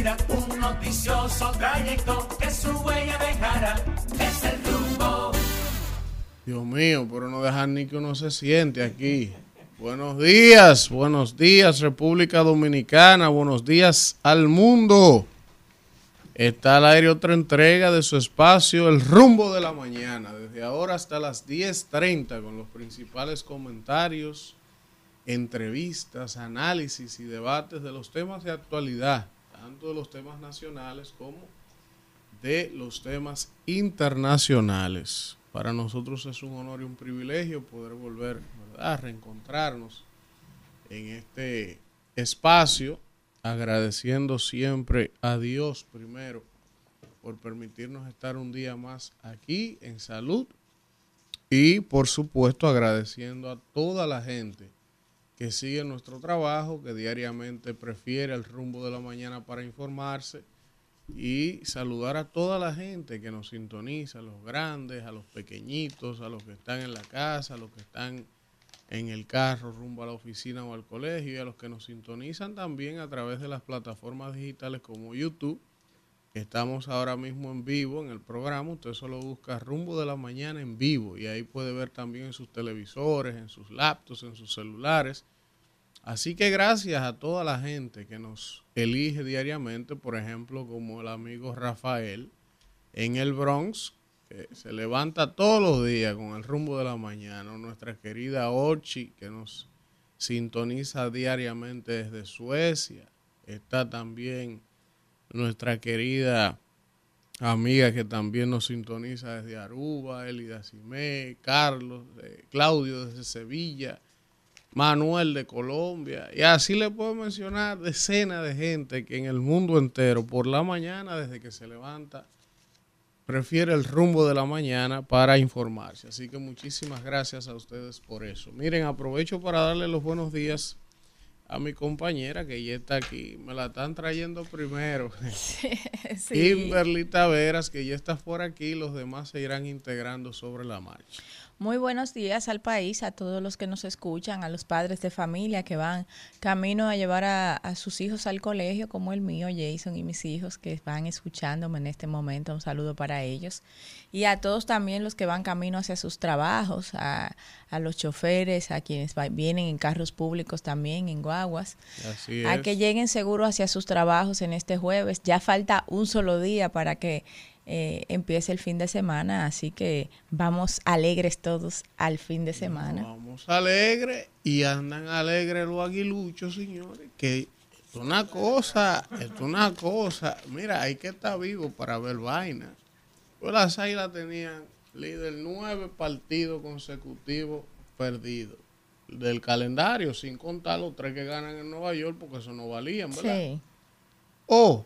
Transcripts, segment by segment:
un noticioso trayecto que su huella dejará. Es el rumbo. Dios mío, pero no dejan ni que uno se siente aquí. Buenos días, buenos días República Dominicana, buenos días al mundo. Está al aire otra entrega de su espacio, El Rumbo de la Mañana, desde ahora hasta las 10.30 con los principales comentarios, entrevistas, análisis y debates de los temas de actualidad, tanto de los temas nacionales como de los temas internacionales. Para nosotros es un honor y un privilegio poder volver a reencontrarnos en este espacio agradeciendo siempre a Dios primero por permitirnos estar un día más aquí en salud y por supuesto agradeciendo a toda la gente que sigue nuestro trabajo, que diariamente prefiere el rumbo de la mañana para informarse y saludar a toda la gente que nos sintoniza, a los grandes, a los pequeñitos, a los que están en la casa, a los que están en el carro rumbo a la oficina o al colegio y a los que nos sintonizan también a través de las plataformas digitales como YouTube. Estamos ahora mismo en vivo en el programa. Usted solo busca rumbo de la mañana en vivo y ahí puede ver también en sus televisores, en sus laptops, en sus celulares. Así que gracias a toda la gente que nos elige diariamente, por ejemplo, como el amigo Rafael en el Bronx, se levanta todos los días con el rumbo de la mañana. Nuestra querida Orchi, que nos sintoniza diariamente desde Suecia. Está también nuestra querida amiga que también nos sintoniza desde Aruba, Elida Simé, Carlos, eh, Claudio desde Sevilla, Manuel de Colombia. Y así le puedo mencionar decenas de gente que en el mundo entero, por la mañana, desde que se levanta, prefiere el rumbo de la mañana para informarse. Así que muchísimas gracias a ustedes por eso. Miren, aprovecho para darle los buenos días a mi compañera que ya está aquí. Me la están trayendo primero. Sí, sí. Kimberly Taveras, que ya está por aquí. Los demás se irán integrando sobre la marcha. Muy buenos días al país, a todos los que nos escuchan, a los padres de familia que van camino a llevar a, sus hijos al colegio, como el mío, Jason, y mis hijos que van escuchándome en este momento. Un saludo para ellos. Y a todos también los que van camino hacia sus trabajos, a, a los choferes, a quienes vienen en carros públicos también, en guaguas. Así A que lleguen seguros hacia sus trabajos en este jueves. Ya falta un solo día para que eh, empieza el fin de semana, así que vamos alegres todos al fin de semana. vamos alegres y andan alegres los aguiluchos, señores, que es una cosa, es una cosa, mira, hay que estar vivo para ver vaina. Pues las águilas tenían líder nueve partidos consecutivos perdidos del calendario, sin contar los tres que ganan en Nueva York, porque eso no valían, ¿verdad? Sí. O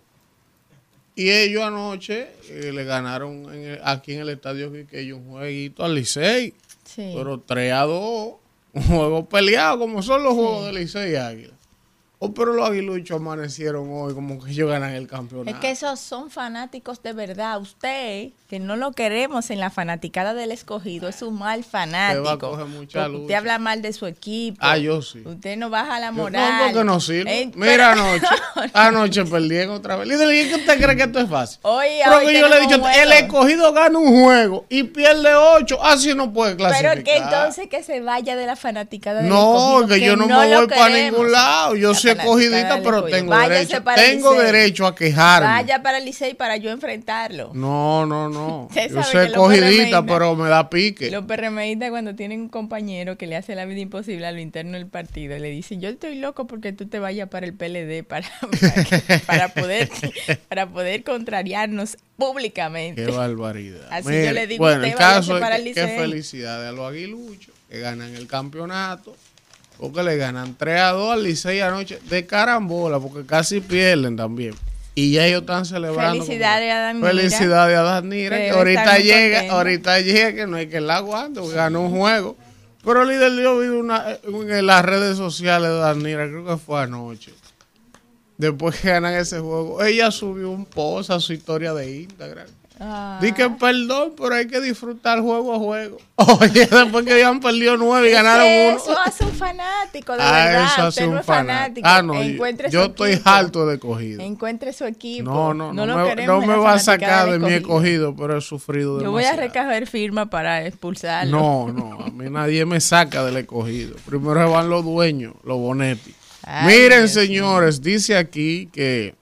y ellos anoche eh, le ganaron aquí en el estadio Quiqueyo un jueguito al Licey. Pero 3 a 2. Un juego peleado como son los juegos de Licey y Águila. Oh, pero los aguiluchos amanecieron hoy como que ellos ganan el campeonato. Es que esos son fanáticos de verdad. Usted, que no lo queremos en la fanaticada del escogido, es un mal fanático. Usted, mucha usted habla mal de su equipo. Ah, yo sí. Usted no baja la moral. no, porque no sirve. Mira anoche. Anoche perdí otra vez. ¿y qué usted cree que esto es fácil? Oye, Pero yo le he dicho, el escogido gana un juego y pierde ocho. Así no puede clasificar. Pero que entonces que se vaya de la fanaticada del no, escogido. Que, que yo no, me voy para ningún lado. Yo soy escogidita, pero tengo derecho, tengo derecho a quejarme. Vaya para el Licey para yo enfrentarlo. No, no, no. yo soy escogidita, pero me da pique. Los PRMistas cuando tienen un compañero que le hace la vida imposible a lo interno del partido, le dicen, yo estoy loco porque tú te vayas para el PLD para, para, poder, para poder contrariarnos públicamente. Qué barbaridad. Así yo le digo, bueno, el caso que, qué felicidades a los aguiluchos que ganan el campeonato porque le ganan 3 a 2 al Licey anoche de carambola, porque casi pierden también. Y ya ellos están celebrando. Felicidades a Dan Felicidades a Danira, que, ahorita llega, ahorita llega, que no hay que la aguante, ganó un juego. Pero el líder yo vi una, en las redes sociales de Danira, creo que fue anoche. Después que ganan ese juego, ella subió un post a su historia de Instagram Ah. Di que perdón, pero hay que disfrutar juego a juego. Oye, después que habían perdido nueve y ganaron uno. Eso hace un fanático, de Ah, verdad. eso hace Usted un no es fanático. Ah, no, yo- Encuentre yo su estoy harto de cogido. Encuentre su equipo. No, no, no, lo me, queremos no me va a sacar de mi escogido. pero he sufrido Yo voy a demasiado. recoger firma para expulsarlo. No, no, a mí nadie me saca del escogido. Primero se van los dueños, los bonetti. Ay, Miren, Dios señores, dice aquí que,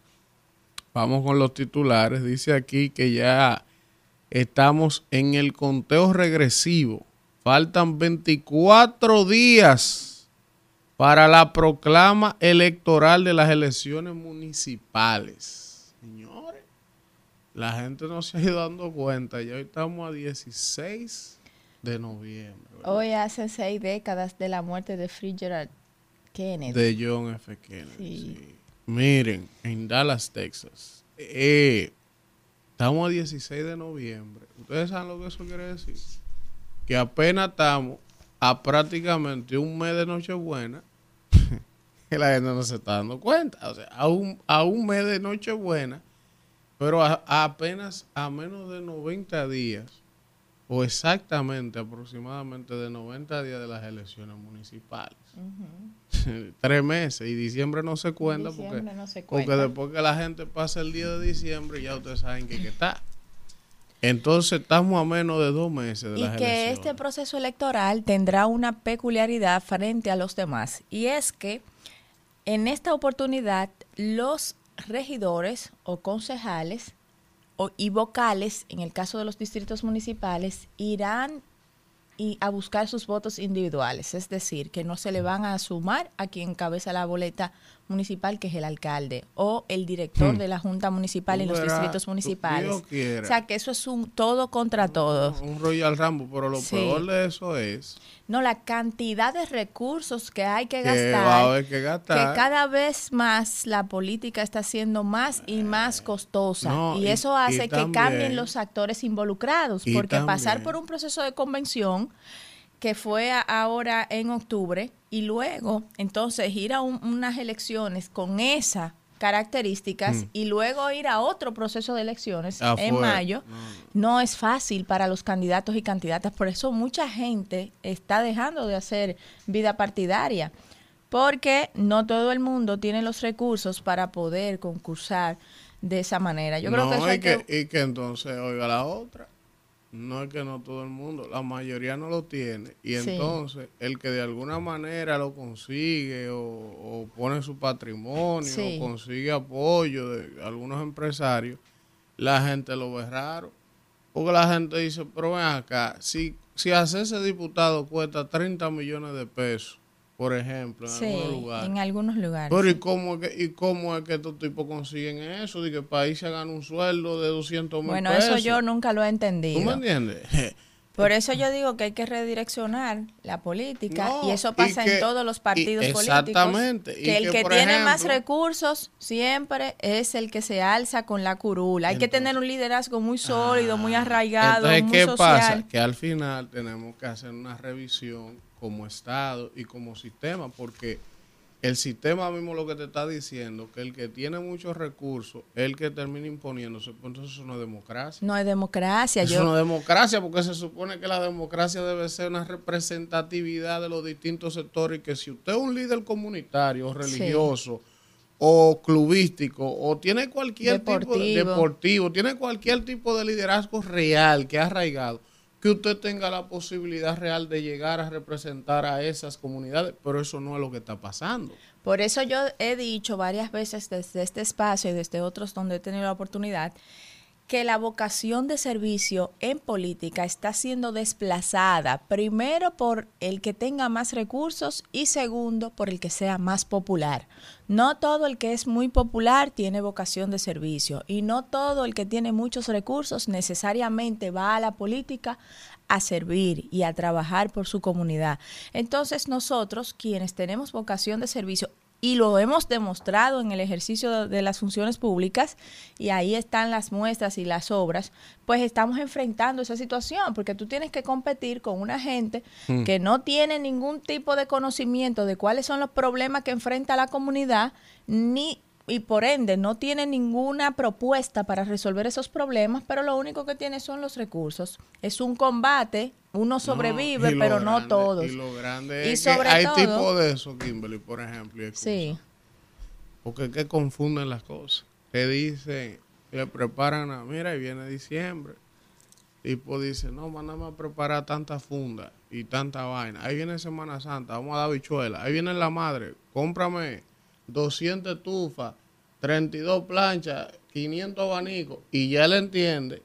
vamos con los titulares, dice aquí que ya estamos en el conteo regresivo. Faltan 24 días para la proclama electoral de las elecciones municipales. Señores, la gente no se ha ido dando cuenta. Ya hoy estamos a 16 de noviembre. ¿verdad? Hoy hace seis décadas de la muerte de Fitzgerald Kennedy. De John F. Kennedy. Sí. sí. Miren, en Dallas, Texas. eh, estamos a 16 de noviembre. ¿Ustedes saben lo que eso quiere decir? Que apenas estamos a prácticamente un mes de Nochebuena. que la gente no se está dando cuenta. O sea, a un, a un mes de Nochebuena, pero apenas a menos de 90 días, o exactamente aproximadamente de 90 días de las elecciones municipales. Tres meses y diciembre no se cuenta Diciembre porque, no se porque después que la gente pasa el día de diciembre ya ustedes saben que, que está. Entonces estamos a menos de dos meses de y las que elecciones. este proceso electoral tendrá una peculiaridad frente a los demás. Y es que en esta oportunidad los regidores o concejales o- y vocales, en el caso de los distritos municipales, irán y a buscar sus votos individuales, es decir, que no se le van a sumar a quien encabeza la boleta municipal, que es el alcalde, o el director Hmm. de la junta municipal en los distritos municipales. O sea, que eso es un todo contra todos. Un Royal Rambo, pero lo Sí. peor de eso es No, la cantidad de recursos que hay que que va a gastar, haber que cada vez más la política está siendo más y más costosa. No, y, y- eso y hace que cambien los actores involucrados, porque pasar por un proceso de convención que fue ahora en octubre y luego entonces ir a un- unas elecciones con esas características y luego ir a otro proceso de elecciones en Mm. Afuera. mayo no es fácil para los candidatos y candidatas. Por eso mucha gente está dejando de hacer vida partidaria, porque no todo el mundo tiene los recursos para poder concursar de esa manera. Yo creo que eso y hay que, que... y que entonces, oiga la otra, no es que no todo el mundo, la mayoría no lo tiene. Y Sí. entonces, el que de alguna manera lo consigue o, o pone su patrimonio Sí. o consigue apoyo de algunos empresarios, la gente lo ve raro. Porque la gente dice, pero ven acá, si, si hacerse diputado cuesta 30 millones de pesos, por ejemplo, en Sí, algunos lugares. en algunos lugares. Pero ¿y cómo, es que, ¿y cómo es que estos tipos consiguen eso? De que el país se gana un sueldo de 200 mil Bueno, pesos. eso yo nunca lo he ¿Tú me entendido. entiendes? Por eso yo digo que hay que redireccionar la política No, y eso y pasa que- en todos los partidos y- políticos. exactamente, Que el que, tiene más recursos siempre es el que se alza con la curula. Hay que tener un liderazgo muy sólido, muy arraigado, Ah, Entonces, muy ¿qué social. pasa? Que al final tenemos que hacer una revisión como Estado y como sistema, porque el sistema mismo lo que te está diciendo, que el que tiene muchos recursos, el que termina imponiéndose, pues entonces eso no es democracia. No es democracia. Eso Yo, no es democracia, porque se supone que la democracia debe ser una representatividad de los distintos sectores y que si usted es un líder comunitario religioso o clubístico o tiene cualquier tipo de Deportivo. deportivo, tiene cualquier tipo de liderazgo real que ha arraigado, que usted tenga la posibilidad real de llegar a representar a esas comunidades, pero eso no es lo que está pasando. Por eso yo he dicho varias veces desde este espacio y desde otros donde he tenido la oportunidad que la vocación de servicio en política está siendo desplazada, primero por el que tenga más recursos y segundo por el que sea más popular. No todo el que es muy popular tiene vocación de servicio y no todo el que tiene muchos recursos necesariamente va a la política a servir y a trabajar por su comunidad. Entonces nosotros, quienes tenemos vocación de servicio, y lo hemos demostrado en el ejercicio de, las funciones públicas, y ahí están las muestras y las obras, pues estamos enfrentando esa situación, porque tú tienes que competir con una gente que no tiene ningún tipo de conocimiento de cuáles son los problemas que enfrenta la comunidad, ni y por ende no tiene ninguna propuesta para resolver esos problemas, pero lo único que tiene son los recursos. Es un combate, uno sobrevive, y pero no todos. Y lo grande Y es que sobre hay todo- tipo de eso, Kimberly, por ejemplo. y. Sí, Porque es que confunden las cosas. Te dicen, le preparan a, mira, ahí viene diciembre. Tipo dice, no, mándame a preparar tanta funda y tanta vaina. Ahí viene Semana Santa, vamos a dar bichuela. Ahí viene la madre, cómprame 200 estufas, 32 planchas, 500 abanicos. Y ya él entiende.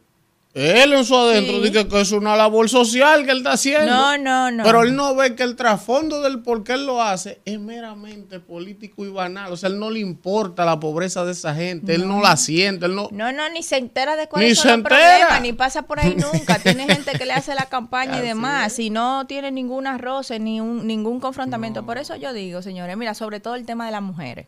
Él en su adentro Sí. dice que es una labor social que él está haciendo. No, no, no. Pero él no ve que el trasfondo del por qué él lo hace es meramente político y banal. O sea, él no le importa la pobreza de esa gente. Él no la siente. Él no. No, no, ni se entera de Ni cuáles se son los entera. problemas, ni pasa por ahí nunca. Tiene gente que le hace la campaña y demás, y no tiene ninguna roce, ni un, ningún confrontamiento. Por eso yo digo, señores, mira, sobre todo el tema de las mujeres,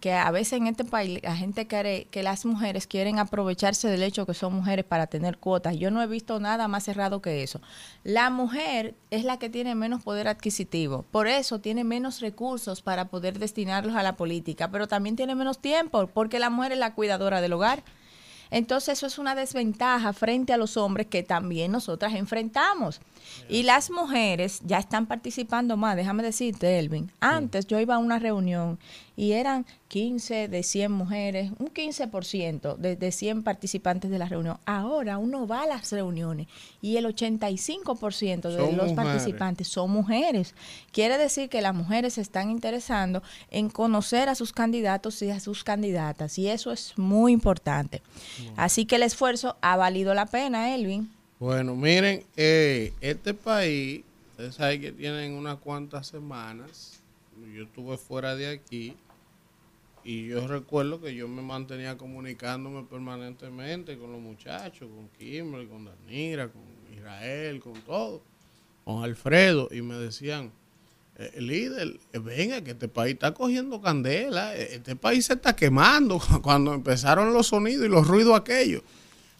que a veces en este país la gente quiere que las mujeres quieren aprovecharse del hecho que son mujeres para tener cuotas. Yo no he visto nada más cerrado que eso. La mujer es la que tiene menos poder adquisitivo, por eso tiene menos recursos para poder destinarlos a la política, pero también tiene menos tiempo, porque la mujer es la cuidadora del hogar. Entonces eso es una desventaja frente a los hombres que también nosotras enfrentamos. Y las mujeres ya están participando más, déjame decirte, Elvin. Antes yo iba a una reunión y eran 15 de 100 mujeres, un 15% de, de 100 participantes de la reunión. Ahora uno va a las reuniones y el 85% de Son los mujeres. participantes son mujeres. Quiere decir que las mujeres se están interesando en conocer a sus candidatos y a sus candidatas y eso es muy importante. Así que el esfuerzo ha valido la pena, Elvin. Bueno, miren, eh, este país, ustedes saben que tienen unas cuantas semanas. Yo estuve fuera de aquí y yo recuerdo que yo me mantenía comunicándome permanentemente con los muchachos, con Kimberly, con Danira, con Israel, con todo, con Alfredo, y me decían, eh, líder, eh, venga, que este país está cogiendo candela, eh, este país se está quemando cuando empezaron los sonidos y los ruidos aquellos.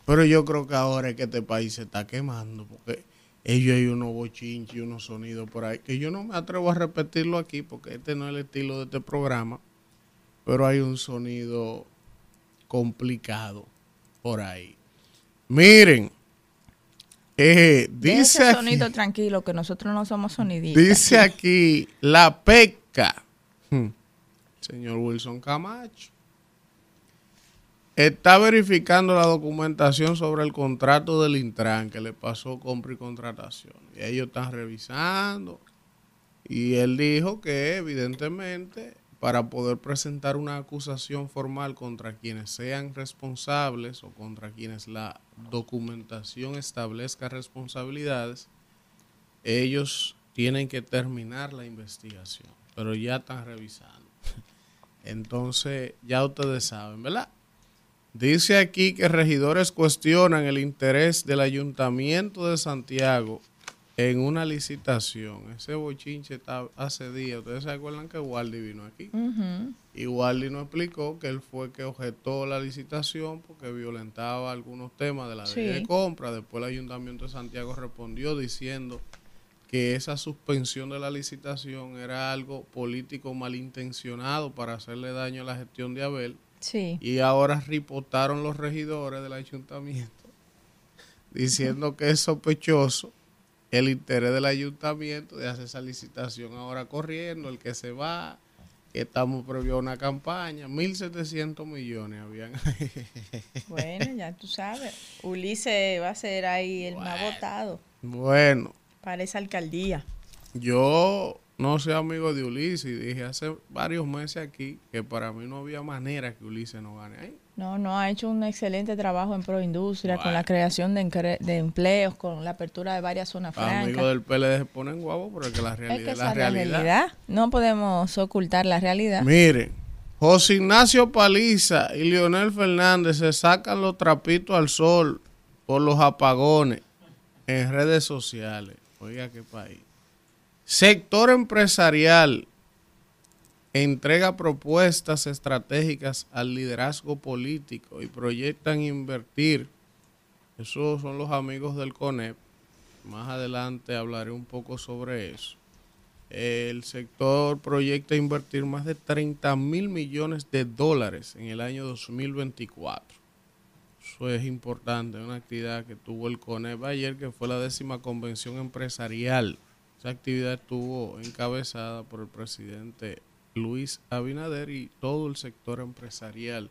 Pero yo creo que ahora es que este país se está quemando, porque ellos hay unos bochinches y unos sonidos por ahí, que yo no me atrevo a repetirlo aquí, porque este no es el estilo de este programa, pero hay un sonido complicado por ahí. Miren, eh, dice ese aquí, sonido tranquilo, que nosotros no somos sonidistas. dice aquí la pesca, Hmm. señor Wilson Camacho, está verificando la documentación sobre el contrato del Intran que le pasó compra y contratación. Y ellos están revisando. Y él dijo que evidentemente para poder presentar una acusación formal contra quienes sean responsables o contra quienes la documentación establezca responsabilidades, ellos tienen que terminar la investigación, pero ya están revisando. Entonces, ya ustedes saben, ¿verdad? Dice aquí que regidores cuestionan el interés del ayuntamiento de Santiago en una licitación. Ese bochinche está hace días. Ustedes se acuerdan que Waldi vino aquí. Y Waldi nos explicó que él fue que objetó la licitación porque violentaba algunos temas de la ley de compra. Después el Ayuntamiento de Santiago respondió diciendo que esa suspensión de la licitación era algo político malintencionado para hacerle daño a la gestión de Abel. Sí. Y ahora ripotaron los regidores del ayuntamiento diciendo que es sospechoso el interés del ayuntamiento de hacer esa licitación ahora corriendo, el que se va, que estamos previo a una campaña, 1.700 millones habían. Bueno, ya tú sabes. Ulises va a ser ahí el más Bueno. votado bueno, para esa alcaldía. yo no soy amigo de Ulises y dije hace varios meses aquí que para mí no había manera que Ulises no gane ahí. No, no, ha hecho un excelente trabajo en proindustria, con Bueno. la creación de, empleos, con la apertura de varias zonas Los amigos francas. del PLD se ponen guapos, pero es que la realidad es la realidad. realidad. No podemos ocultar la realidad. Miren, José Ignacio Paliza y Leonel Fernández se sacan los trapitos al sol por los apagones en redes sociales. Oiga qué país. Sector empresarial entrega propuestas estratégicas al liderazgo político y proyectan invertir. Esos son los amigos del CONEP. Más adelante hablaré un poco sobre eso. El sector proyecta invertir más de 30 mil millones de dólares en el año 2024. Eso es importante, una actividad que tuvo el CONEP ayer, que fue la décima convención empresarial. Esa actividad estuvo encabezada por el presidente Luis Abinader y todo el sector empresarial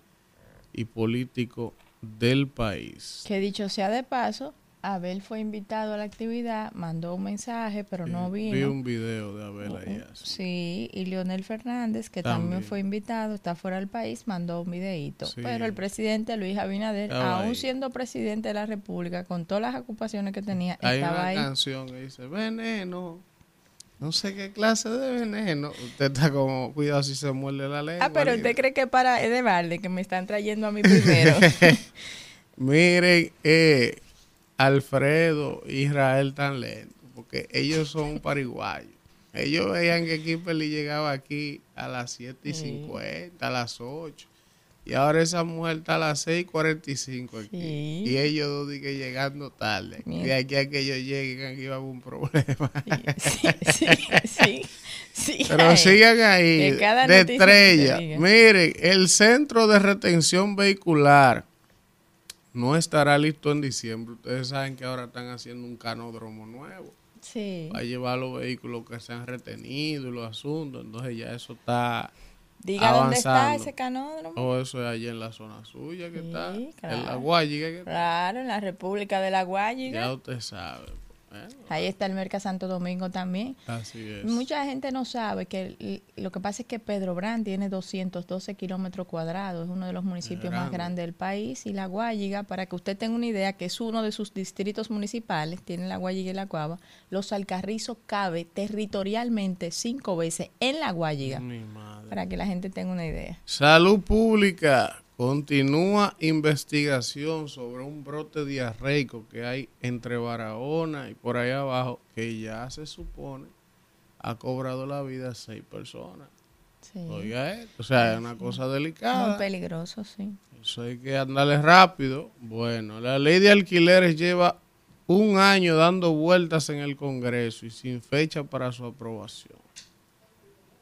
y político del país. Que dicho sea de paso, Abel fue invitado a la actividad, mandó un mensaje, pero no vino. Vi un video de Abel ahí. Uh, Sí, y Leonel Fernández, que también. También. fue invitado, está fuera del país, mandó un videíto. Sí. Pero el presidente Luis Abinader, Estaba aún ahí. siendo presidente de la República, con todas las ocupaciones que tenía, Hay estaba una ahí. canción que dice, veneno, no sé qué clase de veneno. Usted está como, cuidado si se muerde la lengua. Ah, pero usted cree que para es de balde, que me están trayendo a mí primero. Miren, eh, Alfredo, Israel tan lento, porque ellos son pariguayos. Ellos veían que Kimberly llegaba aquí a las 7 y Sí. 50, a las 8. Y ahora esa mujer está a las 6 y 45 aquí. Sí. Y ellos dos que llegando tarde. Mira. De aquí a que ellos lleguen aquí va a haber un problema. sí, sí, sí, sí. Pero sigan ahí, De de estrella. Miren, el centro de retención vehicular no estará listo en diciembre. Ustedes saben que ahora están haciendo un canódromo nuevo. Sí. Va a llevar los vehículos que se han retenido y los asuntos. Entonces ya eso está... Diga dónde está ese canódromo. O eso es allá en la zona suya que Sí, está. En la claro. Guayiga que está. Claro, en la República de la Guayiga. Ya usted sabe. Ahí está el Merca Santo Domingo también. así es. Mucha gente no sabe que lo que pasa es que Pedro Brán tiene 212 kilómetros cuadrados, es uno de los municipios más grande. grandes del país. Y La Guayiga, para que usted tenga una idea, que es uno de sus distritos municipales, tiene La Guayiga y La Cuava, Los Alcarrizos cabe territorialmente cinco veces en La Guayiga, Mi madre. para que la gente tenga una idea. Salud Pública continúa investigación sobre un brote diarreico que hay entre Barahona y por ahí abajo, que ya se supone ha cobrado la vida a seis personas. Sí. Oiga esto, o sea, es una cosa Muy delicada. peligroso, sí. Eso hay que andarle rápido. Bueno, la ley de alquileres lleva un año dando vueltas en el Congreso y sin fecha para su aprobación.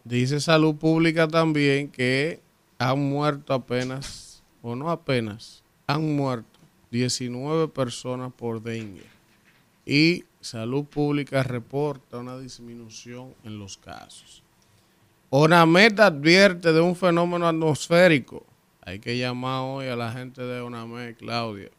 Dice Salud Pública también que han muerto apenas, o no apenas, han muerto 19 personas por dengue. Y Salud Pública reporta una disminución en los casos. ONAMED advierte de un fenómeno atmosférico. Hay que llamar hoy a la gente de ONAMED, Claudia,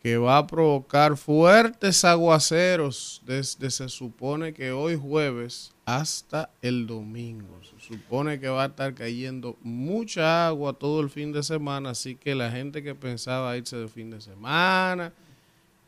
que va a provocar fuertes aguaceros desde se supone que hoy jueves hasta el domingo. Se supone que va a estar cayendo mucha agua todo el fin de semana, así que la gente que pensaba irse de fin de semana,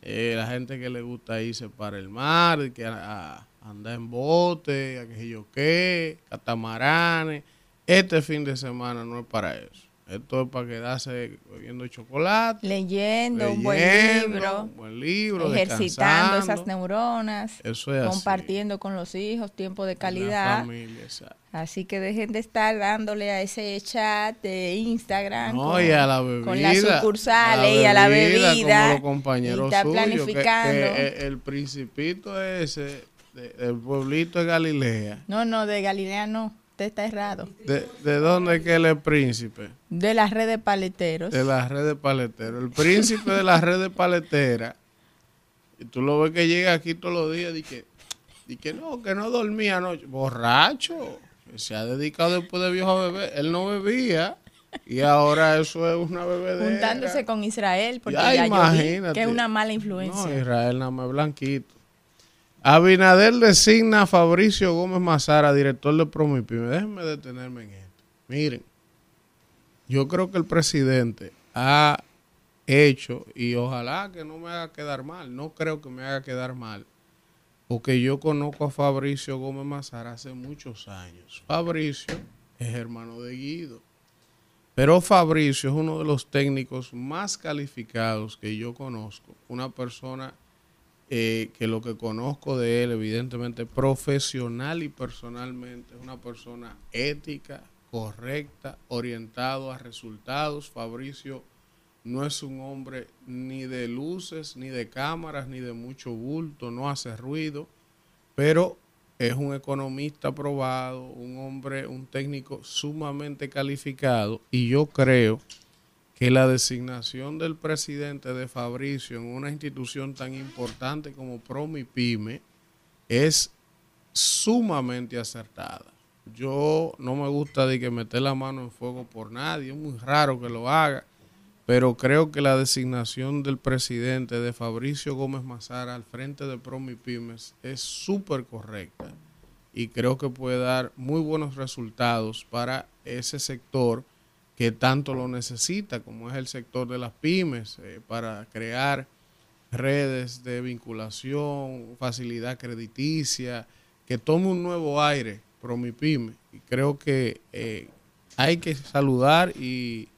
eh, la gente que le gusta irse para el mar, que a andar en bote, a que yo qué, catamaranes, este fin de semana no es para eso. Esto es para quedarse bebiendo chocolate, Leyendo, un buen libro, un buen libro, ejercitando esas neuronas, Eso es así. compartiendo con los hijos, tiempo de La calidad. familia, exacto. Así que dejen de estar dándole a ese chat de Instagram No, con, y a la con bebida. las sucursales y a la bebida. Como los compañeros y está suyos, planificando. que el, el principito ese, del pueblito de Galilea. No, no, de Galilea no. Usted está errado. ¿De, de dónde es que él es príncipe? De las redes paleteros. De la red de paleteros. El príncipe de la red de paletera. Y tú lo ves que llega aquí todos los días y que, y que no, que no dormía anoche. Borracho. Que se ha dedicado después de viejo a beber. Él no bebía. Y ahora eso es una bebedera. juntándose con Israel, porque Ya, ya, yo vi imagínate. que es una mala influencia. No, Israel nada más blanquito. Abinader designa a Fabricio Gómez Mazara, director de Promipyme. Déjenme detenerme en esto. Miren, yo creo que el presidente ha hecho, y ojalá que no me haga quedar mal, no creo que me haga quedar mal, porque yo conozco a Fabricio Gómez Mazara hace muchos años. Fabricio es hermano de Guido. Pero Fabricio es uno de los técnicos más calificados que yo conozco. Una persona eh, que lo que conozco de él, evidentemente profesional y personalmente, es una persona ética, correcta, orientado a resultados. Fabricio no es un hombre ni de luces, ni de cámaras, ni de mucho bulto, no hace ruido, pero es un economista aprobado, un hombre, un técnico sumamente calificado y yo creo que la designación del presidente de Fabricio en una institución tan importante como Promipyme es sumamente acertada. Yo no me gusta de que meter la mano en fuego por nadie, es muy raro que lo haga, pero creo que la designación del presidente de Fabricio Gómez Mazara al frente de Promipymes es súper correcta y creo que puede dar muy buenos resultados para ese sector que tanto lo necesita, como es el sector de las pymes, eh, para crear redes de vinculación, facilidad crediticia, que tome un nuevo aire Promipyme. Y creo que eh, hay que saludar y,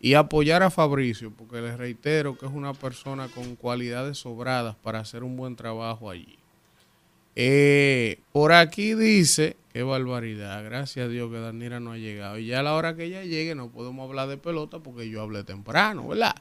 y apoyar a Fabricio, porque les reitero que es una persona con cualidades sobradas para hacer un buen trabajo allí. Eh, por aquí dice, qué barbaridad, gracias a Dios que Danira no ha llegado. Y ya a la hora que ella llegue no podemos hablar de pelota porque yo hablé temprano, ¿verdad?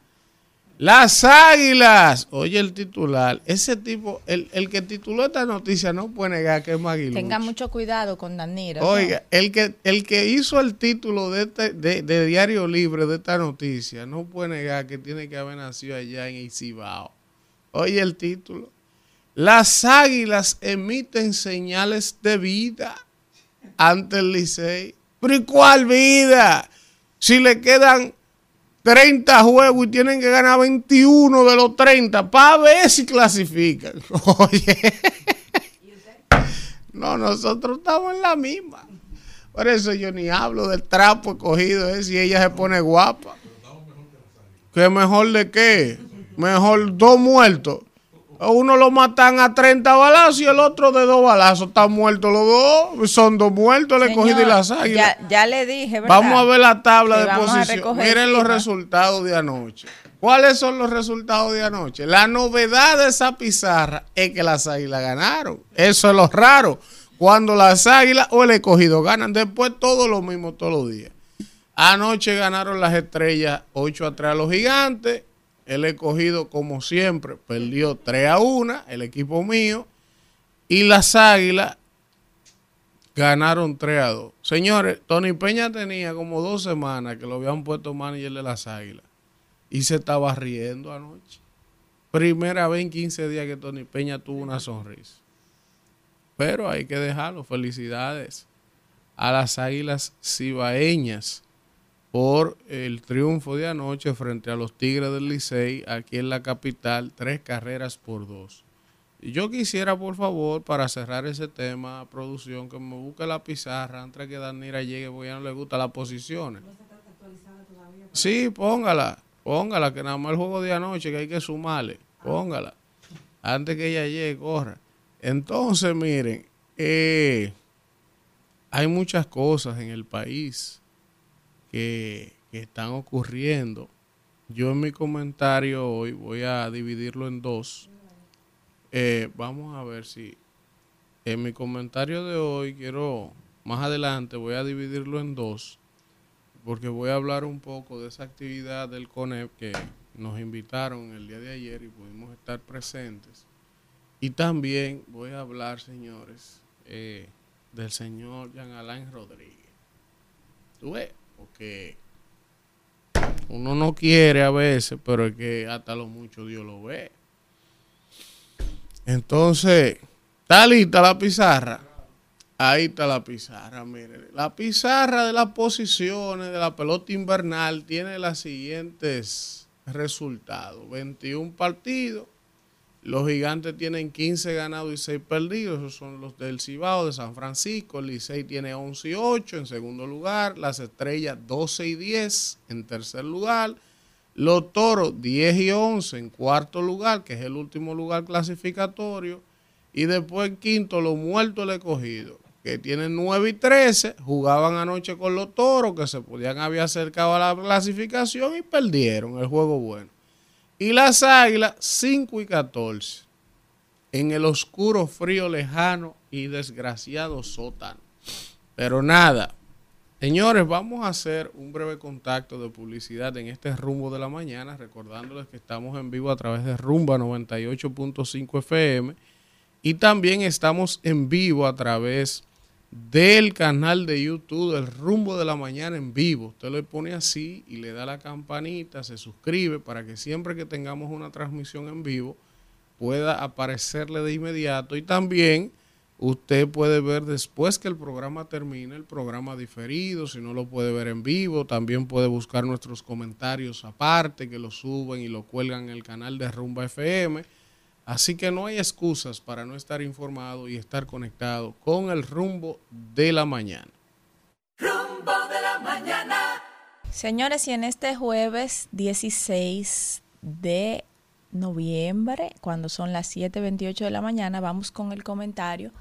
Las águilas. Oye el titular. Ese tipo, el, el que tituló esta noticia no puede negar que es Maguilucho. Tenga mucho cuidado con Danira. ¿no? Oiga, el que, el que hizo el título de, este, de, de Diario Libre de esta noticia no puede negar que tiene que haber nacido allá en Isibao. Oye el título. Las águilas emiten señales de vida ante el Licey. ¿Pero y cuál vida? Si le quedan 30 juegos y tienen que ganar 21 de los 30 para ver si clasifican. Oye. No, nosotros estamos en la misma. Por eso yo ni hablo del trapo cogido, si ella se pone guapa. ¿Qué mejor de qué? Mejor dos muertos. Uno lo matan a 30 balazos y el otro de dos balazos. Están muertos los dos. Son dos muertos, le cogí de Señor, las águilas. Ya, ya le dije, ¿verdad? Vamos a ver la tabla Que de posición. Miren los resultados de anoche. ¿Cuáles son los resultados de anoche? La novedad de esa pizarra es que las águilas ganaron. Eso es lo raro. Cuando las águilas o el escogido ganan, después todo lo mismo todos los días. Anoche ganaron las estrellas 8 a 3 a los gigantes. El escogido, como siempre, perdió 3 a 1, el equipo mío. Y las águilas ganaron 3 a 2. Señores, Tony Peña tenía como dos semanas que lo habían puesto manager de las águilas. Y se estaba riendo anoche. Primera vez en 15 días que Tony Peña tuvo una sonrisa. Pero hay que dejarlo. Felicidades a las águilas cibaeñas por el triunfo de anoche frente a los Tigres del Licey aquí en la capital, tres carreras por dos. Y yo quisiera, por favor, para cerrar ese tema, producción, que me busque la pizarra antes que Danira llegue, porque ya no le gustan las posiciones. Sí, póngala, póngala, que nada más el juego de anoche que hay que sumarle, póngala, antes que ella llegue, corra. Entonces, miren, eh, hay muchas cosas en el país que, están ocurriendo. Yo en mi comentario hoy voy a dividirlo en dos. Eh, vamos a ver si en mi comentario de hoy quiero, más adelante voy a dividirlo en dos, porque voy a hablar un poco de esa actividad del CONEP que nos invitaron el día de ayer y pudimos estar presentes. Y también voy a hablar, señores, eh, del señor Jean Alain Rodríguez. ¿Tú ves? Porque uno no quiere a veces, pero es que hasta lo mucho Dios lo ve. Entonces, ¿está lista la pizarra? Ahí está la pizarra. La pizarra de las posiciones de la pelota invernal tiene los siguientes resultados. 21 partidos. Los gigantes tienen 15 ganados y 6 perdidos. Esos son los del Cibao de San Francisco. El Licey tiene 11 y 8 en segundo lugar. Las estrellas 12 y 10 en tercer lugar. Los toros 10 y 11 en cuarto lugar, que es el último lugar clasificatorio. Y después quinto, los muertos del escogido, que tienen 9 y 13. Jugaban anoche con los toros, que se podían haber acercado a la clasificación y perdieron el juego bueno. Y las águilas 5 y 14. En el oscuro, frío, lejano y desgraciado sótano. Pero nada, Señores, vamos a hacer un breve contacto de publicidad en este rumbo de la mañana, recordándoles que estamos en vivo a través de Rumba 98.5 FM Y también estamos en vivo a través del canal de YouTube El Rumbo de la Mañana en vivo. Usted lo pone así y le da la campanita, se suscribe para que siempre que tengamos una transmisión en vivo pueda aparecerle de inmediato. Y también usted puede ver después que el programa termine, el programa diferido, si no lo puede ver en vivo, también puede buscar nuestros comentarios aparte, que lo suben y lo cuelgan en el canal de Rumba FM Así que no hay excusas para no estar informado y estar conectado con el rumbo de la mañana. Rumbo de la mañana. Señores, y en este jueves 16 de noviembre, cuando son las 7:28 de la mañana, vamos con el comentario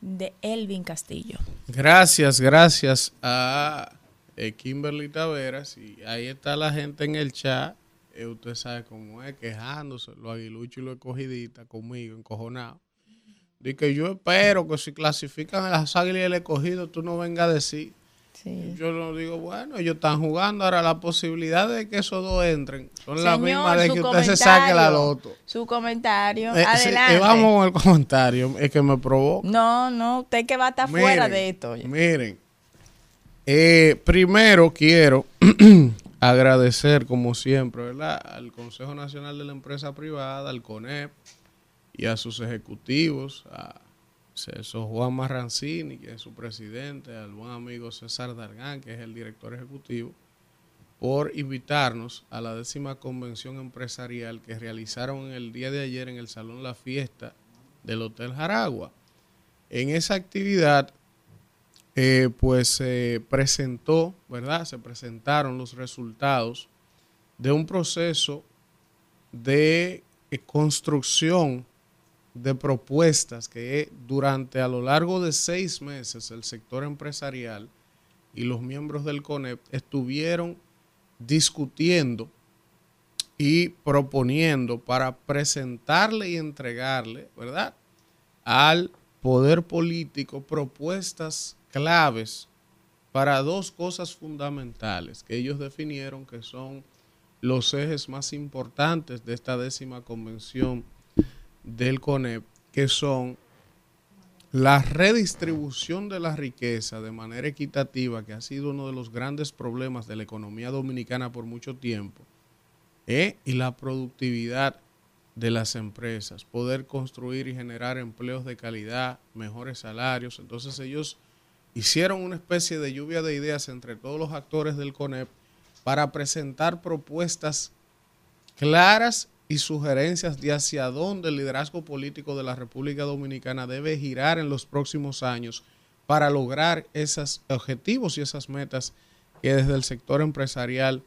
de Elvin Castillo. Gracias, gracias a eh, Kimberly Taveras. Y ahí está la gente en el chat eh, usted sabe cómo es, quejándose, lo aguilucho y lo escogidita conmigo, encojonado. Dice que yo espero que si clasifican a las águilas y el escogido, tú no vengas a decir. Yo no digo, bueno, ellos están jugando. Ahora, la posibilidad de que esos dos entren son las mismas de que usted se saque la loto. Su comentario, eh, adelante. Eh, vamos con el comentario, es que me provoca. No, no, usted que va a estar fuera de esto. Miren, primero quiero agradecer, como siempre, ¿verdad? al Consejo Nacional de la Empresa Privada, al CONEP y a sus ejecutivos, a César Juan Marrancini, que es su presidente, al buen amigo César Dargán, que es el director ejecutivo, por invitarnos a la décima convención empresarial que realizaron el día de ayer en el Salón La Fiesta del Hotel Jaragua. En esa actividad eh, pues se presentó, ¿verdad? Se presentaron los resultados de un proceso de eh, construcción de propuestas que durante a lo largo de seis meses el sector empresarial y los miembros del CONEP estuvieron discutiendo y proponiendo para presentarle y entregarle, ¿verdad? Al poder político propuestas claves para dos cosas fundamentales que ellos definieron que son los ejes más importantes de esta décima convención del CONEP, que son la redistribución de la riqueza de manera equitativa, que ha sido uno de los grandes problemas de la economía dominicana por mucho tiempo, ¿eh? y la productividad de las empresas, poder construir y generar empleos de calidad, mejores salarios. Entonces ellos hicieron una especie de lluvia de ideas entre todos los actores del CONEP para presentar propuestas claras y sugerencias de hacia dónde el liderazgo político de la República Dominicana debe girar en los próximos años para lograr esos objetivos y esas metas que desde el sector empresarial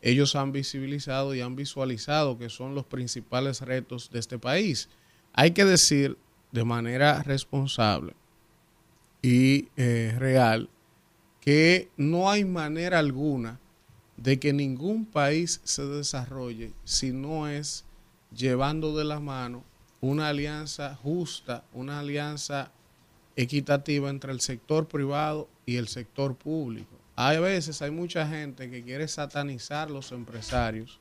ellos han visibilizado y han visualizado que son los principales retos de este país. Hay que decir de manera responsable y eh, real que no hay manera alguna de que ningún país se desarrolle si no es llevando de la mano una alianza justa, una alianza equitativa entre el sector privado y el sector público. Hay veces, hay mucha gente que quiere satanizar los empresarios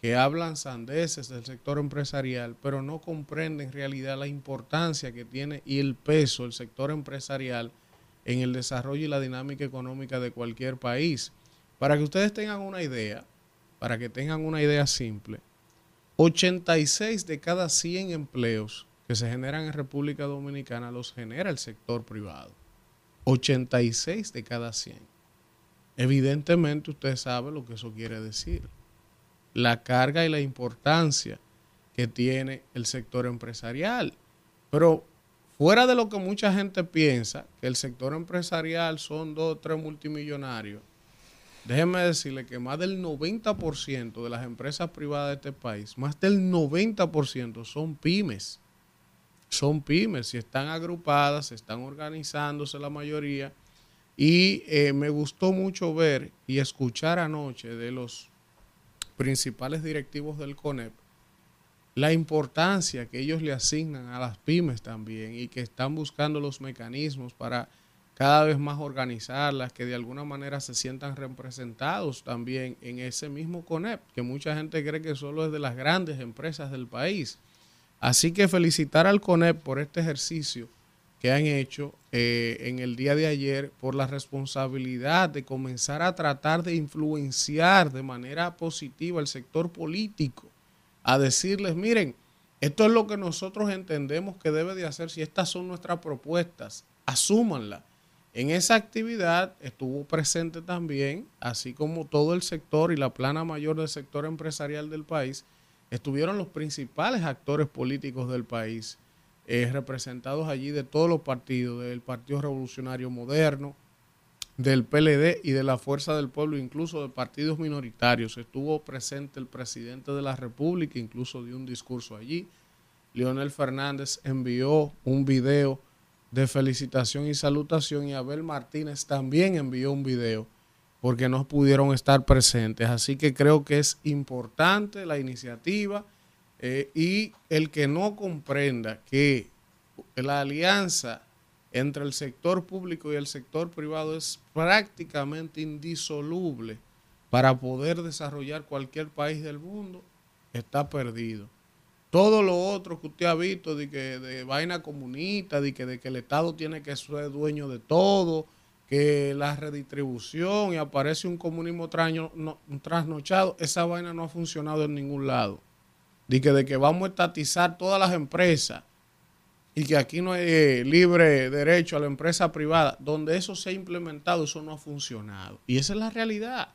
que hablan sandeces del sector empresarial, pero no comprenden en realidad la importancia que tiene y el peso del sector empresarial en el desarrollo y la dinámica económica de cualquier país. Para que ustedes tengan una idea, para que tengan una idea simple, 86 de cada 100 empleos que se generan en República Dominicana los genera el sector privado. 86 de cada 100. Evidentemente usted sabe lo que eso quiere decir la carga y la importancia que tiene el sector empresarial. Pero fuera de lo que mucha gente piensa, que el sector empresarial son dos o tres multimillonarios, déjenme decirle que más del 90% de las empresas privadas de este país, más del 90% son pymes. Son pymes y están agrupadas, están organizándose la mayoría. Y eh, me gustó mucho ver y escuchar anoche de los principales directivos del CONEP la importancia que ellos le asignan a las pymes también y que están buscando los mecanismos para cada vez más organizarlas, que de alguna manera se sientan representados también en ese mismo CONEP, que mucha gente cree que solo es de las grandes empresas del país. Así que felicitar al CONEP por este ejercicio que han hecho eh, en el día de ayer, por la responsabilidad de comenzar a tratar de influenciar de manera positiva el sector político, a decirles, miren, esto es lo que nosotros entendemos que debe de hacer, si estas son nuestras propuestas, asúmanla. En esa actividad estuvo presente también, así como todo el sector y la plana mayor del sector empresarial del país, estuvieron los principales actores políticos del país, eh, representados allí de todos los partidos, del Partido Revolucionario Moderno, del PLD y de la Fuerza del Pueblo, incluso de partidos minoritarios. Estuvo presente el presidente de la República, incluso dio un discurso allí. Leonel Fernández envió un video de felicitación y salutación y Abel Martínez también envió un video porque no pudieron estar presentes. Así que creo que es importante la iniciativa eh, y el que no comprenda que la alianza entre el sector público y el sector privado es prácticamente indisoluble para poder desarrollar cualquier país del mundo, está perdido. Todo lo otro que usted ha visto de que de vaina comunista, de que, de que el Estado tiene que ser dueño de todo, que la redistribución y aparece un comunismo trasnochado, esa vaina no ha funcionado en ningún lado. De que, de que vamos a estatizar todas las empresas y que aquí no hay eh, libre derecho a la empresa privada, donde eso se ha implementado, eso no ha funcionado. Y esa es la realidad.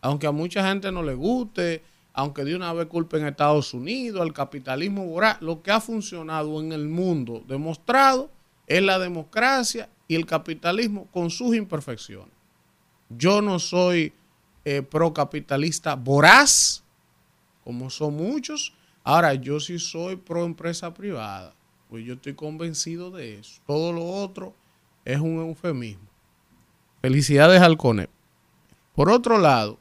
Aunque a mucha gente no le guste, aunque de una vez culpen a Estados Unidos, al capitalismo voraz, lo que ha funcionado en el mundo demostrado es la democracia y el capitalismo con sus imperfecciones. Yo no soy eh, procapitalista voraz, como son muchos. Ahora, yo sí soy pro empresa privada, pues yo estoy convencido de eso. Todo lo otro es un eufemismo. Felicidades al CONEP. Por otro lado,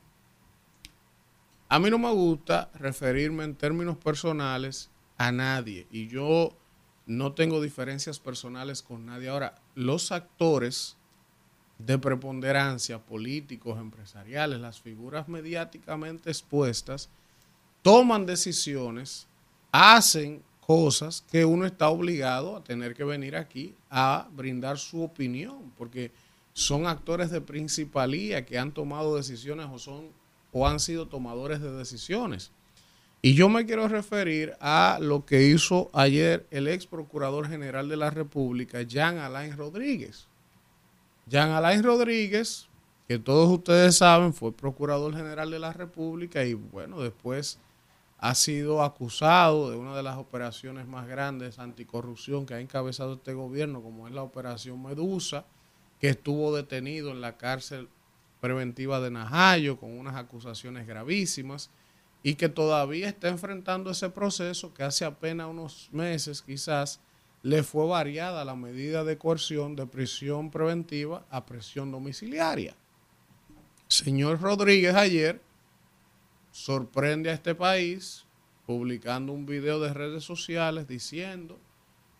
a mí no me gusta referirme en términos personales a nadie y yo no tengo diferencias personales con nadie. Ahora, los actores de preponderancia, políticos, empresariales, las figuras mediáticamente expuestas, toman decisiones, hacen cosas que uno está obligado a tener que venir aquí a brindar su opinión, porque son actores de principalía que han tomado decisiones o son o han sido tomadores de decisiones. Y yo me quiero referir a lo que hizo ayer el ex procurador general de la República, Jean Alain Rodríguez. Jean Alain Rodríguez, que todos ustedes saben, fue procurador general de la República y bueno, después ha sido acusado de una de las operaciones más grandes anticorrupción que ha encabezado este gobierno, como es la operación Medusa, que estuvo detenido en la cárcel preventiva de Najayo con unas acusaciones gravísimas y que todavía está enfrentando ese proceso que hace apenas unos meses quizás le fue variada la medida de coerción de prisión preventiva a prisión domiciliaria. Señor Rodríguez ayer sorprende a este país publicando un video de redes sociales diciendo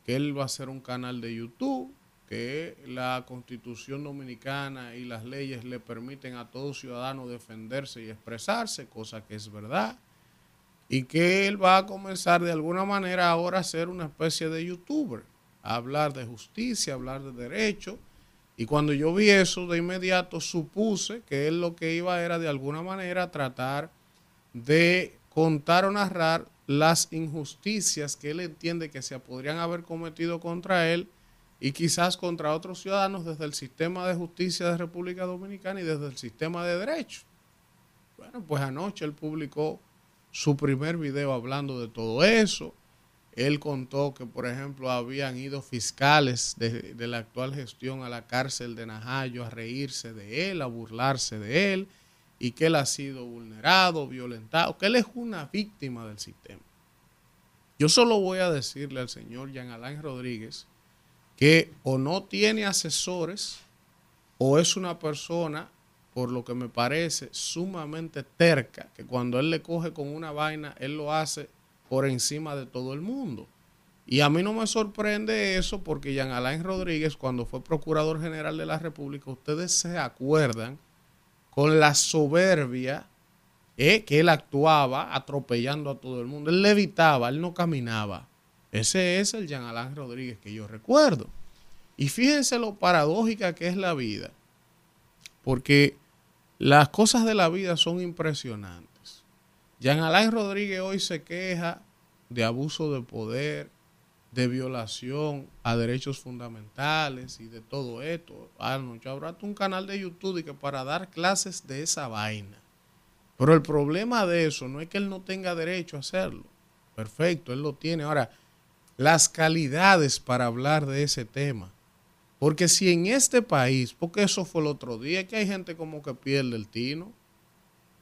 que él va a hacer un canal de YouTube, que la constitución dominicana y las leyes le permiten a todo ciudadano defenderse y expresarse, cosa que es verdad, y que él va a comenzar de alguna manera ahora a ser una especie de youtuber, a hablar de justicia, hablar de derecho, y cuando yo vi eso de inmediato supuse que él lo que iba era de alguna manera tratar de contar o narrar las injusticias que él entiende que se podrían haber cometido contra él y quizás contra otros ciudadanos desde el sistema de justicia de República Dominicana y desde el sistema de derecho. Bueno, pues anoche él publicó su primer video hablando de todo eso. Él contó que, por ejemplo, habían ido fiscales de, de, la actual gestión a la cárcel de Najayo a reírse de él, a burlarse de él, y que él ha sido vulnerado, violentado, que él es una víctima del sistema. Yo solo voy a decirle al señor Jean Alain Rodríguez que o no tiene asesores o es una persona, por lo que me parece, sumamente terca, que cuando él le coge con una vaina, él lo hace por encima de todo el mundo. Y a mí no me sorprende eso porque Jean Alain Rodríguez, cuando fue procurador general de la República, ustedes se acuerdan con la soberbia eh, que él actuaba atropellando a todo el mundo. Él levitaba, él no caminaba. Ese es el Jean Alain Rodríguez que yo recuerdo. Y fíjense lo paradójica que es la vida, porque las cosas de la vida son impresionantes. Jean Alain Rodríguez hoy se queja de abuso de poder, de violación a derechos fundamentales y de todo esto. Habrá un canal de YouTube que para dar clases de esa vaina. Pero el problema de eso no es que él no tenga derecho a hacerlo. Perfecto, él lo tiene. Ahora, las calidades para hablar de ese tema. Porque si en este país, porque eso fue el otro día, que hay gente como que pierde el tino.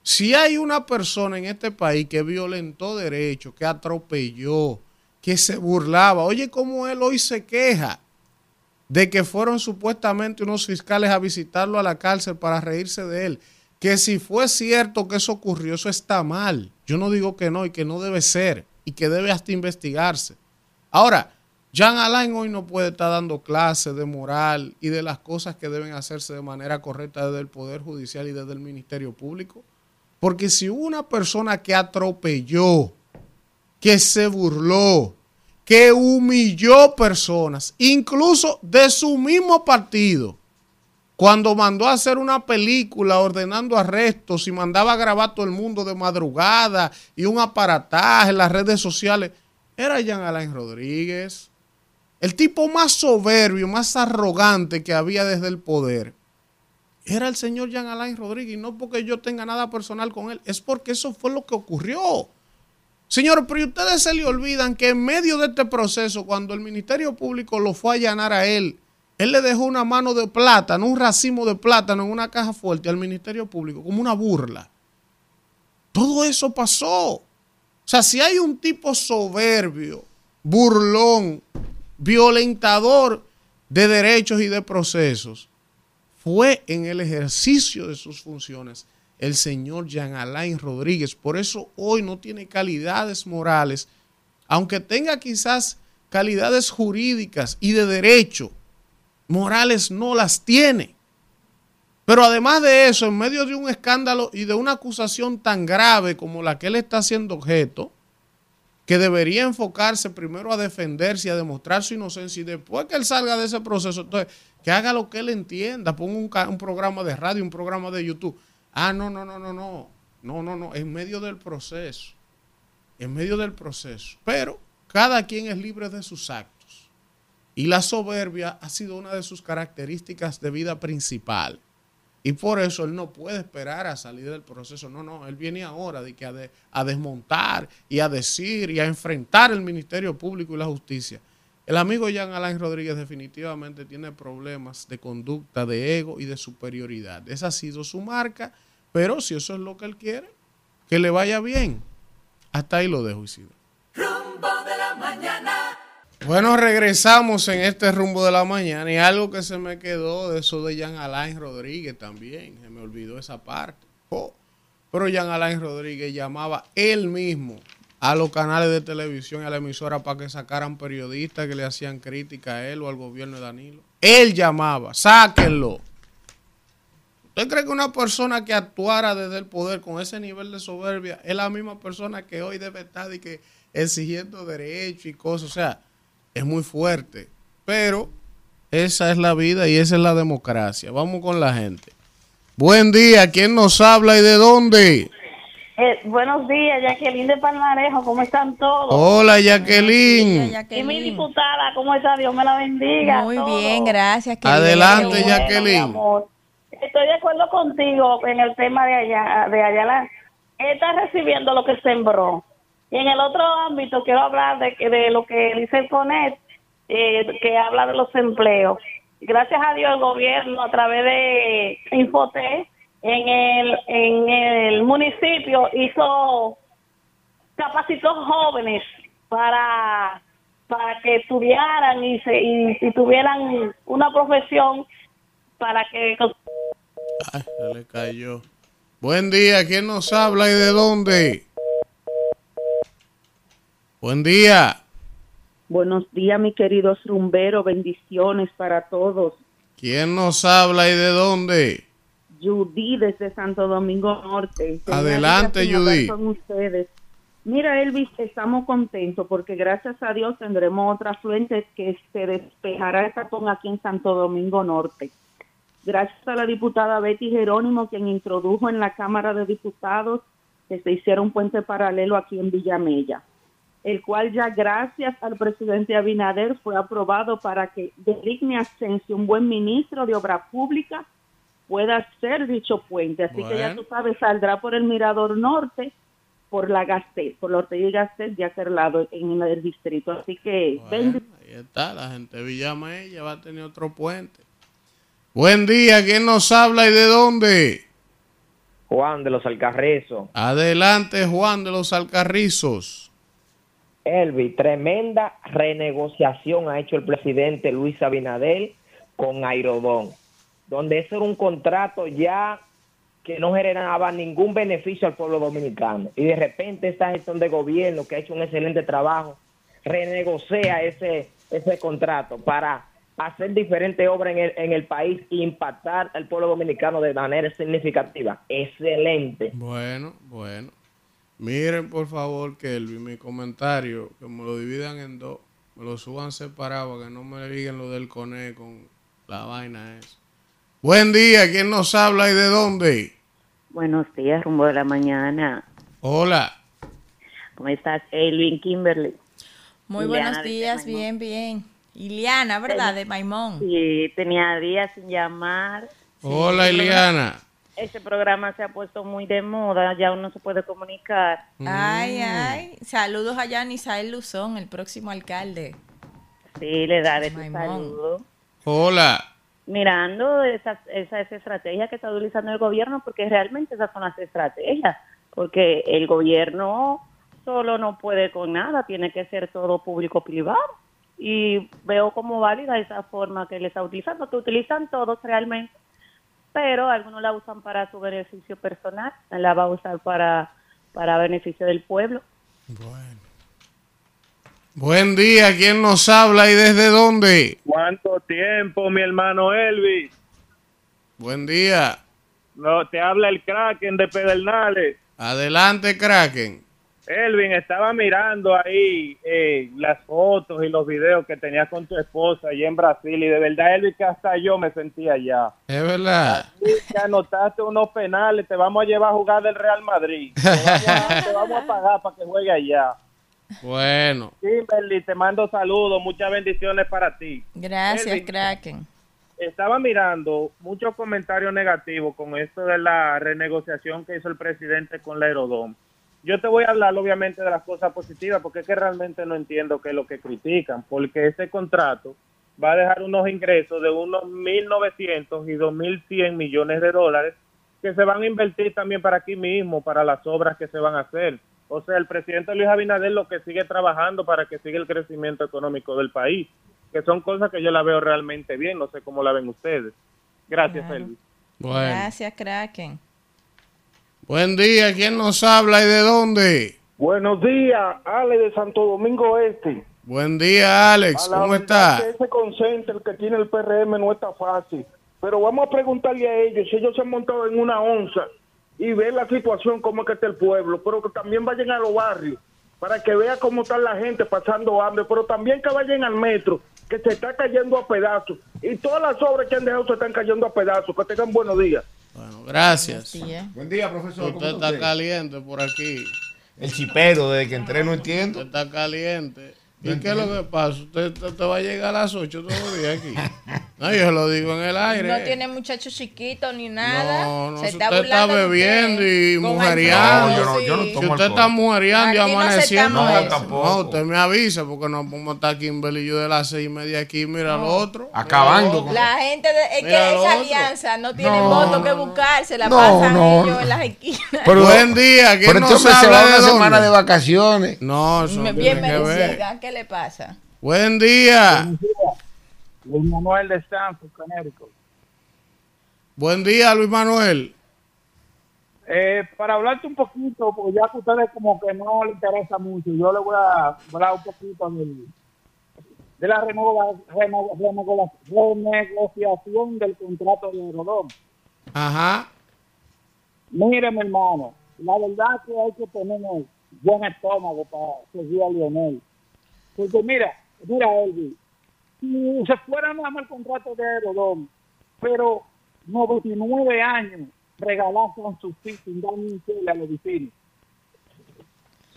Si hay una persona en este país que violentó derechos, que atropelló, que se burlaba. Oye, cómo él hoy se queja de que fueron supuestamente unos fiscales a visitarlo a la cárcel para reírse de él. Que si fue cierto que eso ocurrió, eso está mal. Yo no digo que no y que no debe ser y que debe hasta investigarse. Ahora, Jean Alain hoy no puede estar dando clases de moral y de las cosas que deben hacerse de manera correcta desde el Poder Judicial y desde el Ministerio Público. Porque si una persona que atropelló, que se burló, que humilló personas, incluso de su mismo partido, cuando mandó a hacer una película ordenando arrestos y mandaba a grabar todo el mundo de madrugada y un aparataje en las redes sociales, era Jean Alain Rodríguez, el tipo más soberbio, más arrogante que había desde el poder. Era el señor Jean Alain Rodríguez, y no porque yo tenga nada personal con él, es porque eso fue lo que ocurrió. Señor, pero ustedes se le olvidan que en medio de este proceso, cuando el Ministerio Público lo fue a allanar a él, él le dejó una mano de plátano, un racimo de plátano en una caja fuerte al Ministerio Público, como una burla. Todo eso pasó. O sea, si hay un tipo soberbio, burlón, violentador de derechos y de procesos, fue en el ejercicio de sus funciones el señor Jean Alain Rodríguez. Por eso hoy no tiene calidades morales, aunque tenga quizás calidades jurídicas y de derecho, morales no las tiene. Pero además de eso, en medio de un escándalo y de una acusación tan grave como la que él está siendo objeto, que debería enfocarse primero a defenderse y a demostrar su inocencia y después que él salga de ese proceso, entonces que haga lo que él entienda, ponga un, un programa de radio, un programa de YouTube Ah, no, no, no, no, no. No, no, no. En medio del proceso. En medio del proceso. Pero cada quien es libre de sus actos. Y la soberbia ha sido una de sus características de vida principal. Y por eso él no puede esperar a salir del proceso. No, no, él viene ahora de que a, a, desmontar y a decir y a enfrentar el Ministerio Público y la Justicia. El amigo Jean Alain Rodríguez definitivamente tiene problemas de conducta, de ego y de superioridad. Esa ha sido su marca pero si eso es lo que él quiere, que le vaya bien. Hasta ahí lo dejo, Isidro. Rumbo de la mañana. Bueno, regresamos en este rumbo de la mañana y algo que se me quedó de eso de Jean Alain Rodríguez también, se me olvidó esa parte. Oh, pero Jean Alain Rodríguez llamaba él mismo a los canales de televisión y a la emisora para que sacaran periodistas que le hacían crítica a él o al gobierno de Danilo. Él llamaba, sáquenlo. ¿Usted cree que una persona que actuara desde el poder con ese nivel de soberbia es la misma persona que hoy debe estar y que exigiendo derechos y cosas? O sea, es muy fuerte. Pero esa es la vida y esa es la democracia. Vamos con la gente. Buen día, ¿quién nos habla y de dónde? Eh, buenos días, Jacqueline de Palmarejo, ¿cómo están todos? Hola, Jacqueline. Y mi diputada, ¿cómo está? Dios me la bendiga. Muy bien, gracias. Adelante, Jacqueline. Estoy de acuerdo contigo en el tema de allá, de Ayala. Está recibiendo lo que sembró. Y en el otro ámbito quiero hablar de, de lo que dice el CONET, eh, que habla de los empleos. Gracias a Dios el gobierno a través de Infote en el, en el municipio hizo, capacitó jóvenes para para que estudiaran y, se, y tuvieran una profesión para que... Ay, se le cayó. Buen día, ¿quién nos habla y de dónde? Buen día. Buenos días, mi queridos rumberos, bendiciones para todos. ¿Quién nos habla y de dónde? Judy desde Santo Domingo Norte. Adelante, Judy. Con ustedes. Mira, Elvis, estamos contentos porque gracias a Dios tendremos otra fuente que se despejará el tapón aquí en Santo Domingo Norte. Gracias a la diputada Betty Jerónimo, quien introdujo en la Cámara de Diputados que se hiciera un puente paralelo aquí en Villamella, el cual ya gracias al presidente Abinader fue aprobado para que designe Asensio, un buen ministro de Obra Pública, pueda hacer dicho puente. Así que ya tú sabes, saldrá por el Mirador Norte, por la Gastet, por la Ortega y Gastet aquel lado en el distrito. Así que Bueno, ahí está, la gente de Villamella va a tener otro puente. Buen día, ¿quién nos habla y de dónde? Juan de los Alcarrizos. Adelante, Juan de los Alcarrizos. Elvi, tremenda renegociación ha hecho el presidente Luis Abinadel con Airodón, donde eso era un contrato ya que no generaba ningún beneficio al pueblo dominicano. Y de repente esta gestión de gobierno que ha hecho un excelente trabajo, renegocia ese, ese contrato para hacer diferentes obras en el, en el país e impactar al pueblo dominicano de manera significativa. Excelente. Bueno, bueno. Miren, por favor, Kelvin, mi comentario, que me lo dividan en dos, me lo suban separado, para que no me digan lo del CONE con la vaina esa. Buen día, ¿quién nos habla y de dónde? Buenos días, rumbo de la mañana. Hola. ¿Cómo estás, Elvin Kimberly? Muy buenos días, bien, bien. Iliana, ¿verdad? De Maimón. Sí, tenía días sin llamar. Hola, Iliana. Ese programa se ha puesto muy de moda, ya uno se puede comunicar. Ay, ay. Saludos allá a Nisael Luzón, el próximo alcalde. Sí, le da ese Maimón. saludo. Hola. Mirando esas, esas estrategias que está utilizando el gobierno, porque realmente esas son las estrategias, porque el gobierno solo no puede con nada, tiene que ser todo público-privado. Y veo como válida esa forma que le está utilizando, que utilizan todos realmente, pero algunos la usan para su beneficio personal, la va a usar para, para beneficio del pueblo. Bueno. Buen día, ¿quién nos habla y desde dónde? ¿Cuánto tiempo, mi hermano Elvis? Buen día. No, te habla el Kraken de Pedernales. Adelante, Kraken. Elvin, estaba mirando ahí eh, las fotos y los videos que tenías con tu esposa allí en Brasil y de verdad, Elvin, que hasta yo me sentía allá. Es verdad. Y que anotaste unos penales, te vamos a llevar a jugar del Real Madrid. Te vamos a, te vamos a pagar para que juegue allá. Bueno. Kimberly, te mando saludos, muchas bendiciones para ti. Gracias, Elvin, Kraken. estaba mirando muchos comentarios negativos con esto de la renegociación que hizo el presidente con la Aerodom. Yo te voy a hablar obviamente de las cosas positivas porque es que realmente no entiendo qué es lo que critican, porque ese contrato va a dejar unos ingresos de unos 1.900 y 2.100 millones de dólares que se van a invertir también para aquí mismo, para las obras que se van a hacer. O sea, el presidente Luis Abinader lo que sigue trabajando para que siga el crecimiento económico del país, que son cosas que yo la veo realmente bien, no sé cómo la ven ustedes. Gracias, Claro. Elvis. Bueno. Gracias, Kraken. Buen día, ¿quién nos habla y de dónde? Buenos días, Ale de Santo Domingo Este. Buen día, Alex. ¿Cómo está? que Ese concentro que tiene el PRM no está fácil. Pero vamos a preguntarle a ellos si ellos se han montado en una onza y ver la situación, cómo es que está el pueblo, pero que también vayan a los barrios para que vea cómo está la gente pasando hambre, pero también que vayan al metro, que se está cayendo a pedazos. Y todas las obras que han dejado se están cayendo a pedazos. Que tengan buenos días. Bueno, gracias. Buen día, profesor. ¿Cómo Usted está está usted? caliente por aquí. El chipero, desde que entré no Usted entiendo. está caliente. ¿Y qué es lo que pasa? ¿Usted, usted- usted va a llegar a las 8 todos los días aquí? No, yo lo digo en el aire. No tiene muchachos chiquitos ni nada. No, no, Se si está usted está bebiendo usted. y mujeriando. No, yo no- yo no Si tomo usted alcohol. está mujeriando y no amaneciendo, no, tampoco. usted me avisa porque no podemos estar Kimberly y yo de las seis y media aquí, mira lo otro. Acabando con- La gente, de, es que esa alianza no tiene No, voto que no, no. buscarse, la No, pasan no, ellos no. en las esquinas. Pero- Buen día, ¿quién Pero hombre se habla va de una dónde? semana de vacaciones. No, eso no Bien tiene que ver. Merecida, ¿qué le pasa? Buen día. Luis Manuel de Stanford, Connecticut. Buen día, Luis Manuel. Eh, para hablarte un poquito, porque ya que a ustedes como que no les interesa mucho, yo le voy a hablar un poquito del, de la renegociación del contrato de Rodón. Ajá. Mire, mi hermano, la verdad que hay que tener buen estómago para seguir a Lionel. Porque mira, mira, Elvi, se fuera nada más el contrato de Aerodón, pero 99 años regalar con sus hijos sin dar un a los vecinos.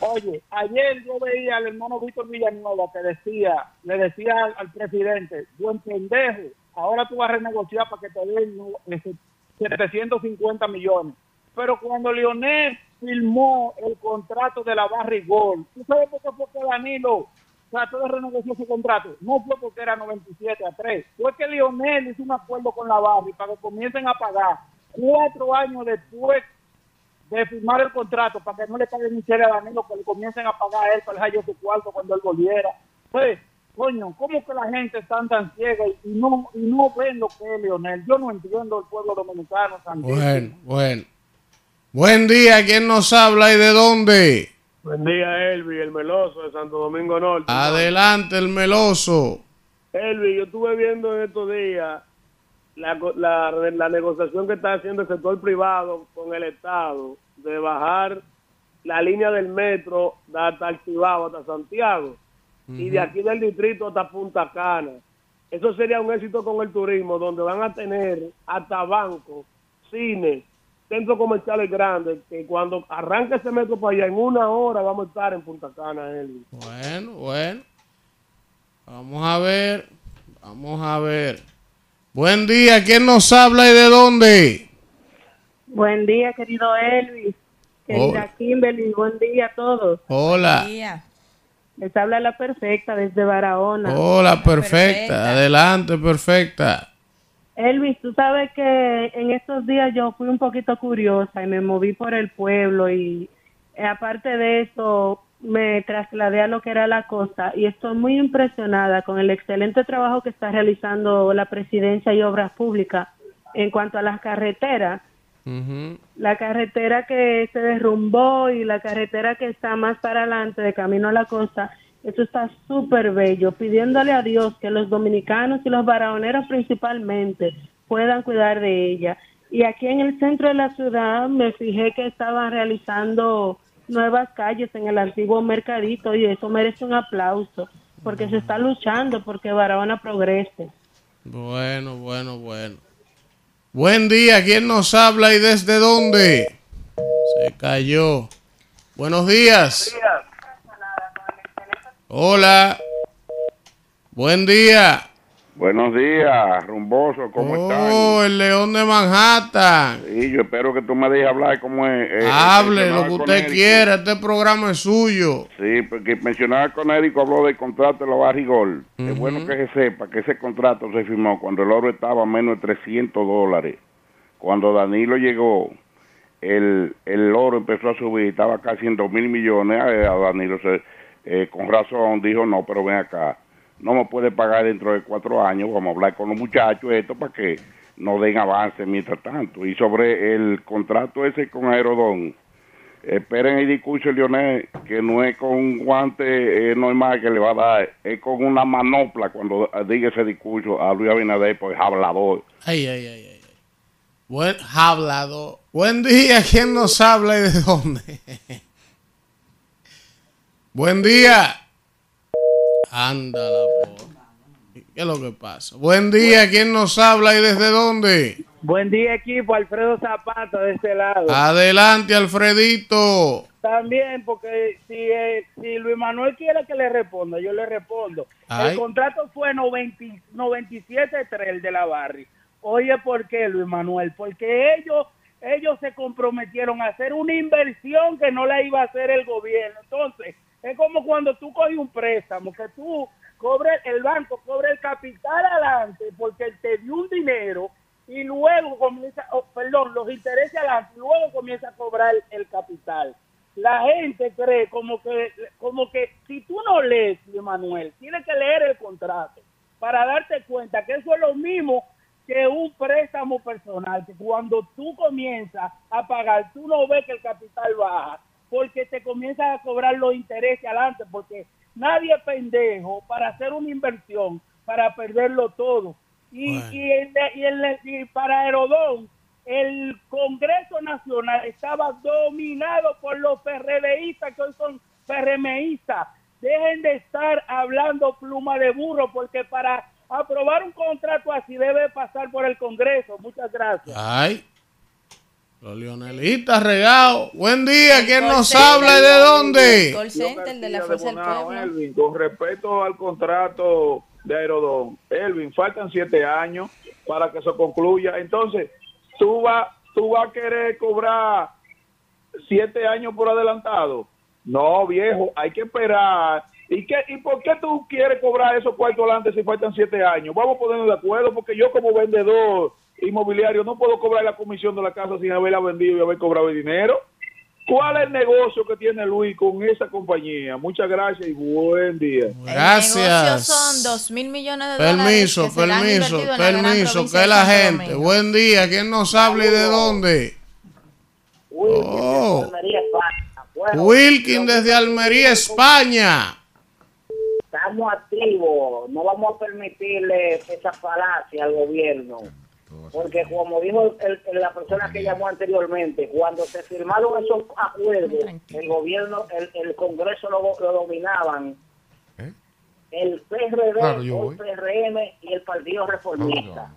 Oye, ayer yo veía al hermano Víctor Villanueva que decía, le decía al, al presidente, buen pendejo, ahora tú vas a renegociar para que te den no, ese 750 millones. Pero cuando Lionel firmó el contrato de la Barrigol, ¿tú sabes por qué fue que Danilo trató de renegociar ese contrato? No fue porque era 97 a 3, fue que Lionel hizo un acuerdo con la Barri para que comiencen a pagar cuatro años después de firmar el contrato para que no le paguen siquiera a Danilo, que le comiencen a pagar a él para dejar yo su cuarto cuando él volviera. Pues, coño, ¿cómo que la gente está tan ciega y no, y no ven lo que es Leonel? Yo no entiendo el pueblo dominicano. santísimo. Bueno, bueno. Buen día, ¿quién nos habla y de dónde? Buen día, Elvi, el meloso de Santo Domingo Norte. Adelante, el meloso. Elvi, yo estuve viendo en estos días la, la, la negociación que está haciendo el sector privado con el Estado de bajar la línea del metro de hasta Activado, hasta Santiago, y de aquí del distrito hasta Punta Cana. Eso sería un éxito con el turismo, donde van a tener hasta bancos, cines, centros comerciales grandes, que cuando arranque ese metro para allá, en una hora vamos a estar en Punta Cana, Elvi. Bueno, bueno. Vamos a ver. Vamos a ver. Buen día, ¿quién nos habla y de dónde? Buen día, querido Elvis. Querida Hola. Kimberly, buen día a todos. Hola. Les habla la perfecta desde Barahona. Hola, perfecta. Adelante, perfecta. Elvis, tú sabes que en estos días yo fui un poquito curiosa y me moví por el pueblo y eh, aparte de eso me trasladé a lo que era la costa y estoy muy impresionada con el excelente trabajo que está realizando la presidencia y obras públicas en cuanto a las carreteras. La carretera que se derrumbó y la carretera que está más para adelante de camino a la costa, eso está súper bello, pidiéndole a Dios que los dominicanos y los barahoneros principalmente puedan cuidar de ella. Y aquí en el centro de la ciudad me fijé que estaban realizando nuevas calles en el antiguo mercadito y eso merece un aplauso porque se está luchando porque Barahona progrese. Bueno, bueno, bueno. Buen día, ¿quién nos habla y desde dónde? Se cayó. Buenos días. Hola. Buen día. Buenos días, Rumboso, ¿cómo están? Oh, el león de Manhattan. Sí, yo espero que tú me dejes hablar como es. eh, Hable mencionaba lo que usted quiera, este programa es suyo. Sí, porque mencionaba con Érico, habló del contrato de la Barrigol. Es bueno que se sepa que ese contrato se firmó cuando el oro estaba a menos de 300 dólares. Cuando Danilo llegó, el, el oro empezó a subir, estaba casi en 2 mil millones. Eh, A Danilo, se, eh, con razón, dijo, no, pero ven acá, no me puede pagar dentro de cuatro años, vamos a hablar con los muchachos esto para que nos den avance mientras tanto. Y sobre el contrato ese con Aerodón, esperen el discurso, Leonel, que no es con un guante eh, normal que le va a dar, es con una manopla cuando diga ese discurso a Luis Abinader, pues hablador. Ay, ay, ay. ay. Buen hablador. Buen día, ¿quién nos habla y de dónde? Buen día. Ándala, por. ¿Qué es lo que pasa? Buen día, ¿quién nos habla y desde dónde? Buen día, equipo. Alfredo Zapata de este lado. Adelante, Alfredito. También, porque si, eh, si Luis Manuel quiere que le responda, yo le respondo. Ay. El contrato fue 90 97-3 el de la Barri. Oye, ¿por qué, Luis Manuel? Porque ellos ellos se comprometieron a hacer una inversión que no la iba a hacer el gobierno. Entonces, es como cuando tú coges un préstamo, que tú cobres, el banco cobre el capital adelante porque te dio un dinero y luego comienza, oh, perdón, los intereses adelante, y luego comienza a cobrar el capital. La gente cree como que, como que si tú no lees, Manuel, tienes que leer el contrato para darte cuenta que eso es lo mismo que un préstamo personal, que cuando tú comienzas a pagar, tú no ves que el capital baja, porque te comienzan a cobrar los intereses adelante, porque nadie es pendejo para hacer una inversión, para perderlo todo. Y, y, el- y el- y para Aerodón, el Congreso Nacional estaba dominado por los PRDistas que hoy son PRMistas. Dejen de estar hablando pluma de burro porque para aprobar un contrato así debe pasar por el Congreso. Muchas gracias. Ay. Los leonelitas regados. Buen día. ¿Quién nos center. habla y de dónde? Call center de la Fuerza del Bonao, Pueblo. Elvin, con respecto al contrato de Aerodón, Elvin, faltan siete años para que eso concluya. Entonces, tú vas tú vas a querer cobrar siete años por adelantado. No, viejo, hay que esperar. ¿Y, qué, ¿Y por qué tú quieres cobrar esos cuartos adelante si faltan siete años? Vamos a ponernos de acuerdo porque yo como vendedor inmobiliario no puedo cobrar la comisión de la casa sin haberla vendido y haber cobrado el dinero. ¿Cuál es el negocio que tiene Luis con esa compañía? Muchas gracias y buen día. Gracias. son dos mil millones de dólares. Permiso, que permiso, permiso. provincia Que la gente. Domingo. Buen día. ¿Quién nos habla y de dónde? Oh. Wilkin desde Almería, España. Estamos activos, no vamos a permitirle esa falacia al gobierno. Porque como dijo el- el- la persona que llamó anteriormente, cuando se firmaron esos acuerdos, el gobierno, el, el Congreso lo, lo dominaban. El PRD, Claro, el voy. PRM y el Partido Reformista.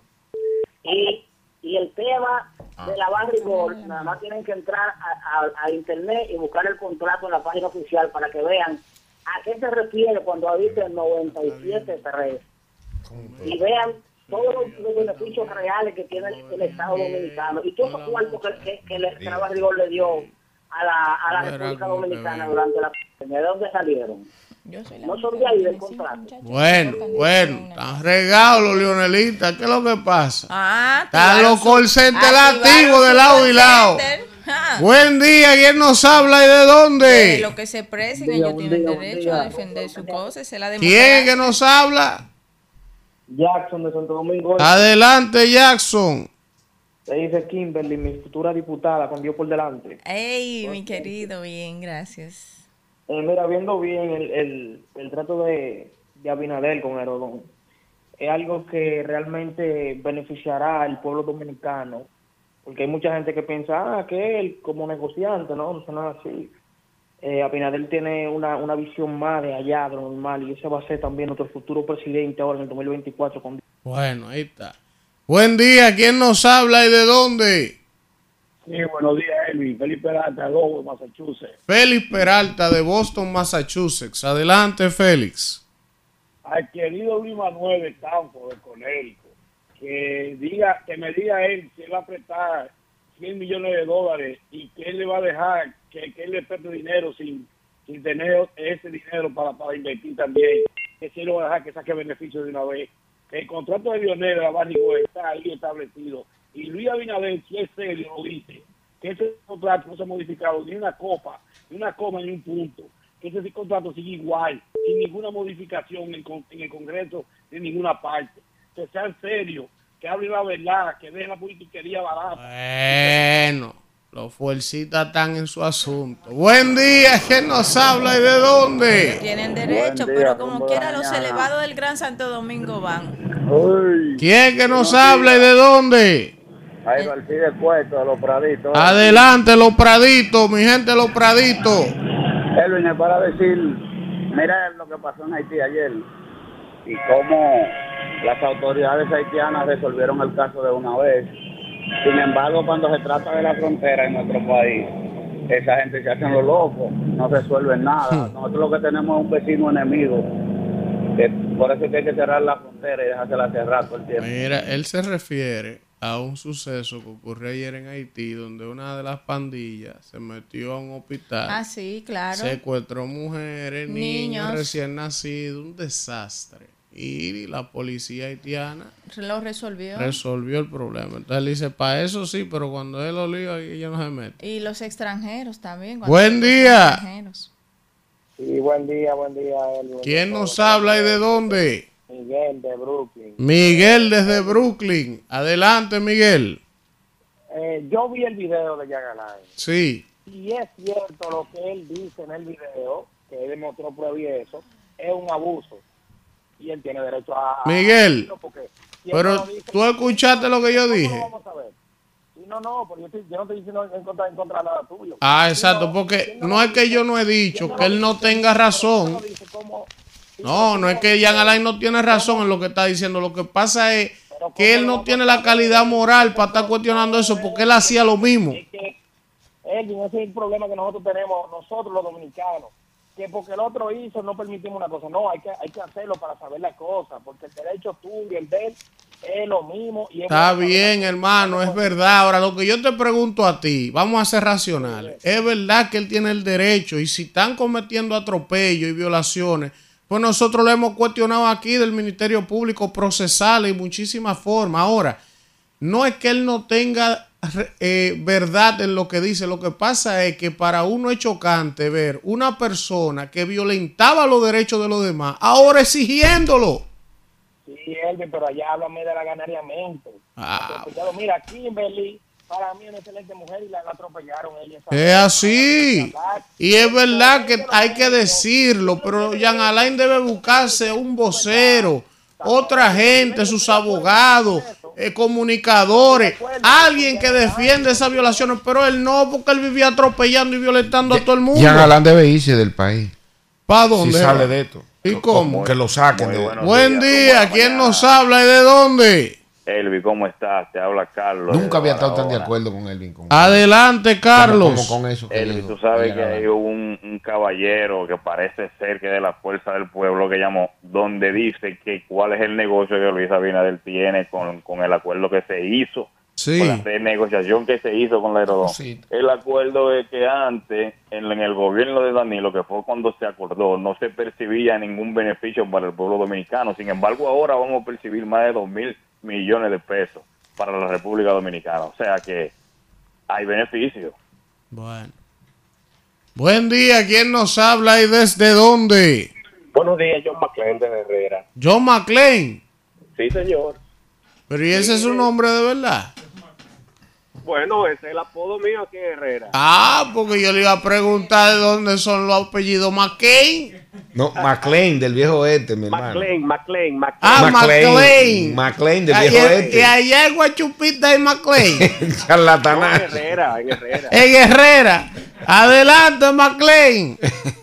Y, y el tema de la barrigol, nada más tienen que entrar a, a- a internet y buscar el contrato en la página oficial para que vean a qué se refiere cuando dice 97.3 y vean todos los, los beneficios reales que tiene el, el Estado Dominicano y todos los cuartos que, que, que le- que la barrigol le dio a la, a la República Dominicana durante la pandemia. ¿De dónde salieron? No son de ahí del contrato. Bueno, bueno. Están regados los leonelitas. ¿Qué es lo que pasa? Ah, Están los activos su de lado y lado. Ah. Buen día. ¿Quién nos habla y de De dónde? lo que se expresen, Día, ellos tienen derecho a defender su cosa. es la ¿Quién es que nos habla? Jackson de Santo Domingo. Adelante, Jackson. Le dice Kimberly, mi futura diputada, con Dios por delante. Ey, mi querido, bien, gracias. Eh, mira, viendo bien el, el, el trato de, de Abinader con Herodón, es algo que realmente beneficiará al pueblo dominicano, porque hay mucha gente que piensa, ah, que él como negociante, no, no es nada así. Eh, Abinader tiene una, una visión más de allá de lo normal y ese va a ser también nuestro futuro presidente ahora en el 2024 con Bueno, ahí está. Buen día. ¿Quién nos habla y de dónde? Sí, buenos días, Elvin. Felipe Peralta, Lowell, Massachusetts. Félix Peralta de Boston, Massachusetts. Adelante, Félix. Al querido Luis Manuel de Stanford, de Conérico, que diga, que me diga él si él va a prestar 100 millones de dólares y que él le va a dejar que, él le preste dinero sin, sin tener ese dinero para, para invertir también. Que si a dejar que saque beneficio de una vez. Que el contrato de Lionel Barrigo está ahí establecido. Y Luis Abinader, si es serio, lo dice. Que ese contrato no se ha modificado ni una copa, ni una coma, ni un punto. Que ese contrato sigue igual, sin ninguna modificación en, en el Congreso de ninguna parte. Que sean serios, que hablen la verdad, que dejen la politiquería barata. Bueno, los fuercitas están en su asunto. Buen día. ¿Quién nos habla y de dónde? Tienen derecho, día, pero como quiera, los elevados del Gran Santo Domingo van. ¿Quién que nos habla y de dónde? Ahí Alcide Puerto, de los Praditos. Adelante, los praditos, mi gente, los praditos. Elvin, es para decir, mira lo que pasó en Haití ayer y cómo las autoridades haitianas resolvieron el caso de una vez. Sin embargo, cuando se trata de la frontera en nuestro país, esa gente se hacen los locos, no resuelven nada. Nosotros lo que tenemos es un vecino enemigo. que por eso es que hay que cerrar la frontera y dejársela cerrar todo el tiempo. Mira, él se refiere a un suceso que ocurrió ayer en Haití, donde una de las pandillas se metió a un hospital. Ah, sí, claro. Secuestró mujeres, niños, Niños. recién nacidos, un desastre. Y la policía haitiana Lo resolvió. resolvió el problema. Entonces él dice, para eso sí, pero cuando él lo lío, ahí ella no se mete. y los extranjeros también. cuando Buen los día. extranjeros. Sí, buen día, buen día, Elvin. ¿Quién nos habla y de dónde? Miguel de Brooklyn. Miguel desde Brooklyn. Adelante, Miguel. Eh, yo vi el video de Yagalay. Sí. Y es cierto lo que él dice en el video, que él demostró prueba y eso, es un abuso. Y él tiene derecho a... Miguel, a- no pero dice, tú escuchaste lo que yo ¿cómo dije. vamos a ver? No, no, porque yo, estoy- yo no estoy diciendo en contra, en contra de nada tuyo. Ah, exacto, porque no es que yo no he dicho que él no tenga razón. No, no es que Jan Alain no tiene razón en lo que está diciendo. Lo que pasa es que él no tiene la calidad moral para estar cuestionando eso porque él hacía lo mismo. Elvin, ese es el problema que nosotros tenemos, nosotros los dominicanos, que porque el otro hizo no permitimos una cosa, no, hay que, hay que hacerlo para saber la cosa, porque el derecho tuyo y el de él es lo mismo. Y es Está bien, hermano, es verdad. Ahora, lo que yo te pregunto a ti, vamos a ser racionales. Es verdad que él tiene el derecho y si están cometiendo atropellos y violaciones, pues nosotros lo hemos cuestionado aquí del Ministerio Público procesal en muchísimas formas. Ahora, no es que él no tenga eh, verdad en lo que dice, lo que pasa es que para uno es chocante ver una persona que violentaba los derechos de los demás, ahora exigiéndolo. Sí, Elvin, pero allá háblame de la ganariamente. Ah. Mira, Kimberly, para mí es una excelente mujer y la atropellaron ella. Es así. Y es verdad que hay que decirlo, pero Jan Alain debe buscarse un vocero, otra gente, sus abogados, eh, comunicadores, alguien que defienda esas violaciones, pero él no, porque él vivía atropellando y violentando a todo el mundo. Jan Alain debe irse del país. ¿Para dónde? Si sale de esto. ¿Y cómo? Que lo saquen de Buen día, ¿quién nos habla y de dónde? Elvi, ¿cómo estás? Te habla Carlos. Nunca había estado tan de acuerdo con Elvin. con- Adelante, Carlos. Como con eso. que Elvi, dijo tú sabes que hay un, un caballero que parece ser que de la fuerza del pueblo que llamó, donde dice que cuál es el negocio que Luis Abinader tiene con, con el acuerdo que se hizo, Sí. con la renegociación que se hizo con la Aerodón. El acuerdo es que antes, en, en el gobierno de Danilo, que fue cuando se acordó, no se percibía ningún beneficio para el pueblo dominicano. Sin embargo, ahora vamos a percibir más de dos mil millones de pesos para la República Dominicana. O sea que hay beneficios. Bueno. Buen día, ¿quién nos habla y desde dónde? Buenos días, John McLean de Herrera. John McLean. Sí, señor. Pero ¿y ese es su nombre de verdad? Bueno, ese es el apodo mío aquí en Herrera. Ah, porque yo le iba a preguntar de dónde son los apellidos McCain. No, McLean del viejo oeste, mi hermano. McLean, McLean, McLean. Ah, McLean. McLean del viejo oeste. Y allá en Guachupita y McLean. Charlatanazo. En Herrera, en Herrera. en Herrera. Adelante, McLean.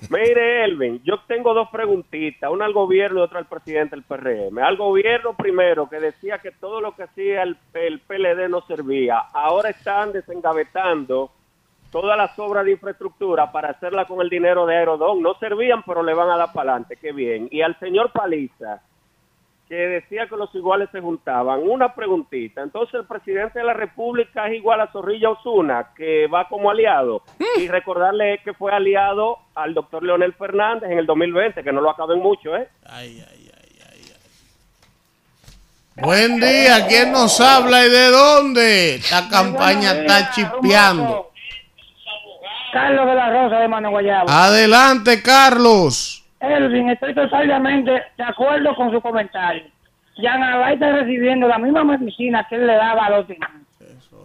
Mire, Elvin, yo tengo dos preguntitas, una al gobierno y otra al presidente del PRM. Al gobierno primero, que decía que todo lo que hacía el, el PLD no servía. Ahora están desengavetando todas las obras de infraestructura para hacerla con el dinero de Aerodón. No servían, pero le van a dar para adelante. Qué bien. Y al señor Paliza, que decía que los iguales se juntaban. Una preguntita. Entonces, el presidente de la República es igual a Zorrilla Osuna, que va como aliado. Y recordarle que fue aliado al doctor Leonel Fernández en el 2020, que no lo acaben mucho, ¿eh? Buen día, ¿quién nos habla y de dónde? Esta campaña está chipeando. Carlos de la Rosa de Mano Guayabo. Adelante, Carlos. Elvin, estoy totalmente de acuerdo con su comentario. Jan Alay está recibiendo la misma medicina que él le daba a los demás.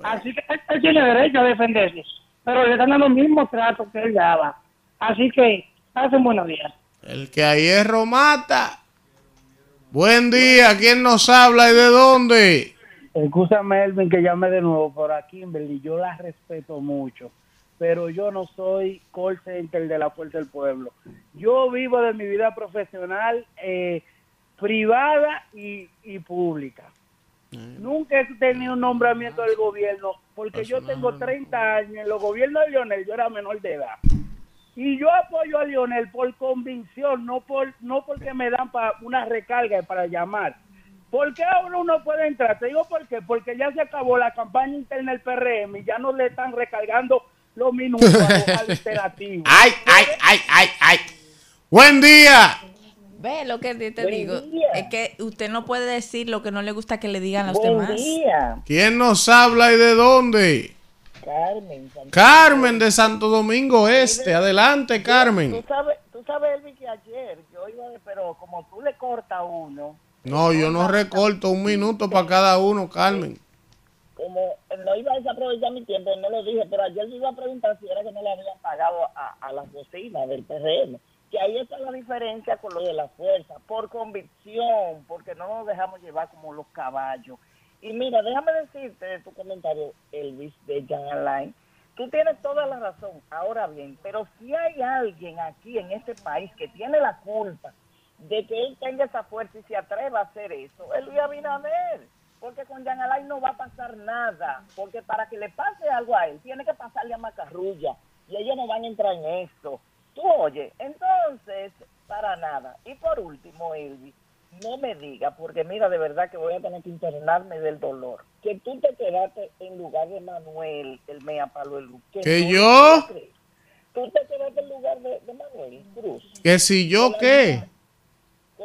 Así que él, él tiene derecho a defenderse, pero le están dando los mismos tratos que él daba. Así que, pasen buenos días. El que a hierro mata. Buen día, ¿quién nos habla y de dónde? Escúchame, Elvin, que llame de nuevo por aquí, Kimberly. Yo la respeto mucho, pero yo no soy call center de la Fuerza del Pueblo. Yo vivo de mi vida profesional eh, privada y, y pública. Nunca he tenido un nombramiento del gobierno, porque yo tengo 30 años. En los gobiernos de Lionel yo era menor de edad. Y yo apoyo a Lionel por convicción, no por no porque me dan para una recarga para llamar. ¿Por qué ahora uno puede entrar? Te digo por qué. Porque ya se acabó la campaña interna del PRM y ya no le están recargando los minutos alternativos. ¡Ay, ay, ay, ay, ay! Buen día. Ve lo que te Buen digo. día. Es que usted no puede decir lo que no le gusta que le digan a los Buen demás. día. ¿Quién nos habla y de dónde? Carmen. Carmen de Santo Domingo Este. Adelante, Tú Carmen. sabes, tú sabes, Elvin, que ayer yo iba de, pero como tú le cortas uno, No, yo no recorto un minuto para cada uno, Carmen. como no iba a desaprovechar mi tiempo, no lo dije, pero ayer yo iba a preguntar si era que no le habían pagado a, las bocinas del PRM. Que ahí está la diferencia con lo de la fuerza, por convicción, porque no nos dejamos llevar como los caballos. Y mira, déjame decirte tu comentario, Elvis, de Jan Alain. Tú tienes toda la razón. Ahora bien, pero si hay alguien aquí en este país que tiene la culpa de que él tenga esa fuerza y se atreva a hacer eso, es Luis Abinader. Porque con Jan Alain no va a pasar nada. Porque para que le pase algo a él, tiene que pasarle a Macarrulla. Y ellos no van a entrar en esto. Tú oye, entonces, para nada. Y por último, Elvis, no me diga, porque mira, de verdad que voy a tener que internarme del dolor, que tú te quedaste en lugar de Manuel, el Mea Palo el ¿Que, ¿Que yo? Tú te quedaste en lugar de, de Manuel Cruz. ¿Que si yo qué?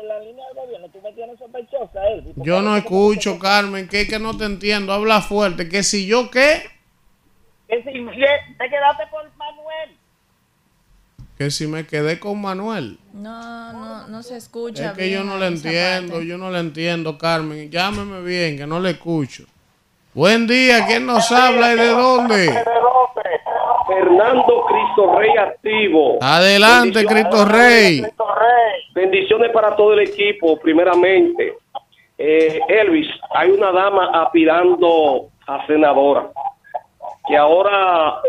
Con la línea del gobierno, tú me tienes sospechosa, Elvis. Yo no escucho, Carmen, que que no te entiendo, habla fuerte, que si yo qué? Que si te quedaste por Manuel. Que si me quedé con Manuel. No, no, no se escucha. Es que yo no le entiendo, yo no le entiendo, Carmen. Llámeme bien, que no le escucho. Buen día, ¿quién nos habla y de dónde? Fernando Cristo Rey activo. Adelante, Cristo Rey. Bendiciones para todo el equipo, primeramente. Eh, Elvis, hay una dama aspirando a senadora que ahora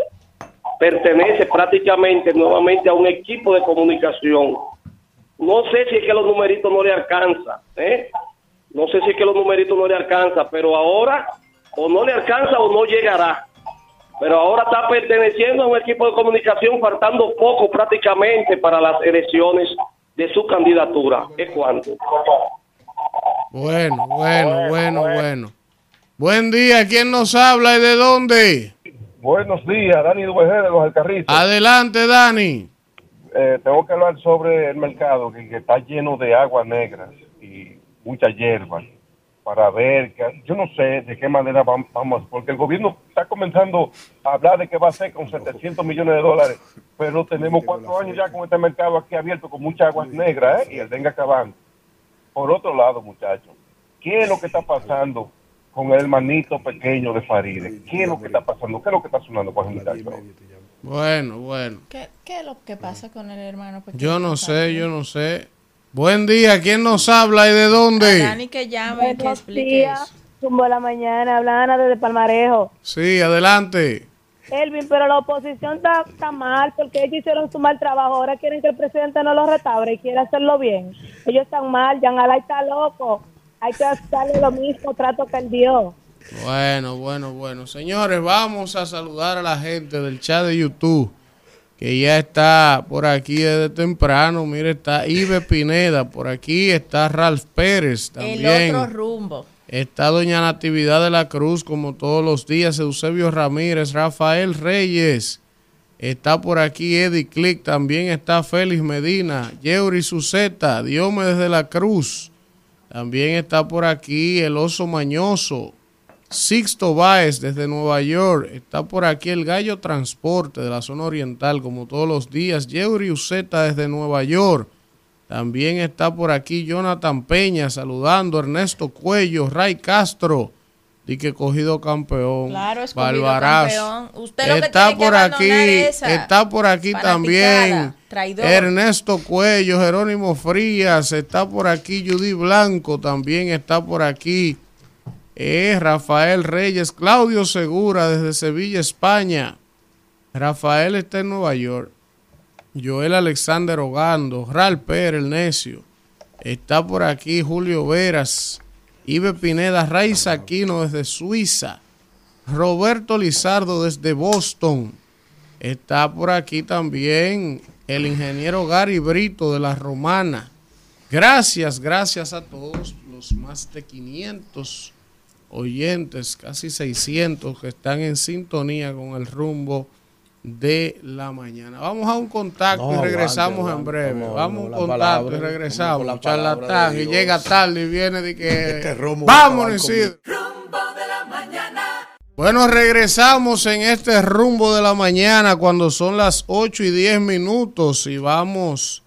pertenece prácticamente nuevamente a un equipo de comunicación. No sé si es que los numeritos no le alcanza, ¿eh? No sé si es que los numeritos no le alcanza, pero ahora o no le alcanza o no llegará. Pero ahora está perteneciendo a un equipo de comunicación faltando poco prácticamente para las elecciones de su candidatura. ¿Es cuánto? Bueno, bueno, bueno, bueno. Buen día, ¿quién nos habla y de dónde? Buenos días, Dani Duejer de los Alcarritos. Adelante, Dani. Eh, tengo que hablar sobre el mercado que, está lleno de aguas negras y mucha hierba para ver, que, yo no sé de qué manera vamos, porque el gobierno está comenzando a hablar de qué va a hacer con 700 millones de dólares, pero tenemos cuatro años ya con este mercado aquí abierto con muchas aguas negras ¿eh? y el venga acabando. Por otro lado, muchachos, ¿qué es lo que está pasando con el hermanito pequeño de Faride. ¿Qué es lo que está pasando? ¿Qué es lo que está sonando con el muchacho? Bueno, bueno. ¿Qué, ¿Qué, es lo que pasa con el hermano pequeño? Yo no sé, yo no sé. Buen día, ¿quién nos habla y de dónde? Dani que llame, que explique Tumbo la mañana, habla Ana desde Palmarejo. Sí, adelante. Elvin, pero la oposición está, está, mal porque ellos hicieron su mal trabajo. Ahora quieren que el presidente no lo restaure y quiere hacerlo bien. Ellos están mal, Jan Alay está loco hay que darle lo mismo trato que él dio. Bueno, bueno, bueno. Señores, vamos a saludar a la gente del chat de YouTube que ya está por aquí desde temprano. Mire, está Ibe Pineda, por aquí está Ralph Pérez también. El otro rumbo. Está Doña Natividad de la Cruz, como todos los días, Eusebio Ramírez, Rafael Reyes. Está por aquí Eddie Click, también está Félix Medina, Yeuri Suceta, Diomedes de la Cruz. También está por aquí el oso mañoso. Sixto Báez desde Nueva York. Está por aquí el Gallo Transporte de la zona oriental, como todos los días. Yeuri Uceta desde Nueva York. También está por aquí Jonathan Peña saludando. Ernesto Cuello, Ray Castro. Y que cogido campeón. Claro, escogido campeón. Usted lo está que por que aquí, esa está por aquí también. Ernesto Cuello, Jerónimo Frías, está por aquí Judy Blanco, también está por aquí eh, Rafael Reyes, Claudio Segura desde Sevilla, España. Rafael está en Nueva York. Joel Alexander Ogando, Ral Pérez, el necio. Está por aquí Julio Veras, Ibe Pineda, Raiz Aquino desde Suiza, Roberto Lizardo desde Boston. Está por aquí también el ingeniero Gary Brito de la Romana. Gracias, gracias a todos los más de 500 oyentes, casi 600 que están en sintonía con el rumbo de la mañana. Vamos a un contacto y regresamos en breve. Vamos a un contacto y regresamos. Charlatán y llega tarde y viene de que este vámonos Rumbo de la mañana. Bueno, regresamos en este rumbo de la mañana cuando son las 8 y 10 minutos y vamos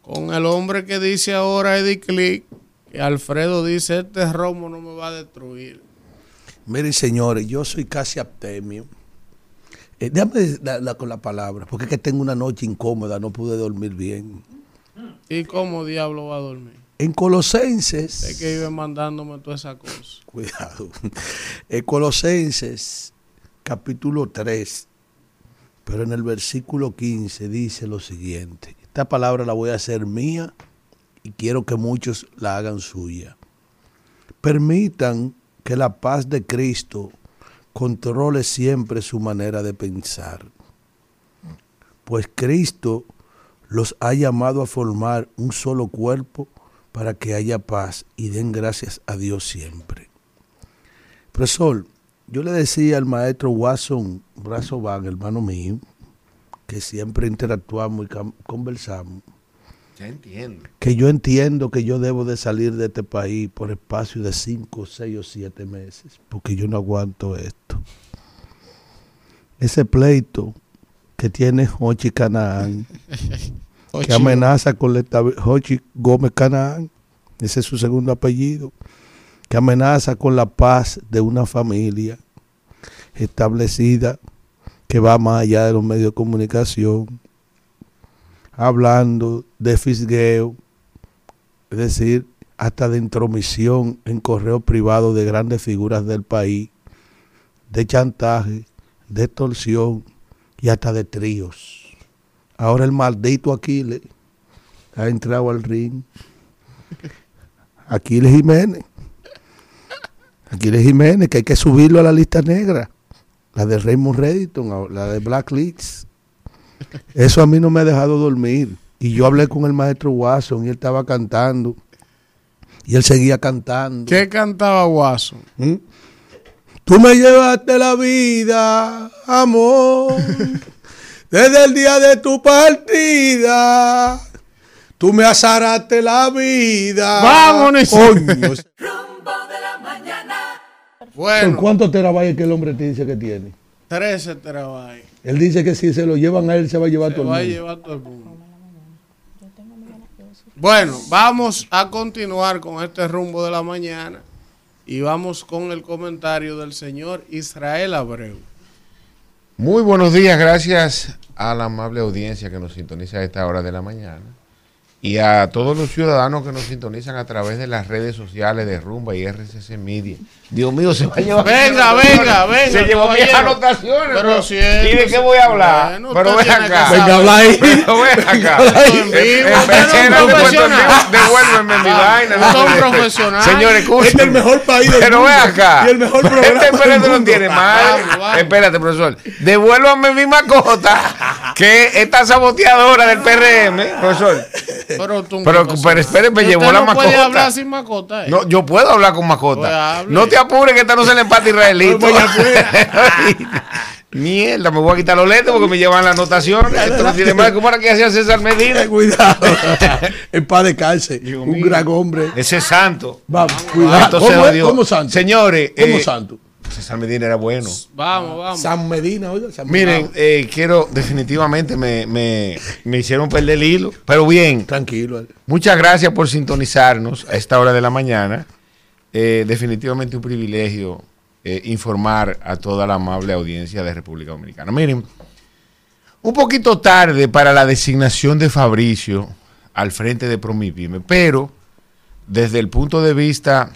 con el hombre que dice ahora Eddie Click, que Alfredo dice, este romo no me va a destruir. Miren señores, yo soy casi aptemio eh, déjame la, con la palabra, porque es que tengo una noche incómoda, no pude dormir bien. ¿Y cómo diablo va a dormir? En Colosenses. Es que iba mandándome toda esa cosa. Cuidado. En Colosenses, capítulo 3, pero en el versículo 15 dice lo siguiente. Esta palabra la voy a hacer mía y quiero que muchos la hagan suya. Permitan que la paz de Cristo controle siempre su manera de pensar. Pues Cristo los ha llamado a formar un solo cuerpo para que haya paz y den gracias a Dios siempre. Profesor, yo le decía al maestro Watson Brazo Van, hermano mío, que siempre interactuamos y conversamos, ya entiendo. que yo entiendo que yo debo de salir de este país por espacio de 5, 6 o 7 meses, porque yo no aguanto esto. Ese pleito que tiene Hochi Canaán, que amenaza con la Hochi Gómez Canaán, ese es su segundo apellido, que amenaza con la paz de una familia establecida que va más allá de los medios de comunicación, hablando de fisgueo, es decir, hasta de intromisión en correo privado de grandes figuras del país, de chantaje, de extorsión y hasta de tríos. Ahora el maldito Aquiles ha entrado al ring. Aquiles Jiménez. Aquiles Jiménez, que hay que subirlo a la lista negra. La de Raymond Redditon, la de Black Leaks. Eso a mí no me ha dejado dormir. Y yo hablé con el maestro Watson y él estaba cantando. Y él seguía cantando. ¿Qué cantaba Watson? ¿Mm? Tú me llevaste la vida, amor, desde el día de tu partida. Tú me azaraste la vida. Vámonos. Coño. Bueno, ¿Por cuántos terabytes que el hombre te dice que tiene? 13 terabytes. Él dice que si se lo llevan a él, se va a llevar Se todo el va a mundo. llevar todo el mundo. Bueno, vamos a continuar con este rumbo de la mañana y vamos con el comentario del señor Israel Abreu. Muy buenos días, gracias a la amable audiencia que nos sintoniza a esta hora de la mañana y a todos los ciudadanos que nos sintonizan a través de las redes sociales de Rumba y RCC Media. Dios mío, se va a llevar. Venga, venga, venga, Se llevó mis anotaciones. Pero si ¿Y de qué voy a hablar? Bueno, pero ven acá. Venga, habla ahí. Pero ven acá. Devuélveme mi Vamos, vaina. usted es un no, profesional. Señores, escúchame. Este es el mejor país del Pero mundo. ven acá. Y el mejor programa Este espérate no tiene mal. Vamos, vamos. Espérate, profesor. Devuélvame mi mascota. que esta saboteadora del PRM, profesor. Pero, tú, Pero, pero espere, me Usted llevó la no puede mascota. hablar sin mascota. ¿eh? No, yo puedo hablar con mascota. Pues no te apures que esta no se le empate israelito. Mierda, me voy a quitar los lentes porque me llevan la anotación. Esto no tiene más. ¿Cómo era que hacía César Medina? Cuidado. en paz de cárcel. Un gran hombre. Ese es santo. Vamos, Ah, cuidado. entonces ¿Cómo. ¿Cómo santo? Señores, ¿Cómo eh, santo? César Medina era bueno. Vamos, vamos. San Medina. San Miren, eh, quiero, definitivamente me, me, me hicieron perder el hilo, pero bien. Tranquilo. Muchas gracias por sintonizarnos a esta hora de la mañana. Eh, definitivamente un privilegio eh, informar a toda la amable audiencia de República Dominicana. Miren, un poquito tarde para la designación de Fabricio al frente de Promipyme, pero desde el punto de vista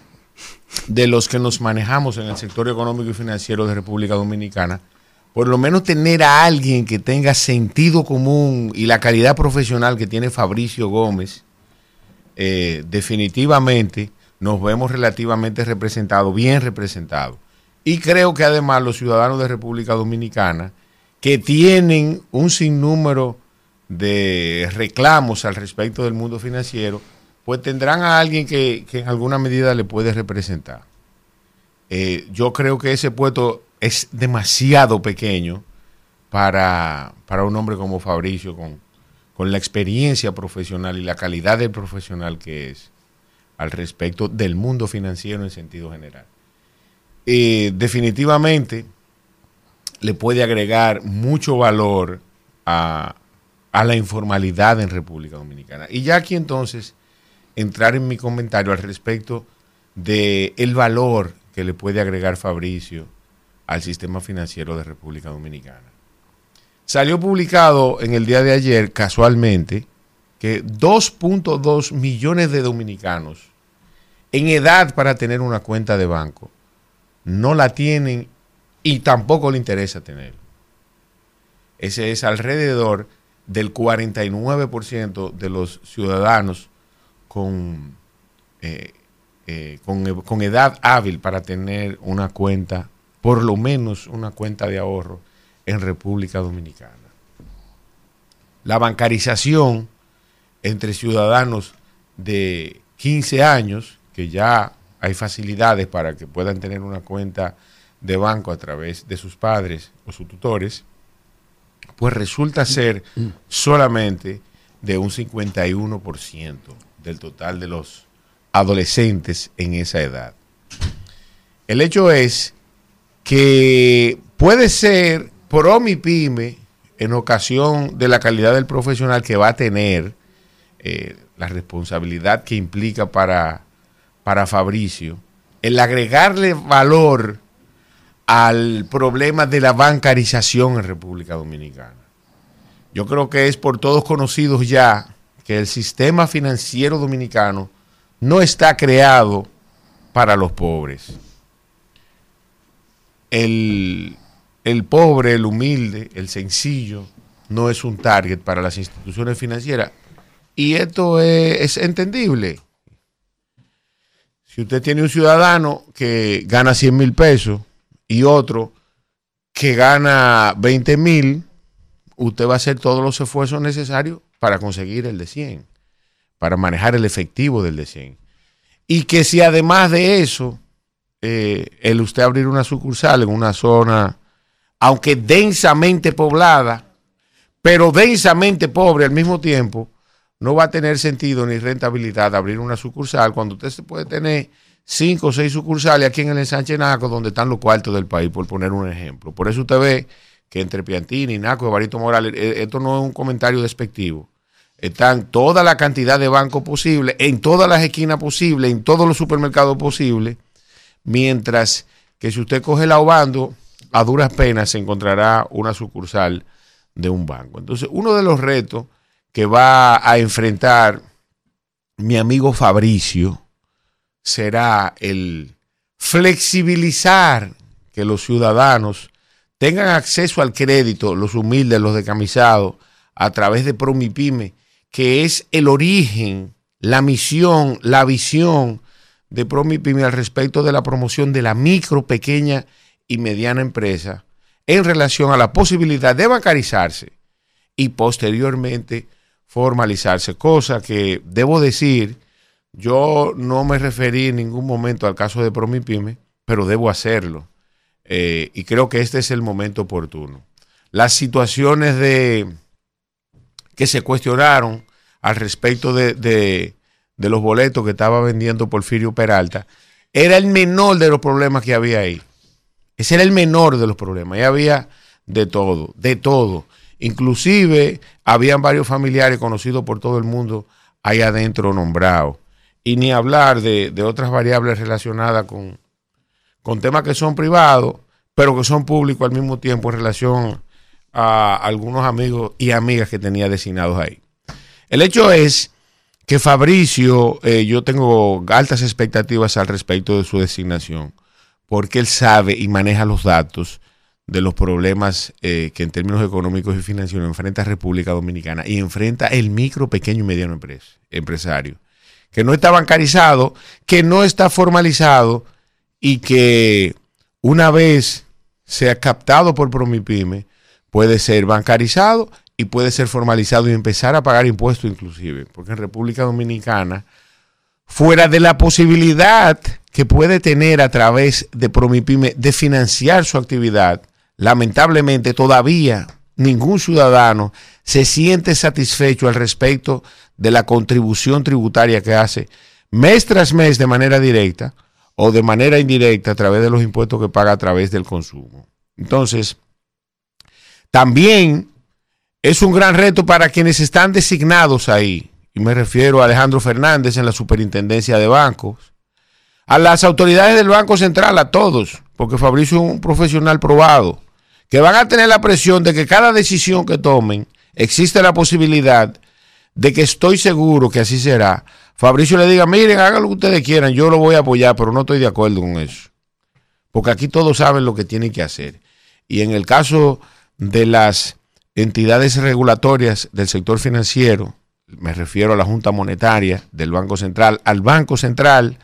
de los que nos manejamos en el sector económico y financiero de República Dominicana, por lo menos tener a alguien que tenga sentido común y la calidad profesional que tiene Fabricio Gómez, eh, definitivamente nos vemos relativamente representados, bien representados. Y creo que además los ciudadanos de República Dominicana, que tienen un sinnúmero de reclamos al respecto del mundo financiero, pues tendrán a alguien que, que en alguna medida le puede representar. Eh, yo creo que ese puesto es demasiado pequeño para, para un hombre como Fabricio, con, con la experiencia profesional y la calidad del profesional que es al respecto del mundo financiero en sentido general. Eh, definitivamente le puede agregar mucho valor a, a la informalidad en República Dominicana. Y ya aquí entonces entrar en mi comentario al respecto de el valor que le puede agregar Fabricio al sistema financiero de República Dominicana. Salió publicado en el día de ayer, casualmente, que 2.2 millones de dominicanos en edad para tener una cuenta de banco no la tienen y tampoco le interesa tener. Ese es alrededor del 49% de los ciudadanos con, eh, eh, con, con edad hábil para tener una cuenta, por lo menos una cuenta de ahorro en República Dominicana. La bancarización entre ciudadanos de 15 años, que ya hay facilidades para que puedan tener una cuenta de banco a través de sus padres o sus tutores, pues resulta ser solamente de un 51% del total de los adolescentes en esa edad. El hecho es que puede ser pro mi pyme en ocasión de la calidad del profesional que va a tener, eh, la responsabilidad que implica para, para Fabricio, el agregarle valor al problema de la bancarización en República Dominicana. Yo creo que es por todos conocidos ya que el sistema financiero dominicano no está creado para los pobres. El, el pobre, el humilde, el sencillo, no es un target para las instituciones financieras. Y esto es, entendible. Si usted tiene un ciudadano que gana 100 mil pesos y otro que gana 20 mil, usted va a hacer todos los esfuerzos necesarios para conseguir el de 100, para manejar el efectivo del de 100. Y que si además de eso, eh, el usted abrir una sucursal en una zona, aunque densamente poblada, pero densamente pobre al mismo tiempo, no va a tener sentido ni rentabilidad abrir una sucursal cuando usted se puede tener cinco o seis sucursales aquí en el ensanche Naco, donde están los cuartos del país, por poner un ejemplo. Por eso usted ve que entre Piantini, Naco, Barito Morales, eh, esto no es un comentario despectivo. Están toda la cantidad de bancos posible, en todas las esquinas posibles, en todos los supermercados posibles, mientras que si usted coge la Obando, a duras penas se encontrará una sucursal de un banco. Entonces, uno de los retos que va a enfrentar mi amigo Fabricio será el flexibilizar que los ciudadanos tengan acceso al crédito, los humildes, los decamisados, a través de Promipyme, que es el origen, la misión, la visión de Promipyme al respecto de la promoción de la micro, pequeña y mediana empresa en relación a la posibilidad de bancarizarse y posteriormente formalizarse, cosa que debo decir, yo no me referí en ningún momento al caso de Promipyme, pero debo hacerlo. Eh, y creo que este es el momento oportuno. Las situaciones de que se cuestionaron al respecto de, de, los boletos que estaba vendiendo Porfirio Peralta, era el menor de los problemas que había ahí. Ese era el menor de los problemas. Ahí había de todo, de todo. Inclusive habían varios familiares conocidos por todo el mundo ahí adentro nombrados. Y ni hablar de, otras variables relacionadas con, con temas que son privados, pero que son públicos al mismo tiempo en relación a algunos amigos y amigas que tenía designados ahí. El hecho es que Fabricio, eh, yo tengo altas expectativas al respecto de su designación, porque él sabe y maneja los datos de los problemas eh, que en términos económicos y financieros enfrenta República Dominicana y enfrenta el micro, pequeño y mediano empresario, que no está bancarizado, que no está formalizado y que una vez sea captado por Promipyme, puede ser bancarizado y puede ser formalizado y empezar a pagar impuestos inclusive, porque en República Dominicana, fuera de la posibilidad que puede tener a través de Promipyme de financiar su actividad, lamentablemente todavía ningún ciudadano se siente satisfecho al respecto de la contribución tributaria que hace mes tras mes de manera directa o de manera indirecta a través de los impuestos que paga a través del consumo. Entonces, también es un gran reto para quienes están designados ahí, y me refiero a Alejandro Fernández en la Superintendencia de Bancos, a las autoridades del Banco Central, a todos, porque Fabricio es un profesional probado, que van a tener la presión de que cada decisión que tomen existe la posibilidad de que estoy seguro que así será, Fabricio le diga, miren, hagan lo que ustedes quieran, yo lo voy a apoyar, pero no estoy de acuerdo con eso. Porque aquí todos saben lo que tienen que hacer. Y en el caso de las entidades regulatorias del sector financiero, me refiero a la Junta Monetaria del Banco Central, al Banco Central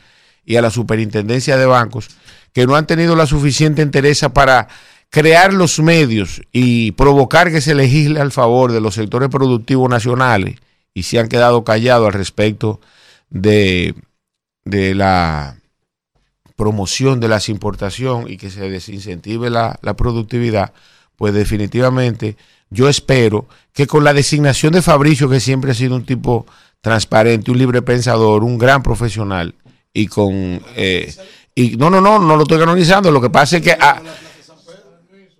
y a la Superintendencia de Bancos, que no han tenido la suficiente entereza para crear los medios y provocar que se legisle al favor de los sectores productivos nacionales y se han quedado callados al respecto de, de la promoción de las importaciones y que se desincentive la, la productividad, pues definitivamente yo espero que con la designación de Fabricio, que siempre ha sido un tipo transparente, un libre pensador, un gran profesional, y con... Eh, y no, no, no, no lo estoy canonizando, lo que pasa es que...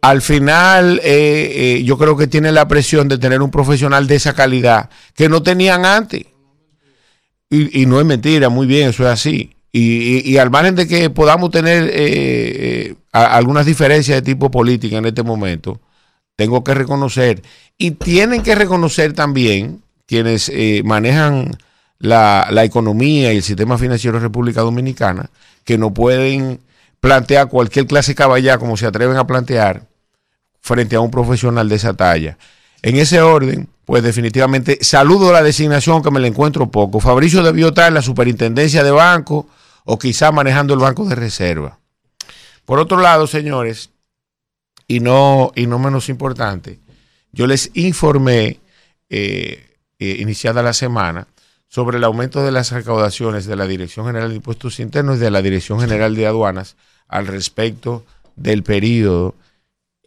al final eh, eh, yo creo que tiene la presión de tener un profesional de esa calidad que no tenían antes. Y, no es mentira, muy bien, eso es así. Y, al margen de que podamos tener algunas diferencias de tipo política en este momento, tengo que reconocer, y tienen que reconocer también quienes eh, manejan la, economía y el sistema financiero de República Dominicana, que no pueden plantear cualquier clase caballá como se atreven a plantear frente a un profesional de esa talla. En ese orden, pues definitivamente saludo la designación que me la encuentro poco. Fabricio debió estar en la superintendencia de banco o quizá manejando el banco de reserva. Por otro lado, señores, y no, y no menos importante, yo les informé, eh, eh, iniciada la semana, sobre el aumento de las recaudaciones de la Dirección General de Impuestos Internos y de la Dirección General de Aduanas al respecto del periodo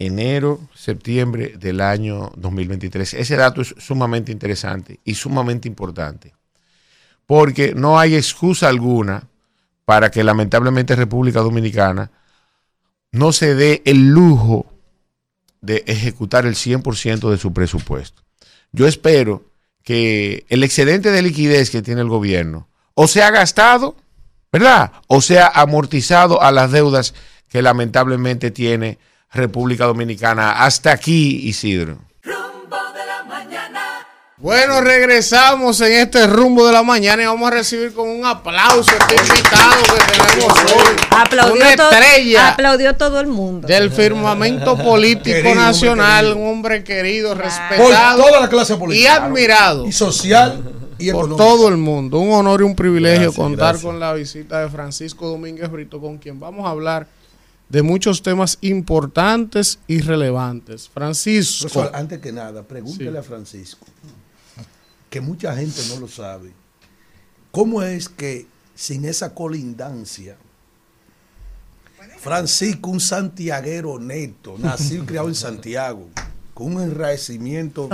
enero-septiembre del año 2023. Ese dato es sumamente interesante y sumamente importante, porque no hay excusa alguna para que lamentablemente República Dominicana no se dé el lujo de ejecutar el 100% de su presupuesto. Yo espero que el excedente de liquidez que tiene el gobierno o sea gastado, ¿verdad? O sea amortizado a las deudas que lamentablemente tiene República Dominicana. Hasta aquí, Isidro. Bueno, regresamos en este rumbo de la mañana y vamos a recibir con un aplauso este invitado que tenemos hoy. Aplaudió, una estrella aplaudió todo el mundo. Del firmamento político nacional, un hombre querido, respetado. Por toda la clase política. Y admirado. Y social. Y por todo el mundo. Un honor y un privilegio contar con la visita de Francisco Domínguez Brito, con quien vamos a hablar de muchos temas importantes y relevantes. Francisco. antes que nada, pregúntele a Francisco que mucha gente no lo sabe. ¿Cómo es que sin esa colindancia, Francisco, un santiaguero neto, nacido y criado en Santiago, con un enraecimiento,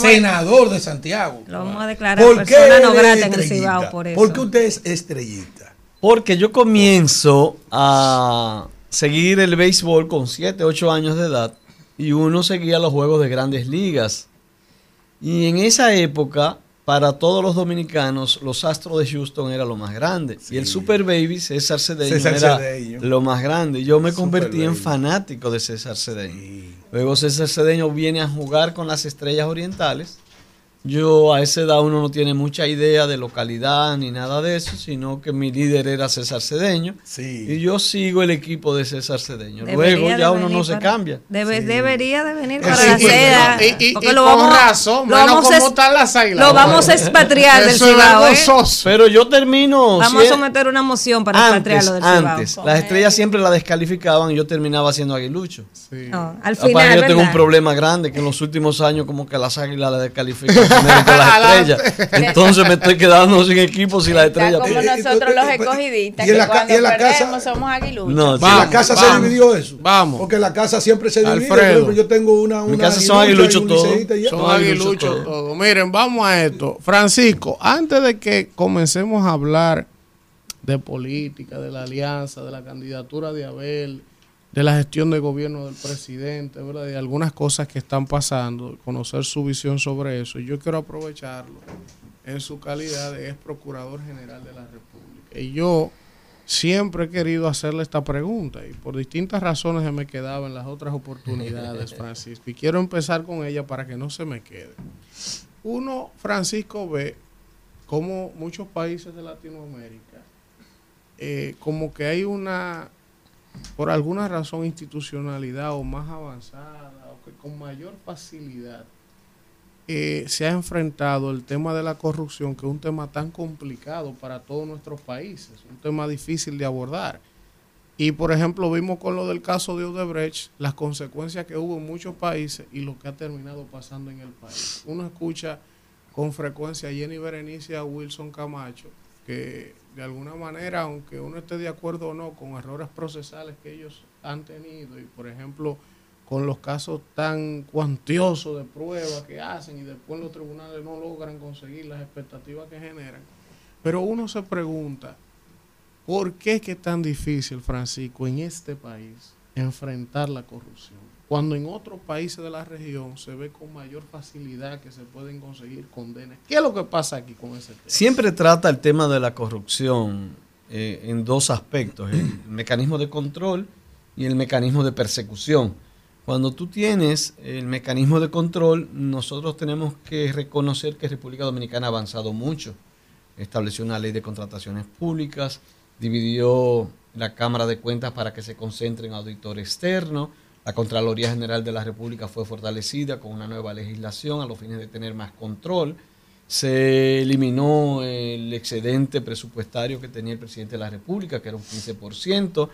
senador de Santiago. Lo vamos a declarar ¿Por persona no grata en el Cibao por eso. ¿Por qué usted es estrellita? Porque yo comienzo a seguir el béisbol con 7, 8 años de edad y uno seguía los juegos de grandes ligas y en esa época, para todos los dominicanos, los Astros de Houston era lo más grande. Y el Super Baby, César Cedeño, era lo más grande. Yo me convertí en fanático de César Cedeño. Luego César Cedeño viene a jugar con las Estrellas Orientales yo a esa edad uno no tiene mucha idea de localidad ni nada de eso, sino que mi líder era César Cedeño. Y yo sigo el equipo de César Cedeño. Luego ya uno no se cambia. Debería de venir para la seda. Y, porque lo vamos, razón, lo vamos a las Lo vamos a expatriar del Cibao. ¿eh? Pero yo termino. Vamos a someter una moción para expatriarlo del Cibao. Antes, las estrellas siempre la descalificaban y yo terminaba siendo aguilucho. al final. yo tengo un problema grande que en los últimos años, como que las águilas la descalifican las estrellas. Entonces me estoy quedando sin equipo si las estrellas. Como nosotros los escogidistas, que cuando en la perdemos somos aguiluchos. No, la casa se dividió eso. Vamos. Porque la casa siempre se divide. Alfredo, yo tengo una, una Mi casa son aguiluchos todos. Son aguiluchos todos. Miren, vamos a esto. Francisco, antes de que comencemos a hablar de política, de la alianza, de la candidatura de Abel, de la gestión de gobierno del presidente, ¿verdad? de algunas cosas que están pasando, conocer su visión sobre eso. Y yo quiero aprovecharlo en su calidad de ex procurador general de la República. Y yo siempre he querido hacerle esta pregunta y por distintas razones se me quedaba en las otras oportunidades, Francisco. Y quiero empezar con ella para que no se me quede. uno, Francisco, ve como muchos países de Latinoamérica, eh, como que hay una, por alguna razón, institucionalidad o más avanzada, o que con mayor facilidad eh, se ha enfrentado el tema de la corrupción, que es un tema tan complicado para todos nuestros países, un tema difícil de abordar. Y por ejemplo, vimos con lo del caso de Odebrecht las consecuencias que hubo en muchos países y lo que ha terminado pasando en el país. Uno escucha con frecuencia a Jenny Berenice a Wilson Camacho, que de alguna manera, aunque uno esté de acuerdo o no con errores procesales que ellos han tenido, y por ejemplo, con los casos tan cuantiosos de pruebas que hacen y después los tribunales no logran conseguir las expectativas que generan. Pero uno se pregunta, ¿Por qué es que es tan difícil, Francisco, en este país enfrentar la corrupción? Cuando en otros países de la región se ve con mayor facilidad que se pueden conseguir condenas. ¿Qué es lo que pasa aquí con ese tema? Siempre trata el tema de la corrupción eh, en dos aspectos, el mecanismo de control y el mecanismo de persecución. Cuando tú tienes el mecanismo de control, nosotros tenemos que reconocer que República Dominicana ha avanzado mucho. Estableció una ley de contrataciones públicas, dividió la Cámara de Cuentas para que se concentre en auditor externo. La Contraloría General de la República fue fortalecida con una nueva legislación a los fines de tener más control. Se eliminó el excedente presupuestario que tenía el presidente de la República, que era un 15%.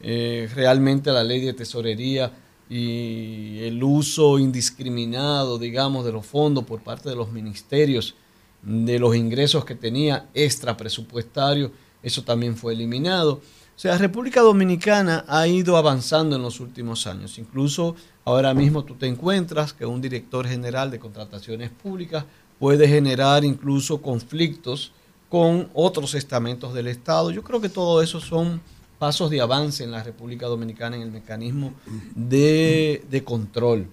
Eh, realmente la ley de tesorería y el uso indiscriminado, digamos, de los fondos por parte de los ministerios, de los ingresos que tenía extra presupuestario, eso también fue eliminado. O sea, República Dominicana ha ido avanzando en los últimos años. Incluso ahora mismo tú te encuentras que un director general de contrataciones públicas puede generar incluso conflictos con otros estamentos del Estado. Yo creo que todo eso son pasos de avance en la República Dominicana en el mecanismo de, de control.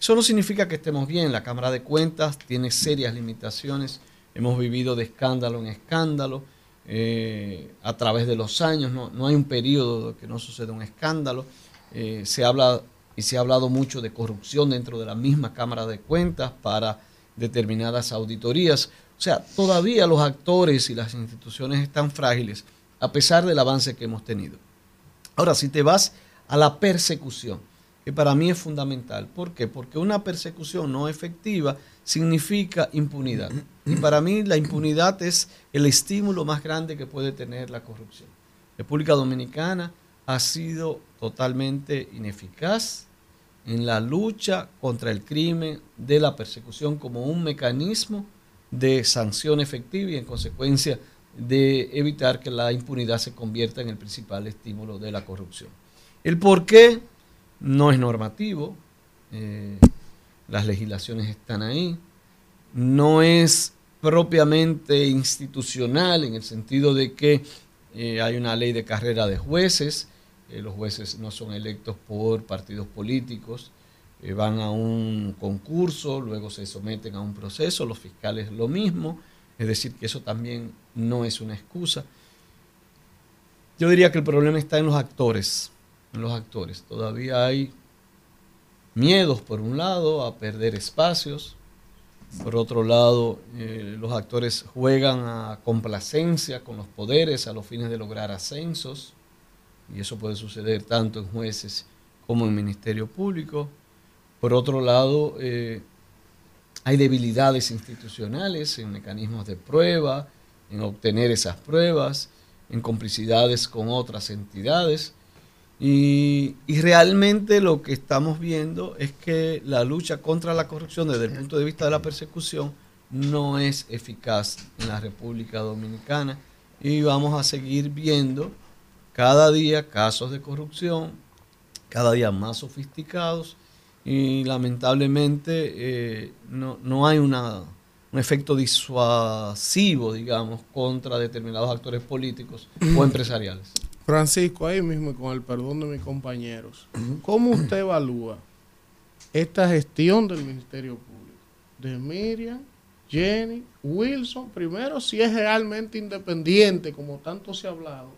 Eso no significa que estemos bien. La Cámara de Cuentas tiene serias limitaciones. Hemos vivido de escándalo en escándalo. Eh, a través de los años, no, hay un periodo que no suceda un escándalo. Eh, se habla y se ha hablado mucho de corrupción dentro de la misma Cámara de Cuentas para determinadas auditorías. O sea, todavía los actores y las instituciones están frágiles a pesar del avance que hemos tenido. Ahora, si te vas a la persecución, que para mí es fundamental. ¿Por qué? Porque una persecución no efectiva significa impunidad. Y para mí la impunidad es el estímulo más grande que puede tener la corrupción. República Dominicana ha sido totalmente ineficaz en la lucha contra el crimen de la persecución como un mecanismo de sanción efectiva y en consecuencia de evitar que la impunidad se convierta en el principal estímulo de la corrupción. El por qué no es normativo, eh, las legislaciones están ahí, no es propiamente institucional en el sentido de que eh, hay una ley de carrera de jueces, eh, los jueces no son electos por partidos políticos, van a un concurso, luego se someten a un proceso, los fiscales lo mismo, es decir, que eso también no es una excusa. Yo diría que el problema está en los actores, en los actores. Todavía hay miedos, por un lado, a perder espacios. Por otro lado, eh, los actores juegan a complacencia con los poderes a los fines de lograr ascensos. Y eso puede suceder tanto en jueces como en Ministerio Público. Por otro lado, eh, hay debilidades institucionales en mecanismos de prueba, en obtener esas pruebas, en complicidades con otras entidades. Y, realmente lo que estamos viendo es que la lucha contra la corrupción desde el punto de vista de la persecución no es eficaz en la República Dominicana y vamos a seguir viendo cada día casos de corrupción, cada día más sofisticados y lamentablemente eh, no, no, hay una, un efecto disuasivo, digamos, contra determinados actores políticos o empresariales. Francisco, ahí mismo con el perdón de mis compañeros, ¿cómo usted evalúa esta gestión del Ministerio Público? De Miriam, Jenny, Wilson, primero si es realmente independiente, como tanto se ha hablado,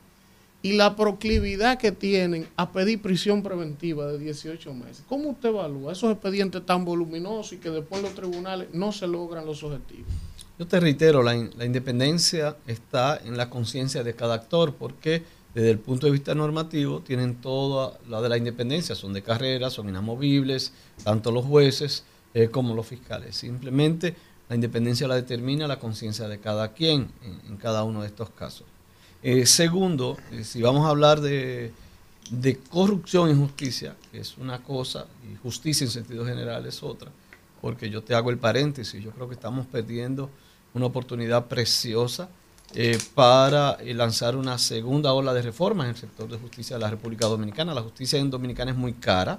y la proclividad que tienen a pedir prisión preventiva de 18 meses. ¿Cómo usted evalúa esos expedientes tan voluminosos y que después los tribunales no se logran los objetivos? Yo te reitero, la, la independencia está en la conciencia de cada actor, porque desde el punto de vista normativo tienen toda la de la independencia, son de carrera, son inamovibles, tanto los jueces eh, como los fiscales. Simplemente la independencia la determina la conciencia de cada quien en, cada uno de estos casos. Eh, segundo, eh, si vamos a hablar de, de corrupción y justicia, que es una cosa, y justicia en sentido general es otra, porque yo te hago el paréntesis, yo creo que estamos perdiendo una oportunidad preciosa eh, para eh, lanzar una segunda ola de reformas en el sector de justicia de la República Dominicana. La justicia en Dominicana es muy cara,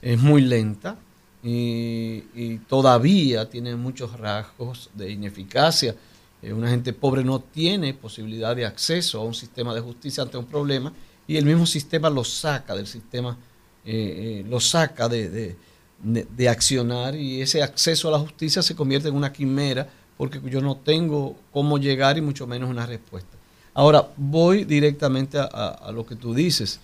es muy lenta y, todavía tiene muchos rasgos de ineficacia. Eh, una gente pobre no tiene posibilidad de acceso a un sistema de justicia ante un problema y el mismo sistema lo saca del sistema, lo saca de accionar y ese acceso a la justicia se convierte en una quimera porque yo no tengo cómo llegar y mucho menos una respuesta. Ahora, voy directamente a, lo que tú dices.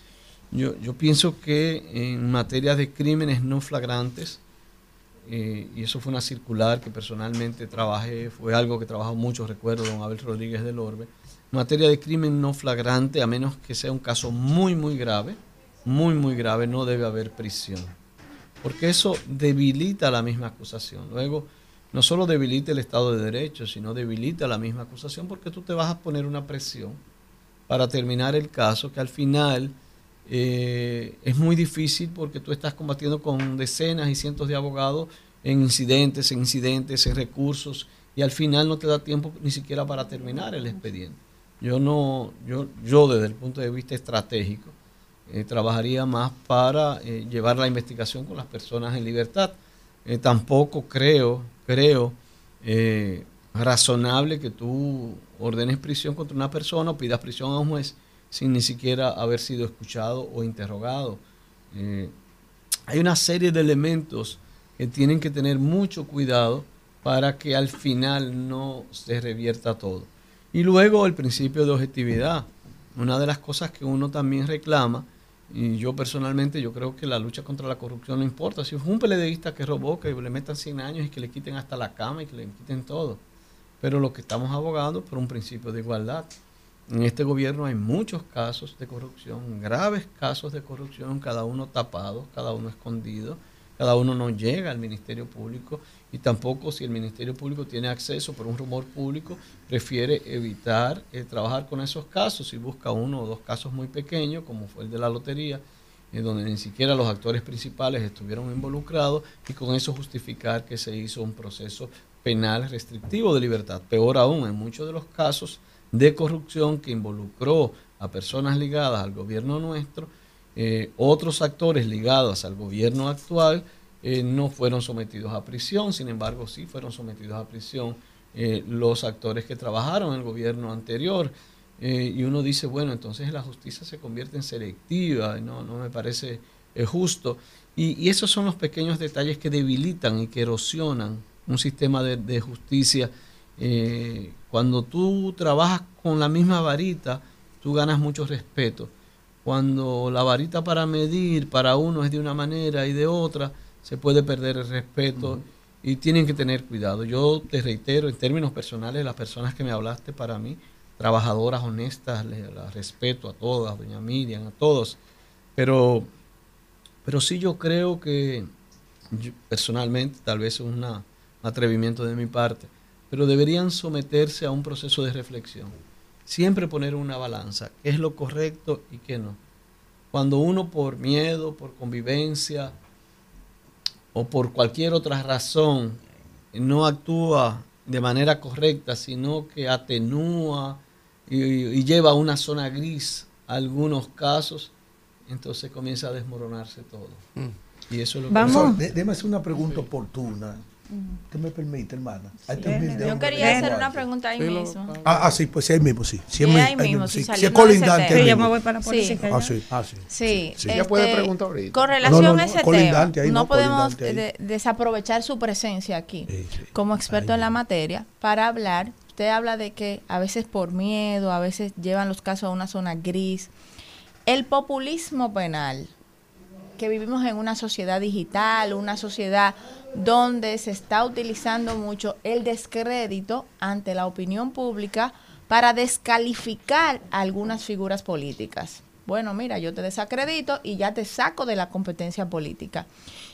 Yo, pienso que en materia de crímenes no flagrantes, eh, y eso fue una circular que personalmente trabajé, fue algo que trabajó mucho, recuerdo, don Abel Rodríguez del Orbe, en materia de crimen no flagrante, a menos que sea un caso muy, muy grave, muy, muy grave, no debe haber prisión, porque eso debilita la misma acusación. Luego, no solo debilita el Estado de Derecho, sino debilita la misma acusación porque tú te vas a poner una presión para terminar el caso que al final eh, es muy difícil porque tú estás combatiendo con decenas y cientos de abogados en incidentes, en incidentes, en recursos y al final no te da tiempo ni siquiera para terminar el expediente. Yo no, yo, yo desde el punto de vista estratégico eh, trabajaría más para eh, llevar la investigación con las personas en libertad. tampoco creo creo eh, razonable que tú ordenes prisión contra una persona o pidas prisión a un juez sin ni siquiera haber sido escuchado o interrogado. Eh, hay una serie de elementos que tienen que tener mucho cuidado para que al final no se revierta todo. Y luego el principio de objetividad. Una de las cosas que uno también reclama y yo personalmente, yo creo que la lucha contra la corrupción no importa. Si es un PLDista que robó, que le metan 100 años y que le quiten hasta la cama y que le quiten todo. Pero lo que estamos abogando por un principio de igualdad. En este gobierno hay muchos casos de corrupción, graves casos de corrupción, cada uno tapado, cada uno escondido, cada uno no llega al Ministerio Público y tampoco si el Ministerio Público tiene acceso por un rumor público, prefiere evitar eh, trabajar con esos casos y busca uno o dos casos muy pequeños, como fue el de la lotería, en donde ni siquiera los actores principales estuvieron involucrados y con eso justificar que se hizo un proceso penal restrictivo de libertad. Peor aún, en muchos de los casos de corrupción que involucró a personas ligadas al gobierno nuestro, eh, otros actores ligados al gobierno actual, eh, no fueron sometidos a prisión, sin embargo sí fueron sometidos a prisión eh, los actores que trabajaron en el gobierno anterior. Eh, y uno dice, bueno, entonces la justicia se convierte en selectiva, no, no me parece justo. Y, esos son los pequeños detalles que debilitan y que erosionan un sistema de, de justicia. cuando tú trabajas con la misma varita, tú ganas mucho respeto. Cuando la varita para medir para uno es de una manera y de otra, se puede perder el respeto y tienen que tener cuidado. Yo te reitero, en términos personales, las personas que me hablaste para mí, trabajadoras honestas, las respeto a todas, doña Miriam, a todos, pero, pero sí yo creo que personalmente, tal vez es un atrevimiento de mi parte, pero deberían someterse a un proceso de reflexión. Siempre poner una balanza, qué es lo correcto y qué no. Cuando uno por miedo, por convivencia, o por cualquier otra razón no actúa de manera correcta, sino que atenúa y, lleva a una zona gris algunos casos, entonces comienza a desmoronarse todo. Mm. Y eso es lo Vamos. déjame hacer una pregunta oportuna. ¿Qué me permite, hermana? yo quería hacer una pregunta ahí mismo. Ah, ah, sí, pues sí, ahí mismo, sí. Sí, ahí, mismo, sí. Si es colindante. Sí, yo me voy para la policía. Ah, sí, ah, sí. Sí. sí. Este, puede preguntar ahorita. Con relación a ese tema, no, podemos desaprovechar su presencia aquí como experto en la materia para hablar usted habla de que a veces por miedo, a veces llevan los casos a una zona gris. El populismo penal, que vivimos en una sociedad digital, una sociedad donde se está utilizando mucho el descrédito ante la opinión pública para descalificar a algunas figuras políticas. Bueno, mira, yo te desacredito y ya te saco de la competencia política.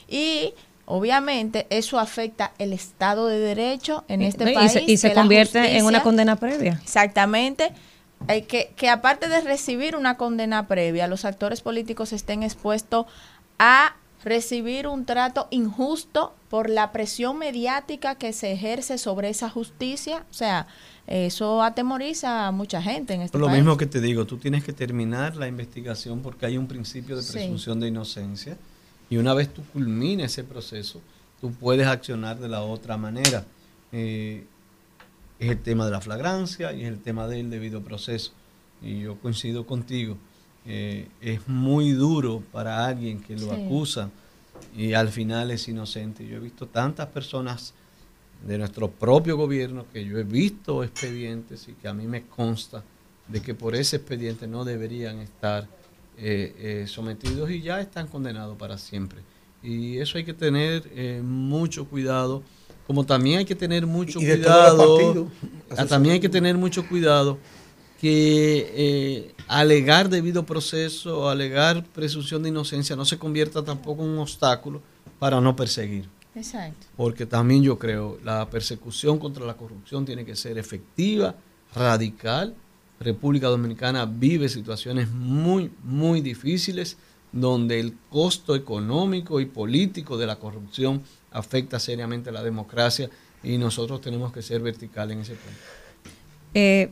Y obviamente eso afecta el Estado de Derecho en este y país. se, y se convierte en una condena previa. Exactamente. Eh, que, que aparte de recibir una condena previa, los actores políticos estén expuestos a recibir un trato injusto por la presión mediática que se ejerce sobre esa justicia. O sea, eso atemoriza a mucha gente en este Por lo país. mismo que te digo, tú tienes que terminar la investigación porque hay un principio de Sí. presunción de inocencia y una vez tú culmines ese proceso, tú puedes accionar de la otra manera. Eh, es el tema de la flagrancia y es el tema del debido proceso. Y yo coincido contigo. Eh, es muy duro para alguien que lo Sí. acusa y al final es inocente. Yo he visto tantas personas de nuestro propio gobierno que yo he visto expedientes y que a mí me consta de que por ese expediente no deberían estar eh, eh, sometidos y ya están condenados para siempre. Y eso hay que tener eh, mucho cuidado, como también hay que tener mucho Y cuidado, ah, también hay que tener mucho cuidado que eh, alegar debido proceso, alegar presunción de inocencia no se convierta tampoco en un obstáculo para no perseguir. Exacto. Porque también yo creo la persecución contra la corrupción tiene que ser efectiva, radical. República Dominicana vive situaciones muy, muy difíciles donde el costo económico y político de la corrupción afecta seriamente a la democracia y nosotros tenemos que ser vertical en ese punto. Eh,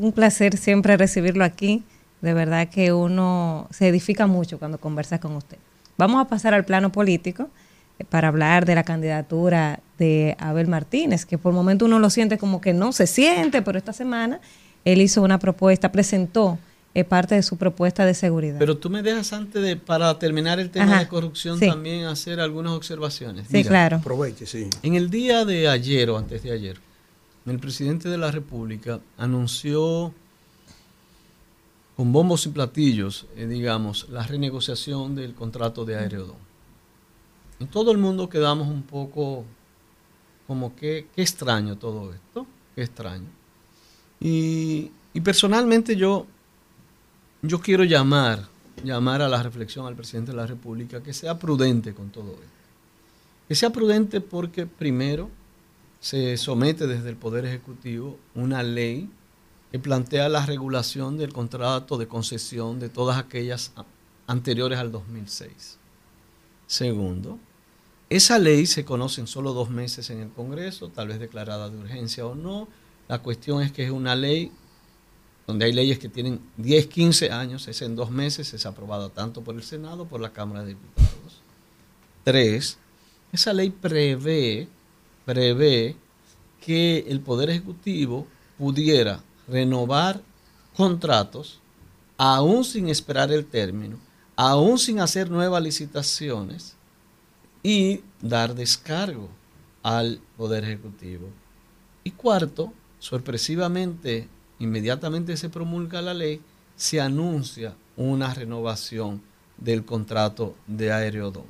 un placer siempre recibirlo aquí. De verdad que uno se edifica mucho cuando conversa con usted. Vamos a pasar al plano político eh, para hablar de la candidatura de Abel Martínez, que por el momento uno lo siente como que no se siente, pero esta semana él hizo una propuesta, presentó eh, parte de su propuesta de seguridad. Pero tú me dejas antes de, para terminar el tema Ajá, de corrupción, sí. también hacer algunas observaciones. Sí, claro. Aproveche, sí. En el día de ayer o antes de ayer, el presidente de la República anunció con bombos y platillos, eh, digamos, la renegociación del contrato de Aerodón. Y todo el mundo quedamos un poco como que, qué extraño todo esto, qué extraño. Y, y personalmente yo, yo quiero llamar, llamar a la reflexión al presidente de la República que sea prudente con todo esto. Que sea prudente porque primero se somete desde el Poder Ejecutivo una ley que plantea la regulación del contrato de concesión de todas aquellas anteriores al 2006. Segundo, esa ley se conoce en solo dos meses en el Congreso, tal vez declarada de urgencia o no. La cuestión es que es una ley donde hay leyes que tienen 10, 15 años, es en dos meses, es aprobada tanto por el Senado como por la Cámara de Diputados. Tres, esa ley prevé, prevé que el Poder Ejecutivo pudiera renovar contratos aún sin esperar el término, aún sin hacer nuevas licitaciones y dar descargo al Poder Ejecutivo. Y cuarto, sorpresivamente, inmediatamente se promulga la ley, se anuncia una renovación del contrato de Aerodón.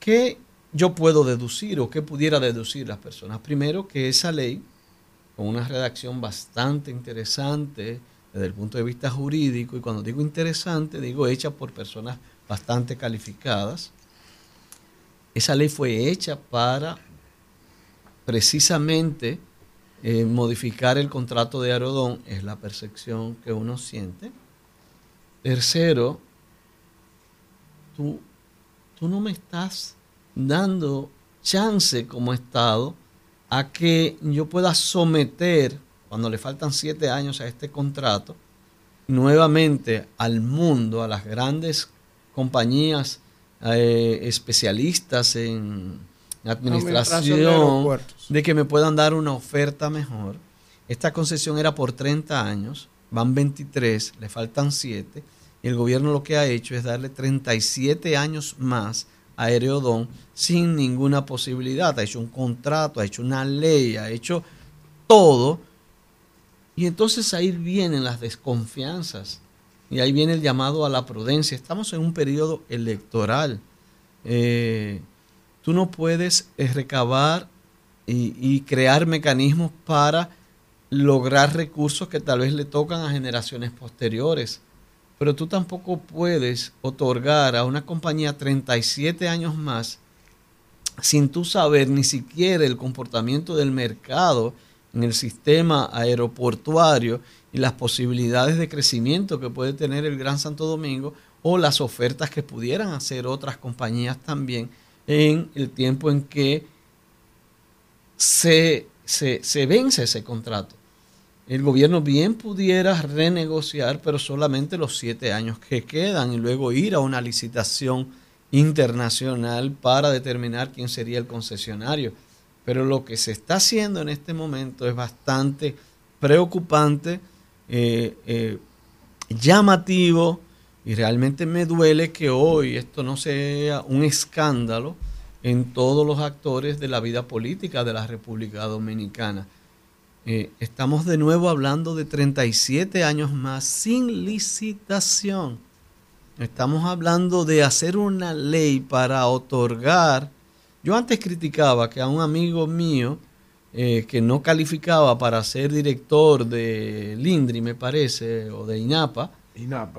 ¿Qué yo puedo deducir o qué pudiera deducir las personas? Primero, que esa ley, con una redacción bastante interesante desde el punto de vista jurídico, y cuando digo interesante, digo hecha por personas bastante calificadas, esa ley fue hecha para precisamente eh, modificar el contrato de Aerodón, es la percepción que uno siente. Tercero, tú, tú no me estás dando chance como Estado a que yo pueda someter, cuando le faltan siete años a este contrato, nuevamente al mundo, a las grandes compañías eh, especialistas en Administración de administración, aeropuertos. de que me puedan dar una oferta mejor. Esta concesión era por 30 años, van 23, le faltan 7, y el gobierno lo que ha hecho es darle 37 años más a sin ninguna posibilidad. Ha hecho un contrato, ha hecho una ley, ha hecho todo. Y entonces ahí vienen las desconfianzas y ahí viene el llamado a la prudencia. Estamos en un periodo electoral. Eh, tú no puedes eh, recabar y, crear mecanismos para lograr recursos que tal vez le tocan a generaciones posteriores. Pero tú tampoco puedes otorgar a una compañía 37 años más sin tú saber ni siquiera el comportamiento del mercado en el sistema aeroportuario y las posibilidades de crecimiento que puede tener el Gran Santo Domingo o las ofertas que pudieran hacer otras compañías también en el tiempo en que se, se, vence ese contrato. El gobierno bien pudiera renegociar, pero solamente los siete años que quedan y luego ir a una licitación internacional para determinar quién sería el concesionario. Pero lo que se está haciendo en este momento es bastante preocupante, eh, eh, llamativo, y realmente me duele que hoy esto no sea un escándalo en todos los actores de la vida política de la República Dominicana. Eh, estamos de nuevo hablando de 37 años más sin licitación. Estamos hablando de hacer una ley para otorgar. Yo antes criticaba que a un amigo mío eh, que no calificaba para ser director de Lindri, me parece, o de INAPA,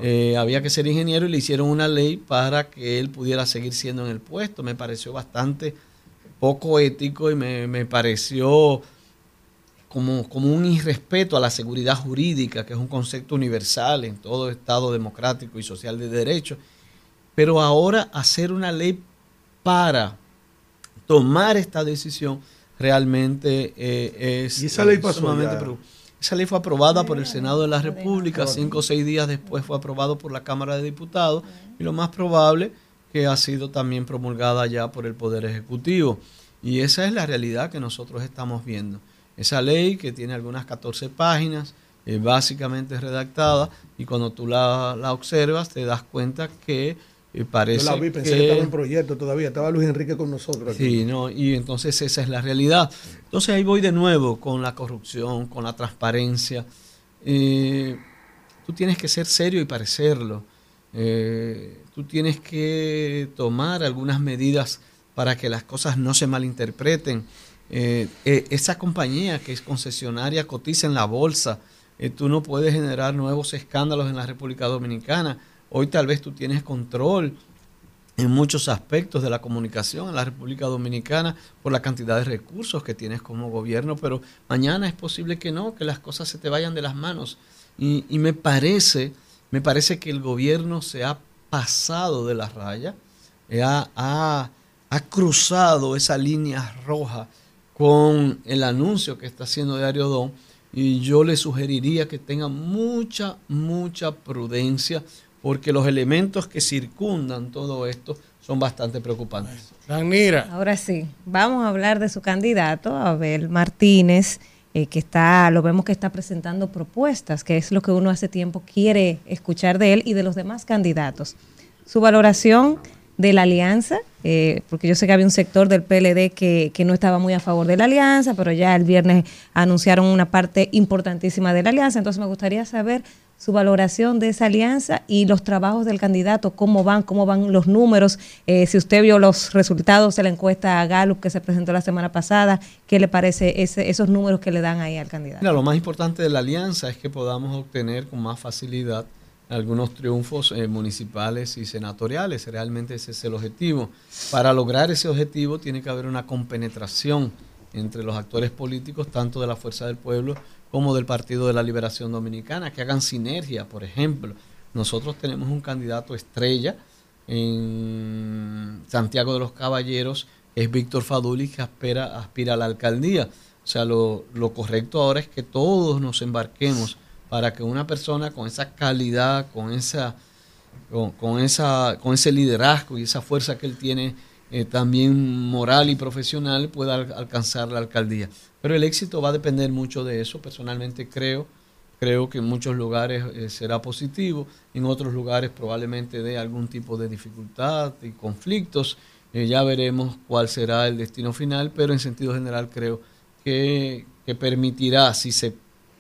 eh, había que ser ingeniero y le hicieron una ley para que él pudiera seguir siendo en el puesto. Me pareció bastante poco ético y me, pareció como, como, un irrespeto a la seguridad jurídica, que es un concepto universal en todo Estado democrático y social de derecho. Pero ahora hacer una ley para tomar esta decisión realmente eh, es, ¿Y esa ley pasó sumamente esa ley fue aprobada por el Senado de la República, cinco o seis días después fue aprobado por la Cámara de Diputados y lo más probable que ha sido también promulgada ya por el Poder Ejecutivo. Y esa es la realidad que nosotros estamos viendo. Esa ley que tiene algunas 14 páginas, eh, básicamente redactada, y cuando tú la, la observas te das cuenta que y parece Yo la vi, pensé que, estaba en proyecto todavía, estaba Luis Enrique con nosotros. Aquí. Sí, no, y entonces esa es la realidad. Entonces ahí voy de nuevo con la corrupción, con la transparencia. Eh, tú tienes que ser serio y parecerlo. Eh, tú tienes que tomar algunas medidas para que las cosas no se malinterpreten. Eh, esa compañía que es concesionaria cotiza en la bolsa. tú no puedes generar nuevos escándalos en la República Dominicana Hoy tal vez tú tienes control en muchos aspectos de la comunicación en la República Dominicana por la cantidad de recursos que tienes como gobierno, pero mañana es posible que no, que las cosas se te vayan de las manos. Y, me parece, me parece que el gobierno se ha pasado de la raya, eh, ha, ha, ha cruzado esa línea roja con el anuncio que está haciendo Diario Don y yo le sugeriría que tenga mucha, mucha prudencia porque los elementos que circundan todo esto son bastante preocupantes. Ahora sí, vamos a hablar de su candidato, Abel Martínez, eh, que está, lo vemos que está presentando propuestas, que es lo que uno hace tiempo quiere escuchar de él y de los demás candidatos. Su valoración de la alianza, eh, porque yo sé que había un sector del PLD que, que, no estaba muy a favor de la alianza, pero ya el viernes anunciaron una parte importantísima de la alianza, entonces me gustaría saber su valoración de esa alianza y los trabajos del candidato, cómo van, cómo van los números. Eh, si usted vio los resultados de la encuesta a Gallup que se presentó la semana pasada, ¿qué le parece ese, esos números que le dan ahí al candidato? lo más importante de la alianza es que podamos obtener con más facilidad algunos triunfos eh, municipales y senatoriales. Realmente ese es el objetivo. Para lograr ese objetivo tiene que haber una compenetración entre los actores políticos, tanto de la Fuerza del Pueblo como del Partido de la Liberación Dominicana, que hagan sinergia, por ejemplo. Nosotros tenemos un candidato estrella en Santiago de los Caballeros, es Víctor Faduli, que aspira, aspira a la alcaldía. O sea, lo, correcto ahora es que todos nos embarquemos para que una persona con esa calidad, con esa, con, esa, con ese liderazgo y esa fuerza que él tiene, eh, también moral y profesional, pueda alcanzar la alcaldía. Pero el éxito va a depender mucho de eso. Personalmente creo, creo que en muchos lugares eh, será positivo, en otros lugares probablemente dé algún tipo de dificultad y conflictos. Eh, ya veremos cuál será el destino final, pero en sentido general creo que, que permitirá, si se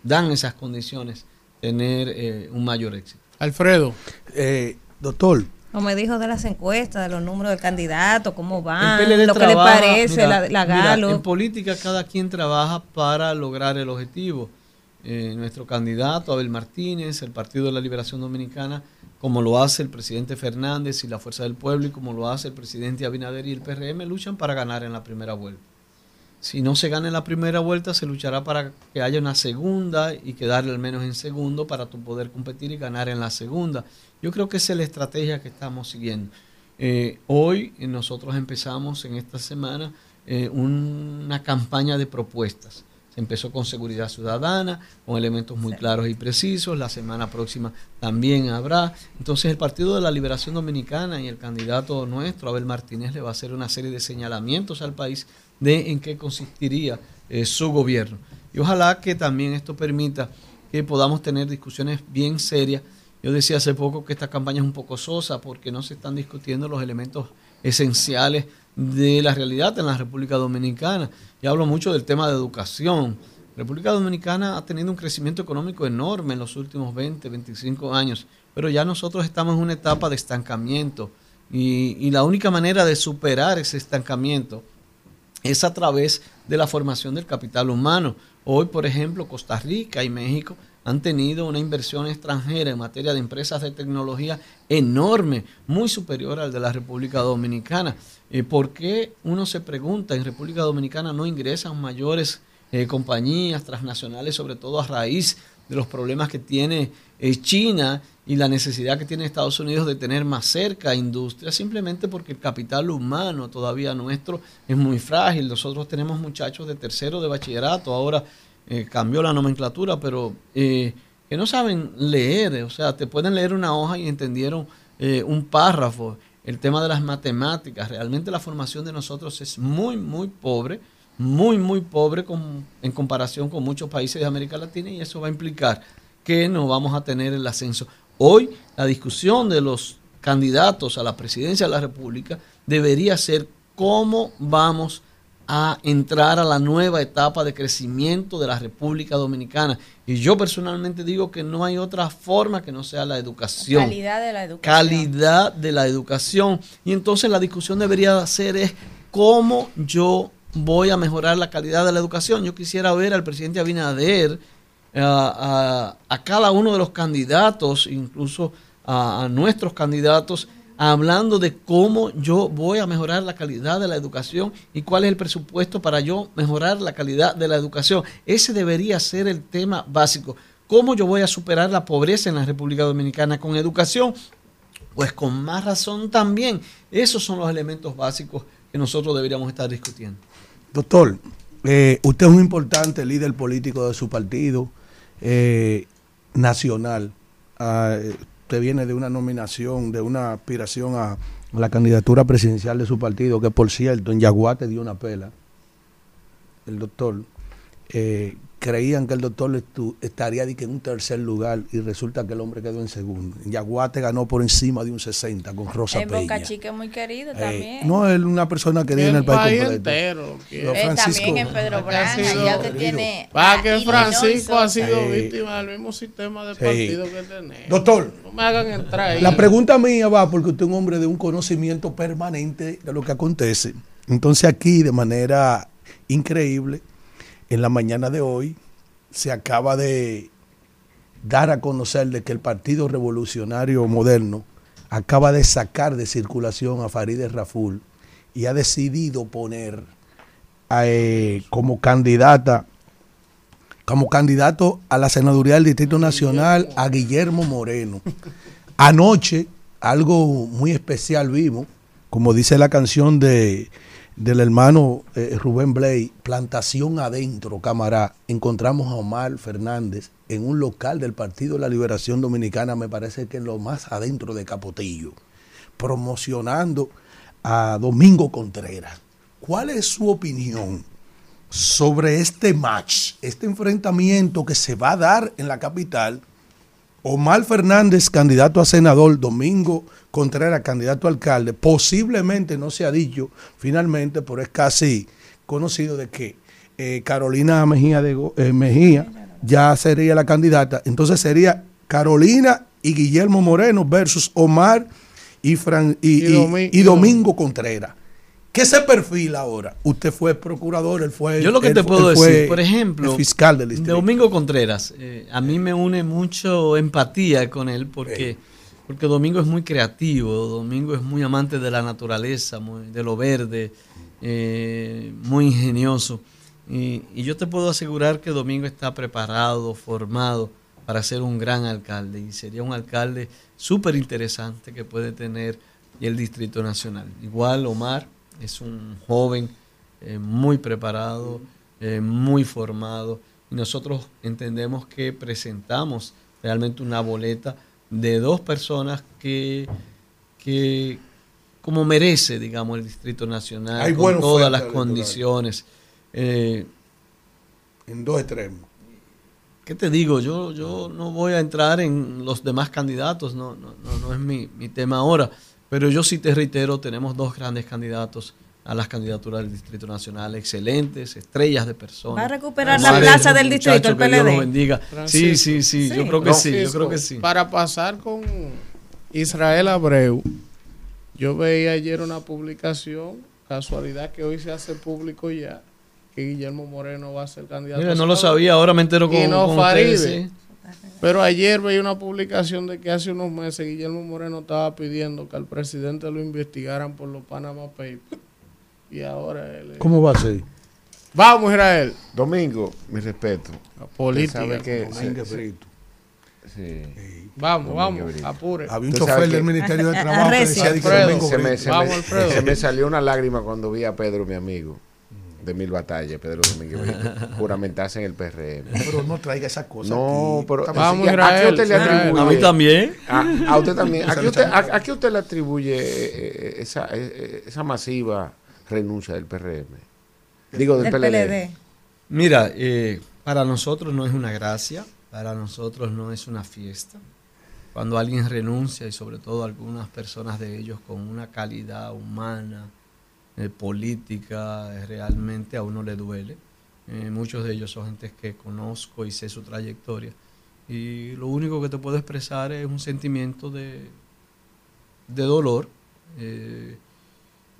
dan esas condiciones, tener eh, un mayor éxito. Alfredo. Eh, doctor. O me dijo de las encuestas, de los números del candidato, cómo van, lo que le parece, mira, la, la mira, Galo. en política cada quien trabaja para lograr el objetivo. Eh, nuestro candidato, Abel Martínez, el Partido de la Liberación Dominicana, como lo hace el presidente Fernández y la Fuerza del Pueblo, y como lo hace el presidente Abinader y el PRM, luchan para ganar en la primera vuelta. Si no se gana en la primera vuelta, se luchará para que haya una segunda y quedarle al menos en segundo para tu poder competir y ganar en la segunda. Yo creo que esa es la estrategia que estamos siguiendo. Eh, hoy eh, nosotros empezamos en esta semana eh, una campaña de propuestas. Empezó con seguridad ciudadana, con elementos muy claros y precisos. La semana próxima también habrá. Entonces el Partido de la Liberación Dominicana y el candidato nuestro, Abel Martínez, le va a hacer una serie de señalamientos al país de en qué consistiría eh, su gobierno. Y ojalá que también esto permita que podamos tener discusiones bien serias. Yo decía hace poco que esta campaña es un poco sosa porque no se están discutiendo los elementos esenciales de la realidad en la República Dominicana. Y hablo mucho del tema de educación. República Dominicana ha tenido un crecimiento económico enorme en los últimos 20, 25 años, pero ya nosotros estamos en una etapa de estancamiento y, y la única manera de superar ese estancamiento es a través de la formación del capital humano. Hoy, por ejemplo, Costa Rica y México han tenido una inversión extranjera en materia de empresas de tecnología enorme, muy superior al de la República Dominicana. Eh, ¿Por qué uno se pregunta, en República Dominicana no ingresan mayores eh, compañías transnacionales, sobre todo a raíz de los problemas que tiene eh, China y la necesidad que tiene Estados Unidos de tener más cerca industria, simplemente porque el capital humano todavía nuestro es muy frágil. Nosotros tenemos muchachos de tercero de bachillerato, ahora eh, cambió la nomenclatura, pero eh, que no saben leer, o sea, te pueden leer una hoja y entendieron eh, un párrafo. El tema de las matemáticas, realmente la formación de nosotros es muy, muy pobre, muy, muy pobre en comparación con muchos países de América Latina y eso va a implicar que no vamos a tener el ascenso. Hoy la discusión de los candidatos a la presidencia de la República debería ser cómo vamos a entrar a la nueva etapa de crecimiento de la República Dominicana. Y yo personalmente digo que no hay otra forma que no sea la educación Calidad de la educación. calidad de la educación. Y entonces la discusión debería ser es cómo yo voy a mejorar la calidad de la educación. Yo quisiera ver al presidente Abinader, a, a- a cada uno de los candidatos, incluso a, a nuestros candidatos, hablando de cómo yo voy a mejorar la calidad de la educación y cuál es el presupuesto para yo mejorar la calidad de la educación. Ese debería ser el tema básico. ¿Cómo yo voy a superar la pobreza en la República Dominicana con educación? Pues con más razón también. Esos son los elementos básicos que nosotros deberíamos estar discutiendo. Doctor, eh, usted es un importante líder político de su partido eh, nacional. Ah, usted viene de una nominación, de una aspiración a, la candidatura presidencial de su partido, que por cierto en Yaguate dio una pela. El doctor. eh, creían que el doctor estaría que en un tercer lugar y resulta que el hombre quedó en segundo. Yaguate ganó por encima de un 60 con Rosa En Peña. Boca Chica es muy querido Eh, también. no, es una persona querida en el país, completo. entero. Eh, también en Pedro usted tiene... Para que Francisco ha sido víctima del mismo sistema de Sí. partido que tenemos. Doctor. No me hagan entrar ahí. La pregunta mía va porque usted es un hombre de un conocimiento permanente de lo que acontece. Entonces aquí, de manera increíble, en la mañana de hoy, se acaba de dar a conocer de que el Partido Revolucionario Moderno acaba de sacar de circulación a Farideh Raful y ha decidido poner eh, como candidata como candidato a la senaduría del Distrito Nacional a Guillermo Moreno. Anoche, algo muy especial vimos, como dice la canción de, del hermano eh, Rubén Blay, Plantación Adentro, camará, encontramos a Omar Fernández en un local del Partido de la Liberación Dominicana, me parece que en lo más adentro de Capotillo, promocionando a Domingo Contreras. ¿Cuál es su opinión sobre este match, este enfrentamiento que se va a dar en la capital? Omar Fernández, candidato a senador, Domingo Contreras, candidato a alcalde, posiblemente no se ha dicho finalmente, pero es casi conocido de que eh, Carolina Mejía, de, eh, Mejía ya sería la candidata. Entonces sería Carolina y Guillermo Moreno versus Omar y, Fran- y, y Domingo Contreras. ¿Qué se perfila ahora? Usted fue procurador, él fue. Yo lo que él te puedo decir, por ejemplo, el fiscal del distrito. Domingo Contreras, eh, a mí me une mucho empatía con él porque, porque Domingo es muy creativo, Domingo es muy amante de la naturaleza, muy- de lo verde, eh, muy ingenioso. Y, y yo te puedo asegurar que Domingo está preparado, formado para ser un gran alcalde y sería un alcalde súper interesante que puede tener el Distrito Nacional. Igual Omar es un joven eh, muy preparado, eh, muy formado y nosotros entendemos que presentamos realmente una boleta de dos personas que, que como merece, digamos, el Distrito Nacional, Hay con todas las condiciones. Eh, en dos extremos. ¿Qué te digo? Yo, yo no voy a entrar en los demás candidatos, no, no, no, no es mi, mi tema ahora, pero yo sí te reitero, tenemos dos grandes candidatos a las candidaturas del Distrito Nacional, excelentes, estrellas de personas. Va a recuperar la plaza del distrito, el muchacho que Dios PLD. lo bendiga. Sí, sí, sí, yo creo que sí, yo creo que sí. Para pasar con Israel Abreu, yo veía ayer una publicación, casualidad que hoy se hace público ya, que Guillermo Moreno va a ser candidato. Mira, no lo sabía, ahora me entero Y con, no con Faride. ustedes, sí. Pero ayer veía una publicación de que hace unos meses Guillermo Moreno estaba pidiendo que al presidente lo investigaran por los Panama Papers. Y ahora él... ¿Cómo va a ser? Vamos, Israel. Domingo, mi respeto. política, Usted sabe que Domingo se- Brito. Sí. Vamos, Domingo vamos, Brito. apure. Había un chofer del Ministerio de Trabajo que decía de que Alfredo, Domingo se me, Brito. se, Vamos, me, Alfredo. se me salió una lágrima cuando vi a Pedro, mi amigo, de mil batallas, Pedro Domínguez, juramentarse en el PRM. Pero no traiga esas cosas. No, aquí. pero Vamos, ¿a qué usted le atribuye? A mí también. A, a usted también. ¿A Esa qué usted, lucha- a- a qué usted le atribuye esa, eh, eh, esa masiva renuncia del PRM? Digo, del, Del PLD. PLD. Mira, eh, para nosotros no es una gracia, para nosotros no es una fiesta. Cuando alguien renuncia y sobre todo algunas personas de ellos con una calidad humana, eh, política, eh, realmente a uno le duele. Eh, muchos de ellos son gente que conozco y sé su trayectoria. Y lo único que te puedo expresar es un sentimiento de, de dolor.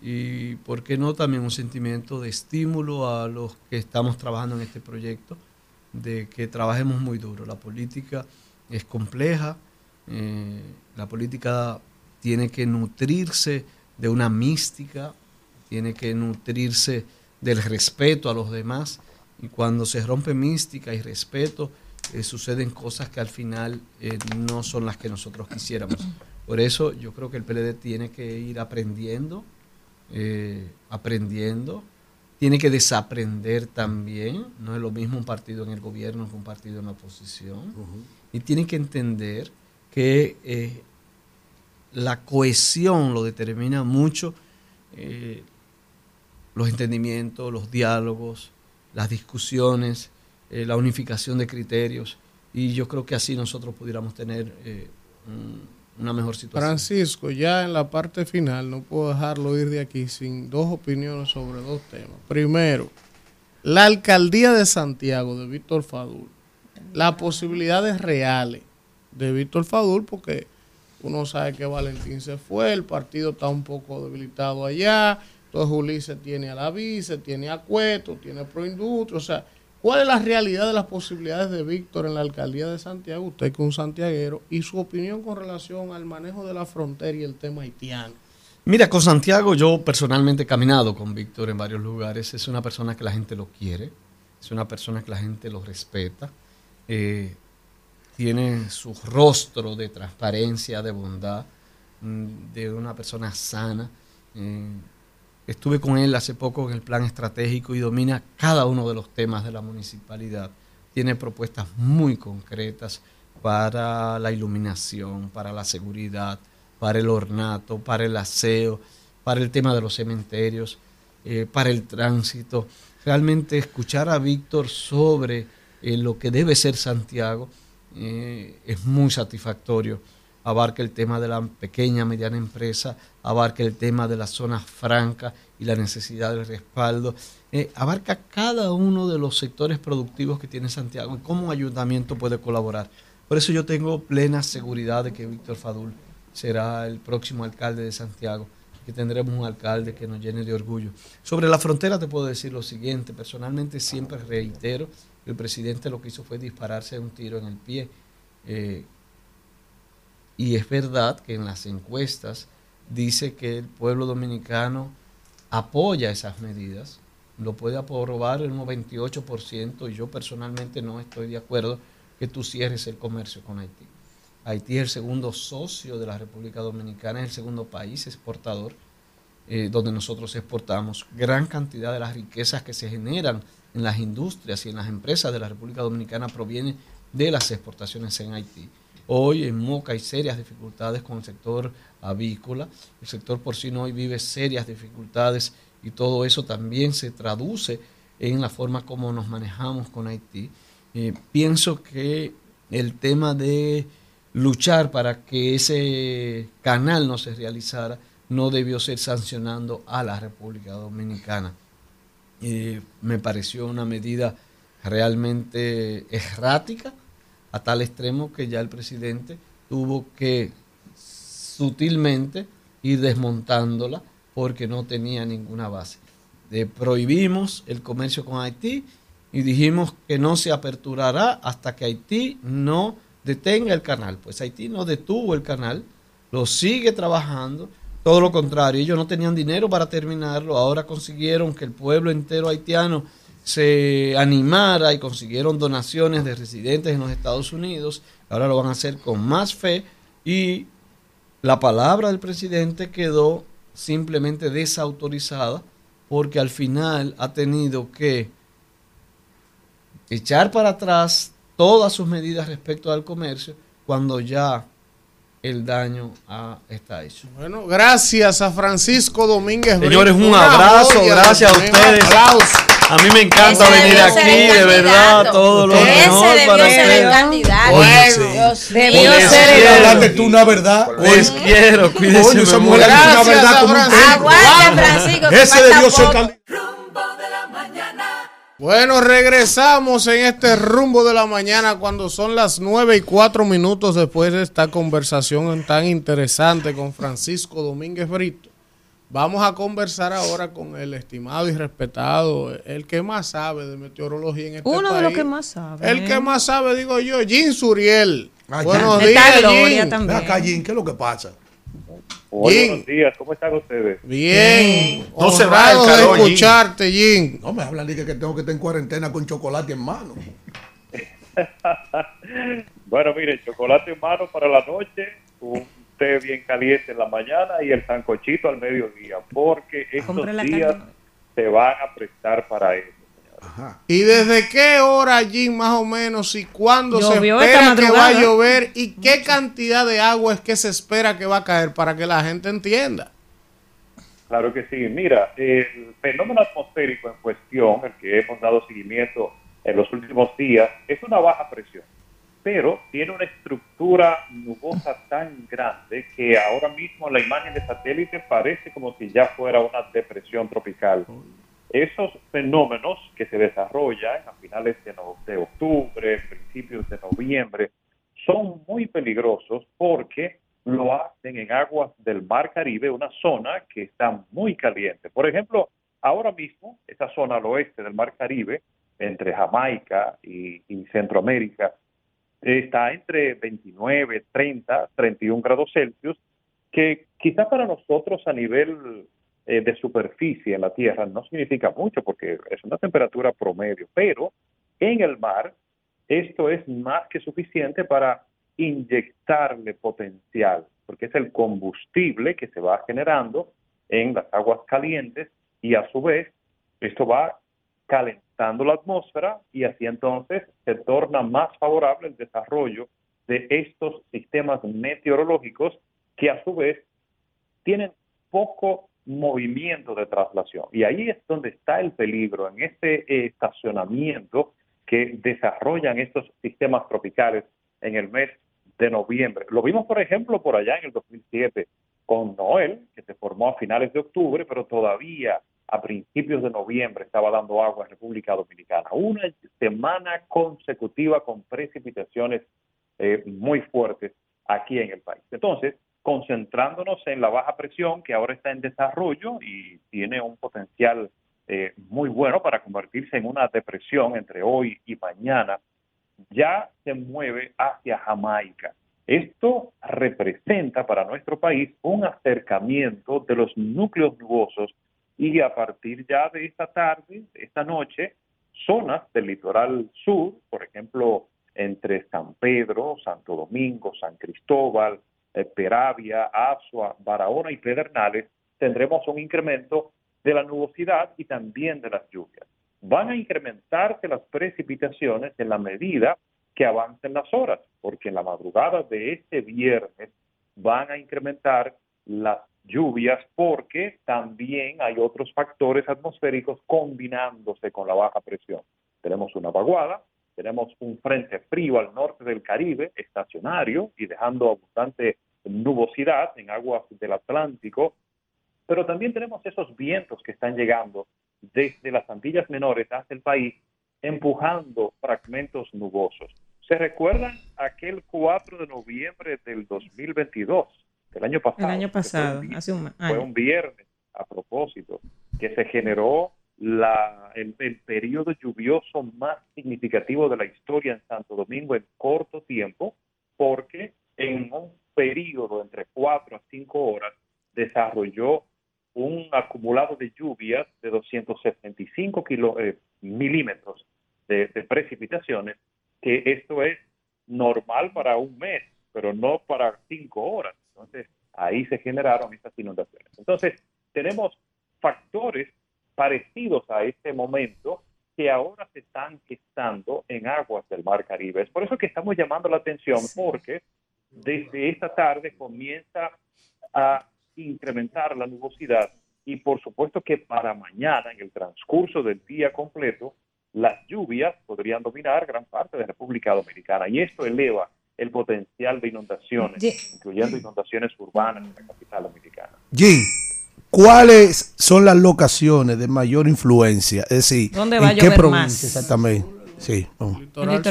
y por qué no también un sentimiento de estímulo a los que estamos trabajando en este proyecto, de que trabajemos muy duro. La política es compleja, la política tiene que nutrirse de una mística, tiene que nutrirse del respeto a los demás, y cuando se rompe mística y respeto, eh, suceden cosas que al final eh, no son las que nosotros quisiéramos. Por eso yo creo que el PLD tiene que ir aprendiendo, eh, aprendiendo, tiene que desaprender también, no es lo mismo un partido en el gobierno que un partido en la oposición, y tiene que entender que la cohesión lo determina mucho los entendimientos, los diálogos, las discusiones, eh, la unificación de criterios, y yo creo que así nosotros pudiéramos tener eh, un- una mejor situación. Francisco, ya en la parte final, no puedo dejarlo ir de aquí sin dos opiniones sobre dos temas. Primero, la alcaldía de Santiago de Víctor Fadul, las posibilidades reales de Víctor Fadul, porque uno sabe que Valentín se fue, el partido está un poco debilitado allá, entonces Ulises tiene a la vice, tiene a Cueto, tiene Proindustria, o sea, ¿cuál es la realidad de las posibilidades de Víctor en la alcaldía de Santiago, usted que es un santiaguero, y su opinión con relación al manejo de la frontera y el tema haitiano? Mira, con Santiago yo personalmente he caminado con Víctor en varios lugares. Es una persona que la gente lo quiere, es una persona que la gente lo respeta. eh, tiene su rostro de transparencia, de bondad, mm, de una persona sana. eh, estuve con él hace poco en el plan estratégico y domina cada uno de los temas de la municipalidad. Tiene propuestas muy concretas para la iluminación, para la seguridad, para el ornato, para el aseo, para el tema de los cementerios, eh, para el tránsito. Realmente escuchar a Víctor sobre eh, lo que debe ser Santiago eh, es muy satisfactorio. Abarca el tema de la pequeña, mediana empresa, abarca el tema de las zonas francas y la necesidad del respaldo. eh, abarca cada uno de los sectores productivos que tiene Santiago y cómo un ayuntamiento puede colaborar. Por eso yo tengo plena seguridad de que Víctor Fadul será el próximo alcalde de Santiago, que tendremos un alcalde que nos llene de orgullo. Sobre la frontera te puedo decir lo siguiente, personalmente siempre reitero, que el presidente lo que hizo fue dispararse un tiro en el pie. Eh, y es verdad que en las encuestas dice que el pueblo dominicano apoya esas medidas, lo puede aprobar en un 98% y yo personalmente no estoy de acuerdo que tú cierres el comercio con Haití. Haití es el segundo socio de la República Dominicana, es el segundo país exportador eh, donde nosotros exportamos gran cantidad de las riquezas que se generan en las industrias y en las empresas de la República Dominicana proviene de las exportaciones en Haití. Hoy en Moca hay serias dificultades con el sector avícola, el sector porcino hoy vive serias dificultades y todo eso también se traduce en la forma como nos manejamos con Haití. Eh, pienso que el tema de luchar para que ese canal no se realizara no debió ser sancionando a la República Dominicana. Eh, me pareció una medida realmente errática a tal extremo que ya el presidente tuvo que sutilmente ir desmontándola porque no tenía ninguna base. prohibimos el comercio con Haití y dijimos que no se aperturará hasta que Haití no detenga el canal. Pues Haití no detuvo el canal, lo sigue trabajando, todo lo contrario, ellos no tenían dinero para terminarlo, ahora consiguieron que el pueblo entero haitiano se animara y consiguieron donaciones de residentes en los Estados Unidos, ahora lo van a hacer con más fe y la palabra del presidente quedó simplemente desautorizada porque al final ha tenido que echar para atrás todas sus medidas respecto al comercio cuando ya el daño está hecho. Bueno, gracias a Francisco Domínguez. Señores, un abrazo, gracias a ustedes. A mí me encanta venir aquí, de verdad, todo lo mejor para ustedes. candidato. Bueno, debió ser el tú una verdad. Les quiero, cuídense. Coño, esa mujer una verdad como un Francisco. Ese debió ser candidato. Bueno, regresamos en este rumbo de la mañana cuando son las nueve y cuatro minutos después de esta conversación tan interesante con Francisco Domínguez Brito. Vamos a conversar ahora con el estimado y respetado, el que más sabe de meteorología en este Uno país. de los que más sabe. El que más sabe, digo yo, Jim Suriel. Ah, Buenos días, Está Gloria Jim. también. Ven acá, Jim, ¿qué es lo que pasa? Buenos días, ¿cómo están ustedes? Bien, No se va el calor, de escucharte, Jim. No me hablan de que, tengo que estar en cuarentena con chocolate en mano. bueno, miren, chocolate en mano para la noche, un té bien caliente en la mañana y el sancochito al mediodía, porque estos días se van a prestar para eso. ¿Y desde qué hora, Jim, más o menos, y cuándo se espera que va a llover y qué cantidad de agua es que se espera que va a caer para que la gente entienda? Claro que sí. Mira, el fenómeno atmosférico en cuestión, el que hemos dado seguimiento en los últimos días, es una baja presión, pero tiene una estructura nubosa tan grande que ahora mismo la imagen de satélite parece como si ya fuera una depresión tropical. Esos fenómenos que se desarrollan a finales de, octubre, principios de noviembre, son muy peligrosos porque lo hacen en aguas del Mar Caribe, una zona que está muy caliente. Por ejemplo, ahora mismo, esa zona al oeste del Mar Caribe, entre Jamaica y, y Centroamérica, está entre 29, 30, 31 grados Celsius, que quizá para nosotros a nivel eh, de superficie en la Tierra no significa mucho porque es una temperatura promedio, pero en el mar esto es más que suficiente para inyectarle potencial, porque es el combustible que se va generando en las aguas calientes y a su vez esto va calentando la atmósfera y así entonces se torna más favorable el desarrollo de estos sistemas meteorológicos que a su vez tienen poco movimiento de traslación. Y ahí es donde está el peligro, en este eh, estacionamiento que desarrollan estos sistemas tropicales en el mes de noviembre. Lo vimos, por ejemplo, por allá en el 2007 con Noel, que se formó a finales de octubre, pero todavía a principios de noviembre estaba dando agua en República Dominicana. Una semana consecutiva con precipitaciones eh, muy fuertes aquí en el país. Entonces, concentrándonos en la baja presión que ahora está en desarrollo y tiene un potencial eh, muy bueno para convertirse en una depresión entre hoy y mañana, ya se mueve hacia Jamaica. Esto representa para nuestro país un acercamiento de los núcleos nubosos y a partir ya de esta tarde, esta noche, zonas del litoral sur, por ejemplo, entre San Pedro, Santo Domingo, San Cristóbal, Peravia, Azua, Barahona y Pedernales, tendremos un incremento de la nubosidad y también de las lluvias. Van a incrementarse las precipitaciones en la medida que avancen las horas, porque en la madrugada de este viernes van a incrementar las lluvias porque también hay otros factores atmosféricos combinándose con la baja presión. Tenemos una vaguada, tenemos un frente frío al norte del Caribe, estacionario y dejando abundante nubosidad en aguas del Atlántico, pero también tenemos esos vientos que están llegando desde las Antillas Menores hacia el país, empujando fragmentos nubosos. ¿Se recuerdan aquel 4 de noviembre del 2022? el año pasado. El año pasado, hace un Fue un viernes, a propósito, que se generó la, el, periodo lluvioso más significativo de la historia en Santo Domingo en corto tiempo, porque en un periodo entre 4 a 5 horas desarrolló un acumulado de lluvias de 275 kilo, eh, milímetros de, de precipitaciones, que esto es normal para un mes, pero no para cinco horas. Entonces, ahí se generaron estas inundaciones. Entonces, tenemos factores parecidos a este momento que ahora se están gestando en aguas del Mar Caribe. Es por eso que estamos llamando la atención, porque desde esta tarde comienza a incrementar la nubosidad y por supuesto que para mañana, en el transcurso del día completo, las lluvias podrían dominar gran parte de República Dominicana y esto eleva el potencial de inundaciones, incluyendo inundaciones urbanas en la capital dominicana. Jim, ¿cuáles son las locaciones de mayor influencia? Es decir, ¿dónde va ¿en qué provincia más? exactamente? Sí,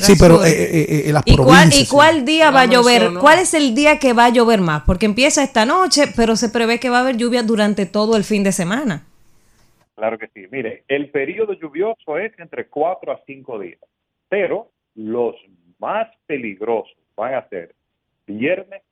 sí pero eh, eh, eh, las ¿Y cuál, ¿Y cuál día va a llover? ¿Cuál es el día que va a llover más? Porque empieza esta noche, pero se prevé que va a haber lluvia durante todo el fin de semana. Claro que sí. Mire, el periodo lluvioso es entre 4 a 5 días, pero los más peligrosos van a ser viernes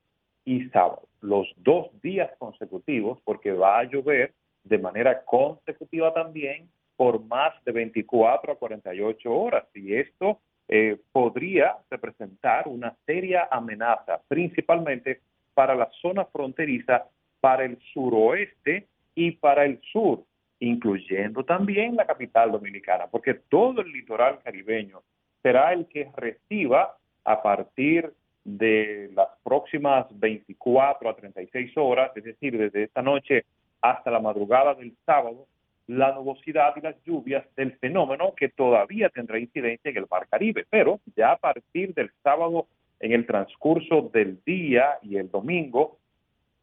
y sábado, los dos días consecutivos, porque va a llover de manera consecutiva también por más de 24 a 48 horas. Y esto eh, podría representar una seria amenaza, principalmente para la zona fronteriza, para el suroeste y para el sur, incluyendo también la capital dominicana, porque todo el litoral caribeño será el que reciba a partir de las próximas 24 a 36 horas, es decir, desde esta noche hasta la madrugada del sábado, la nubosidad y las lluvias del fenómeno que todavía tendrá incidencia en el Mar Caribe, pero ya a partir del sábado, en el transcurso del día y el domingo,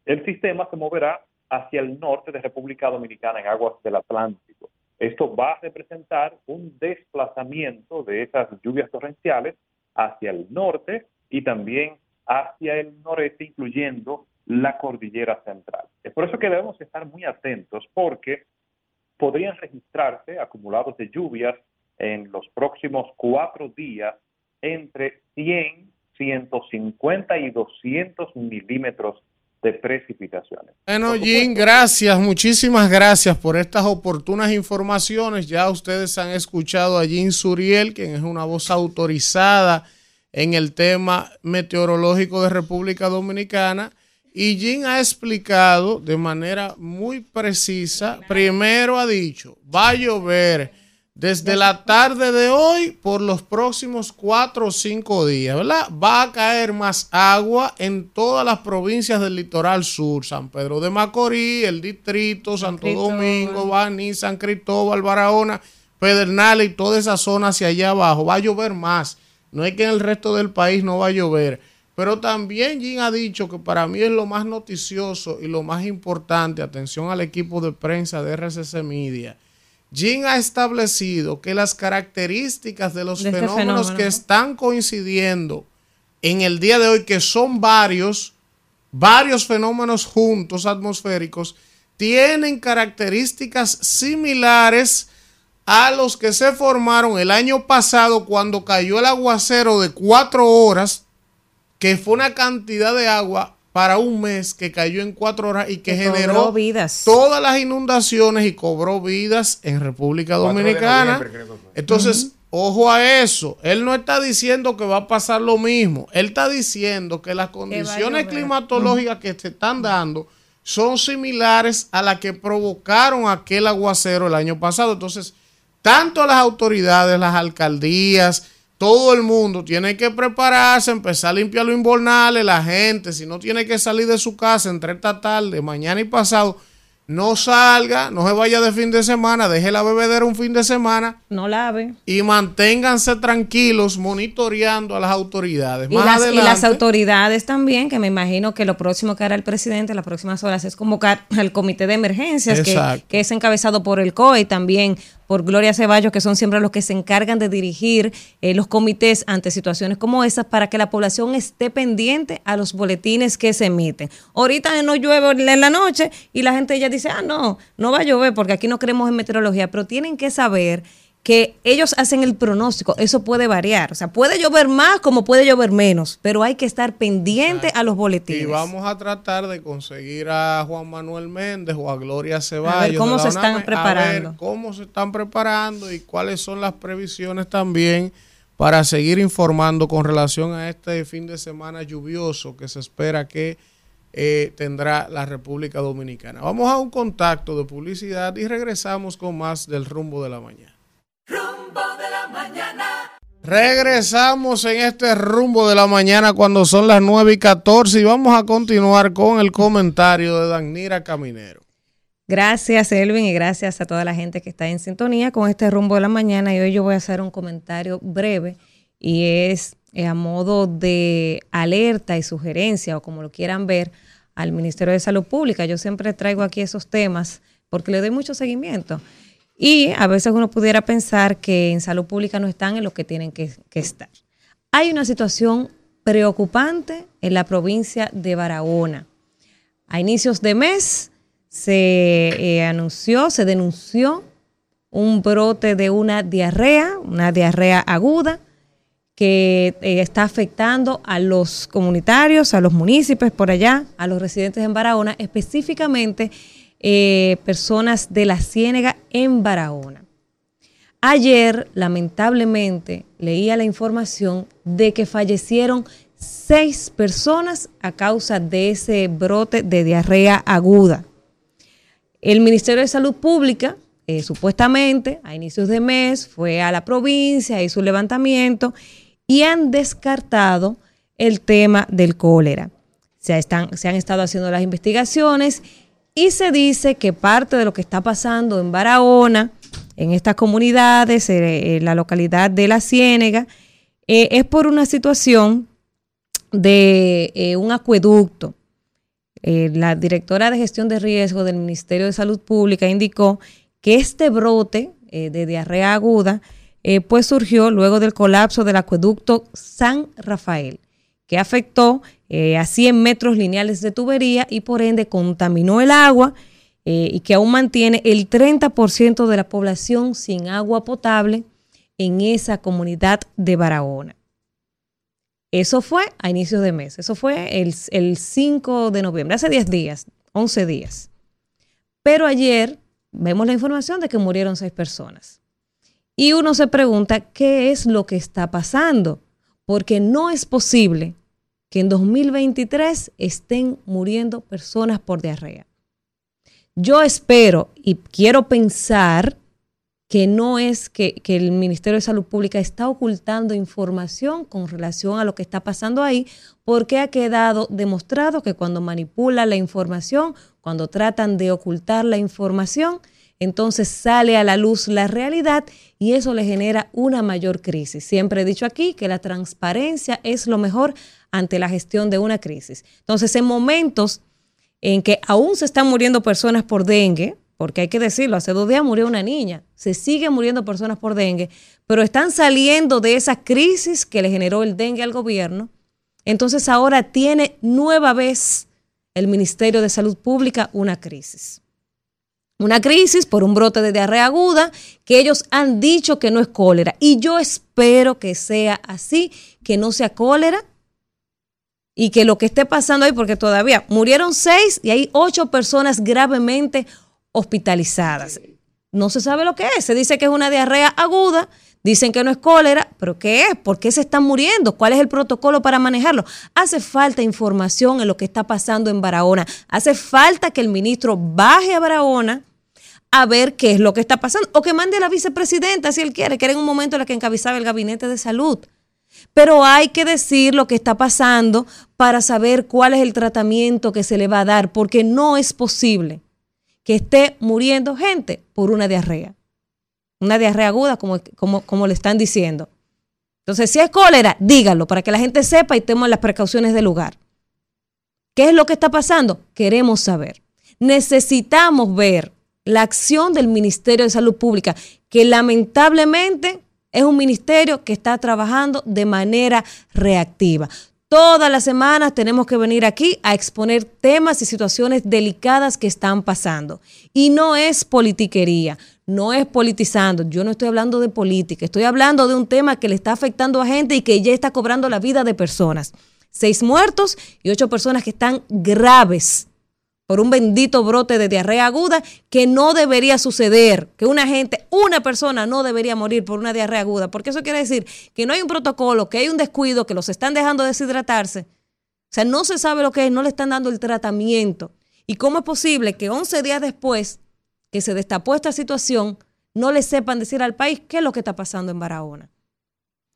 el sistema se moverá hacia el norte de República Dominicana en aguas del Atlántico. Esto va a representar un desplazamiento de esas lluvias torrenciales hacia el norte y también hacia el noreste, incluyendo la cordillera central. Es por eso que debemos estar muy atentos porque podrían registrarse acumulados de lluvias en los próximos cuatro días entre 100, 150 y 200 milímetros de precipitaciones. Bueno, Jim, gracias, muchísimas gracias por estas oportunas informaciones. Ya ustedes han escuchado a Jim Suriel, quien es una voz autorizada en el tema meteorológico de República Dominicana. Y Jim ha explicado de manera muy precisa, primero ha dicho, va a llover desde la tarde de hoy por los próximos cuatro o cinco días, ¿verdad? Va a caer más agua en todas las provincias del litoral sur, San Pedro de Macorís, el distrito, Santo Cristóbal. Domingo, Baní, San Cristóbal, Barahona, Pedernales y toda esa zona hacia allá abajo. Va a llover más. No es que en el resto del país no va a llover. Pero también Jim ha dicho que para mí es lo más noticioso y lo más importante, atención al equipo de prensa de RCC Media. Jim ha establecido que las características de los De este fenómenos fenómeno, que están coincidiendo en el día de hoy, que son varios, varios fenómenos juntos atmosféricos, tienen características similares a los que se formaron el año pasado cuando cayó el aguacero de cuatro horas, que fue una cantidad de agua para un mes que cayó en cuatro horas y que, generó vidas. todas las inundaciones y cobró vidas en República Dominicana. Entonces, ojo a eso. Él no está diciendo que va a pasar lo mismo. Él está diciendo que las condiciones climatológicas que se están dando son similares a las que provocaron aquel aguacero el año pasado. Entonces, tanto las autoridades, las alcaldías, todo el mundo tiene que prepararse, empezar a limpiar los invernales, la gente, si no tiene que salir de su casa entre esta tarde, mañana y pasado, no salga, no se vaya de fin de semana, deje la bebedera un fin de semana No lave. y manténganse tranquilos monitoreando a las autoridades. Y Más las, y las autoridades también, que me imagino que lo próximo que hará el presidente en las próximas horas es convocar al comité de emergencias, que, que es encabezado por el COE y también por Gloria Ceballos, que son siempre los que se encargan de dirigir eh, los comités ante situaciones como esas para que la población esté pendiente a los boletines que se emiten. Ahorita no llueve en la noche y la gente ya dice, ah, no, no va a llover porque aquí no creemos en meteorología, pero tienen que saber que ellos hacen el pronóstico, eso puede variar, o sea, puede llover más como puede llover menos, pero hay que estar pendiente a los y boletines. vamos a tratar de conseguir a Juan Manuel Méndez o a Gloria Ceballos. cómo de la se están a preparando. ver cómo se están preparando y cuáles son las previsiones también para seguir informando con relación a este fin de semana lluvioso que se espera que eh, tendrá la República Dominicana. Vamos a un contacto de publicidad y regresamos con más del rumbo de la mañana. Rumbo de la mañana. Regresamos en este rumbo de la mañana cuando son las 9 y 14 y vamos a continuar con el comentario de Danira Caminero. Gracias, Elvin, y gracias a toda la gente que está en sintonía con este rumbo de la mañana. Y hoy yo voy a hacer un comentario breve y es eh, a modo de alerta y sugerencia, o como lo quieran ver, al Ministerio de Salud Pública. Yo siempre traigo aquí esos temas porque le doy mucho seguimiento. Y a veces uno pudiera pensar que en salud pública no están en lo que tienen que, estar. Hay una situación preocupante en la provincia de Barahona. A inicios de mes se eh, anunció, se denunció un brote de una diarrea, una diarrea aguda, que eh, está afectando a los comunitarios, a los municipios por allá, a los residentes en Barahona, específicamente eh, personas de la Ciénega en Barahona. Ayer, lamentablemente, leía la información de que fallecieron seis personas a causa de ese brote de diarrea aguda. El Ministerio de Salud Pública, eh, supuestamente, a inicios de mes, fue a la provincia, hizo un levantamiento y han descartado el tema del cólera. Se, están, se han estado haciendo las investigaciones y se dice que parte de lo que está pasando en Barahona, en estas comunidades, eh, en la localidad de La Ciénega, eh, es por una situación de eh, un acueducto. Eh, la directora de gestión de riesgo del Ministerio de Salud Pública indicó que este brote eh, de diarrea aguda eh, pues surgió luego del colapso del acueducto San Rafael, que afectó eh, a 100 metros lineales de tubería y por ende contaminó el agua eh, y que aún mantiene el 30% de la población sin agua potable en esa comunidad de Barahona. Eso fue a inicios de mes, eso fue el, el 5 de noviembre, hace 10 días, 11 días. Pero ayer vemos la información de que murieron seis personas. Y uno se pregunta, ¿qué es lo que está pasando? Porque no es posible que en 2023 estén muriendo personas por diarrea. Yo espero y quiero pensar que no es que, el Ministerio de Salud Pública está ocultando información con relación a lo que está pasando ahí, porque ha quedado demostrado que cuando manipula la información, cuando tratan de ocultar la información, entonces sale a la luz la realidad y eso le genera una mayor crisis. Siempre he dicho aquí que la transparencia es lo mejor ante la gestión de una crisis. Entonces, en momentos en que aún se están muriendo personas por dengue, porque hay que decirlo, hace dos días murió una niña, se siguen muriendo personas por dengue, pero están saliendo de esa crisis que le generó el dengue al gobierno. Entonces ahora tiene nueva vez el Ministerio de Salud Pública una crisis. Una crisis por un brote de diarrea aguda que ellos han dicho que no es cólera. Y yo espero que sea así, que no sea cólera y que lo que esté pasando ahí, porque todavía murieron seis y hay ocho personas gravemente hospitalizadas. No se sabe lo que es. Se dice que es una diarrea aguda, dicen que no es cólera, pero ¿qué es? ¿Por qué se están muriendo? ¿Cuál es el protocolo para manejarlo? Hace falta información en lo que está pasando en Barahona. Hace falta que el ministro baje a Barahona a ver qué es lo que está pasando o que mande la vicepresidenta si él quiere, que era en un momento en el que encabezaba el gabinete de salud. Pero hay que decir lo que está pasando para saber cuál es el tratamiento que se le va a dar, porque no es posible que esté muriendo gente por una diarrea. Una diarrea aguda, como, como, como le están diciendo. Entonces, si es cólera, dígalo para que la gente sepa y tome las precauciones del lugar. ¿Qué es lo que está pasando? Queremos saber. Necesitamos ver la acción del Ministerio de Salud Pública, que lamentablemente es un ministerio que está trabajando de manera reactiva. Todas las semanas tenemos que venir aquí a exponer temas y situaciones delicadas que están pasando. Y no es politiquería, no es politizando. Yo no estoy hablando de política, estoy hablando de un tema que le está afectando a gente y que ya está cobrando la vida de personas. Seis muertos y ocho personas que están graves por un bendito brote de diarrea aguda que no debería suceder, que una gente, una persona no debería morir por una diarrea aguda, porque eso quiere decir que no hay un protocolo, que hay un descuido, que los están dejando deshidratarse. O sea, no se sabe lo que es, no le están dando el tratamiento. ¿Y cómo es posible que 11 días después que se destapó esta situación, no le sepan decir al país qué es lo que está pasando en Barahona?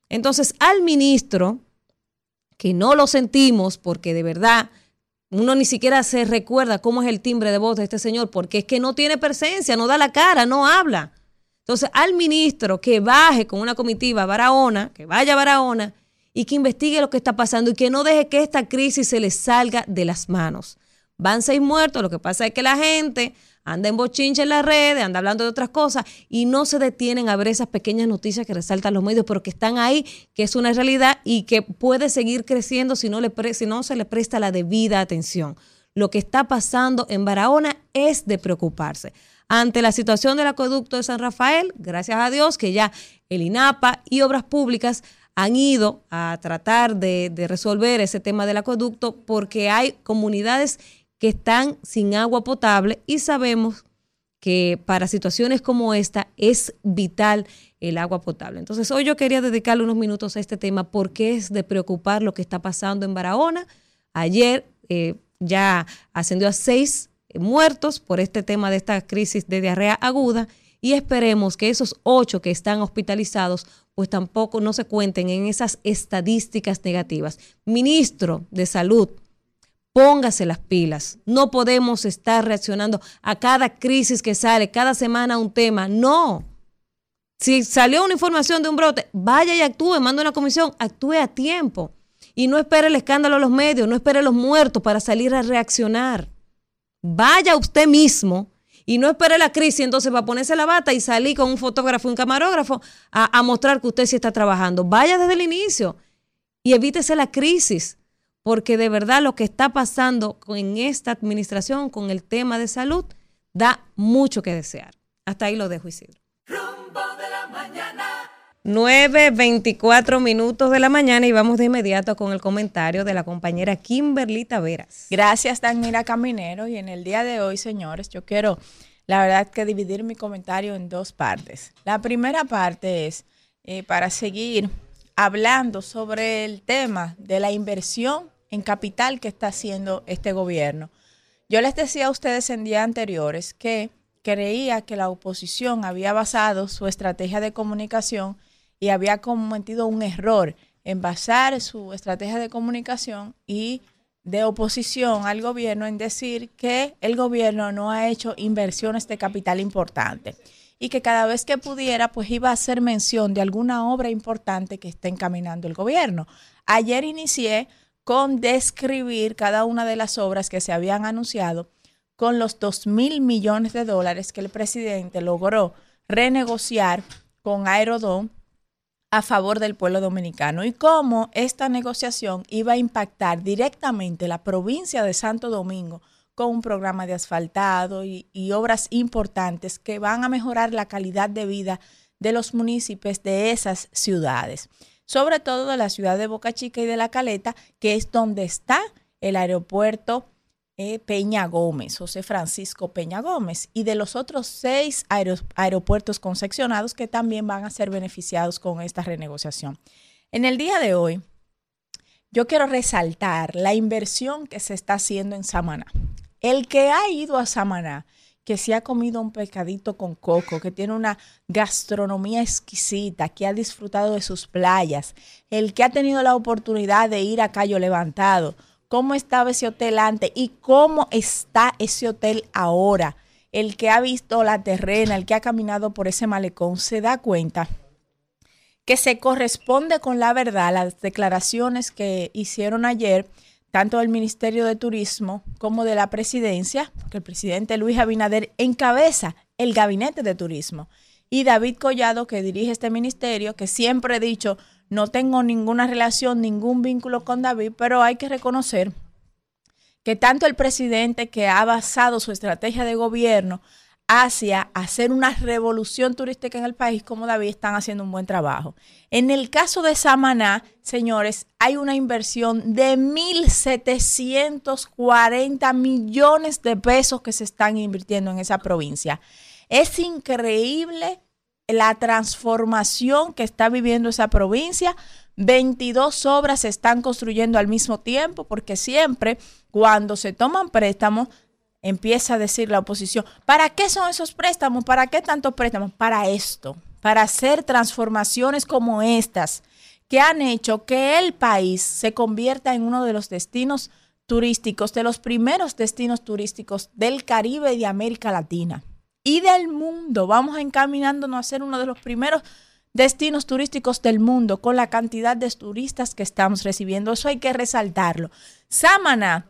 Entonces, al ministro, que no lo sentimos porque de verdad uno ni siquiera se recuerda cómo es el timbre de voz de este señor, porque es que no tiene presencia, no da la cara, no habla. Entonces, al ministro que baje con una comitiva a Barahona, que vaya a Barahona y que investigue lo que está pasando y que no deje que esta crisis se le salga de las manos. Van seis muertos, lo que pasa es que la gente anda en bochinche en las redes, anda hablando de otras cosas y no se detienen a ver esas pequeñas noticias que resaltan los medios, pero que están ahí, que es una realidad y que puede seguir creciendo si no, le si no se le presta la debida atención. Lo que está pasando en Barahona es de preocuparse. Ante la situación del acueducto de San Rafael, gracias a Dios que ya el INAPA y Obras Públicas han ido a tratar de, de resolver ese tema del acueducto porque hay comunidades que están sin agua potable y sabemos que para situaciones como esta es vital el agua potable. Entonces hoy yo quería dedicarle unos minutos a este tema porque es de preocupar lo que está pasando en Barahona. Ayer eh, ya ascendió a seis eh, muertos por este tema de esta crisis de diarrea aguda y esperemos que esos ocho que están hospitalizados pues tampoco no se cuenten en esas estadísticas negativas. Ministro de Salud, Póngase las pilas. No podemos estar reaccionando a cada crisis que sale, cada semana un tema. No. Si salió una información de un brote, vaya y actúe, manda una comisión, actúe a tiempo. Y no espere el escándalo de los medios, no espere los muertos para salir a reaccionar. Vaya usted mismo y no espere la crisis, entonces va a ponerse la bata y salir con un fotógrafo, un camarógrafo a, a mostrar que usted sí está trabajando. Vaya desde el inicio y evítese la crisis porque de verdad lo que está pasando en esta administración con el tema de salud da mucho que desear. Hasta ahí lo dejo, Isidro. Rumbo de la mañana. 9.24 minutos de la mañana y vamos de inmediato con el comentario de la compañera Kimberly Taveras. Gracias, Danira Caminero. Y en el día de hoy, señores, yo quiero, la verdad, que dividir mi comentario en dos partes. La primera parte es eh, para seguir hablando sobre el tema de la inversión en capital que está haciendo este gobierno. Yo les decía a ustedes en días anteriores que creía que la oposición había basado su estrategia de comunicación y había cometido un error en basar su estrategia de comunicación y de oposición al gobierno en decir que el gobierno no ha hecho inversiones de capital importante y que cada vez que pudiera, pues iba a hacer mención de alguna obra importante que está encaminando el gobierno. Ayer inicié con describir cada una de las obras que se habían anunciado con los 2 mil millones de dólares que el presidente logró renegociar con Aerodón a favor del pueblo dominicano y cómo esta negociación iba a impactar directamente la provincia de Santo Domingo con un programa de asfaltado y, y, obras importantes que van a mejorar la calidad de vida de los municipios de esas ciudades, sobre todo de la ciudad de Boca Chica y de La Caleta, que es donde está el aeropuerto eh, Peña Gómez, José Francisco Peña Gómez, y de los otros seis aeropuertos concesionados que también van a ser beneficiados con esta renegociación. En el día de hoy, yo quiero resaltar la inversión que se está haciendo en Samaná. El que ha ido a Samaná, que se ha comido un pescadito con coco, que tiene una gastronomía exquisita, que ha disfrutado de sus playas, el que ha tenido la oportunidad de ir a Cayo Levantado, cómo estaba ese hotel antes y cómo está ese hotel ahora. El que ha visto la terrena, el que ha caminado por ese malecón, se da cuenta que se corresponde con la verdad las declaraciones que hicieron ayer tanto del Ministerio de Turismo como de la Presidencia, que el presidente Luis Abinader encabeza el gabinete de turismo, y David Collado, que dirige este ministerio, que siempre he dicho, no tengo ninguna relación, ningún vínculo con David, pero hay que reconocer que tanto el presidente que ha basado su estrategia de gobierno hacia hacer una revolución turística en el país, como David, están haciendo un buen trabajo. En el caso de Samaná, señores, hay una inversión de 1.740 millones de pesos que se están invirtiendo en esa provincia. Es increíble la transformación que está viviendo esa provincia. 22 obras se están construyendo al mismo tiempo, porque siempre cuando se toman préstamos, empieza a decir la oposición, ¿para qué son esos préstamos? ¿Para qué tantos préstamos? Para esto, para hacer transformaciones como estas, que han hecho que el país se convierta en uno de los destinos turísticos, de los primeros destinos turísticos del Caribe y de América Latina y del mundo. Vamos encaminándonos a ser uno de los primeros destinos turísticos del mundo con la cantidad de turistas que estamos recibiendo. Eso hay que resaltarlo. Samana,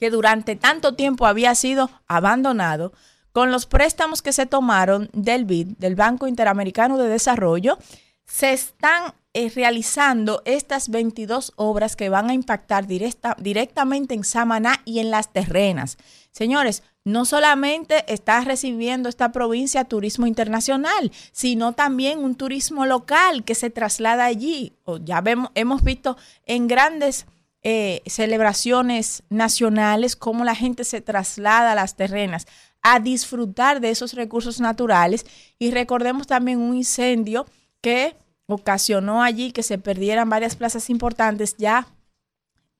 que durante tanto tiempo había sido abandonado, con los préstamos que se tomaron del BID, del Banco Interamericano de Desarrollo, se están eh, realizando estas 22 obras que van a impactar directa, directamente en Samaná y en las terrenas. Señores, no solamente está recibiendo esta provincia turismo internacional, sino también un turismo local que se traslada allí. ya vemos, hemos visto en grandes eh, celebraciones nacionales cómo la gente se traslada a las terrenas a disfrutar de esos recursos naturales. Y recordemos también un incendio que ocasionó allí que se perdieran varias plazas importantes ya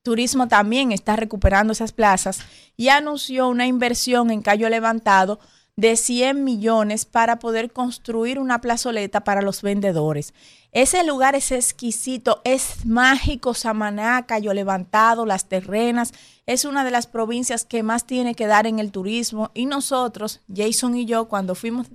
Turismo también está recuperando esas plazas y anunció una inversión en Cayo Levantado de 100 millones para poder construir una plazoleta para los vendedores. Ese lugar es exquisito, es mágico, Samaná, Cayo Levantado, Las Terrenas, es una de las provincias que más tiene que dar en el turismo y nosotros, Jason y yo, cuando fuimos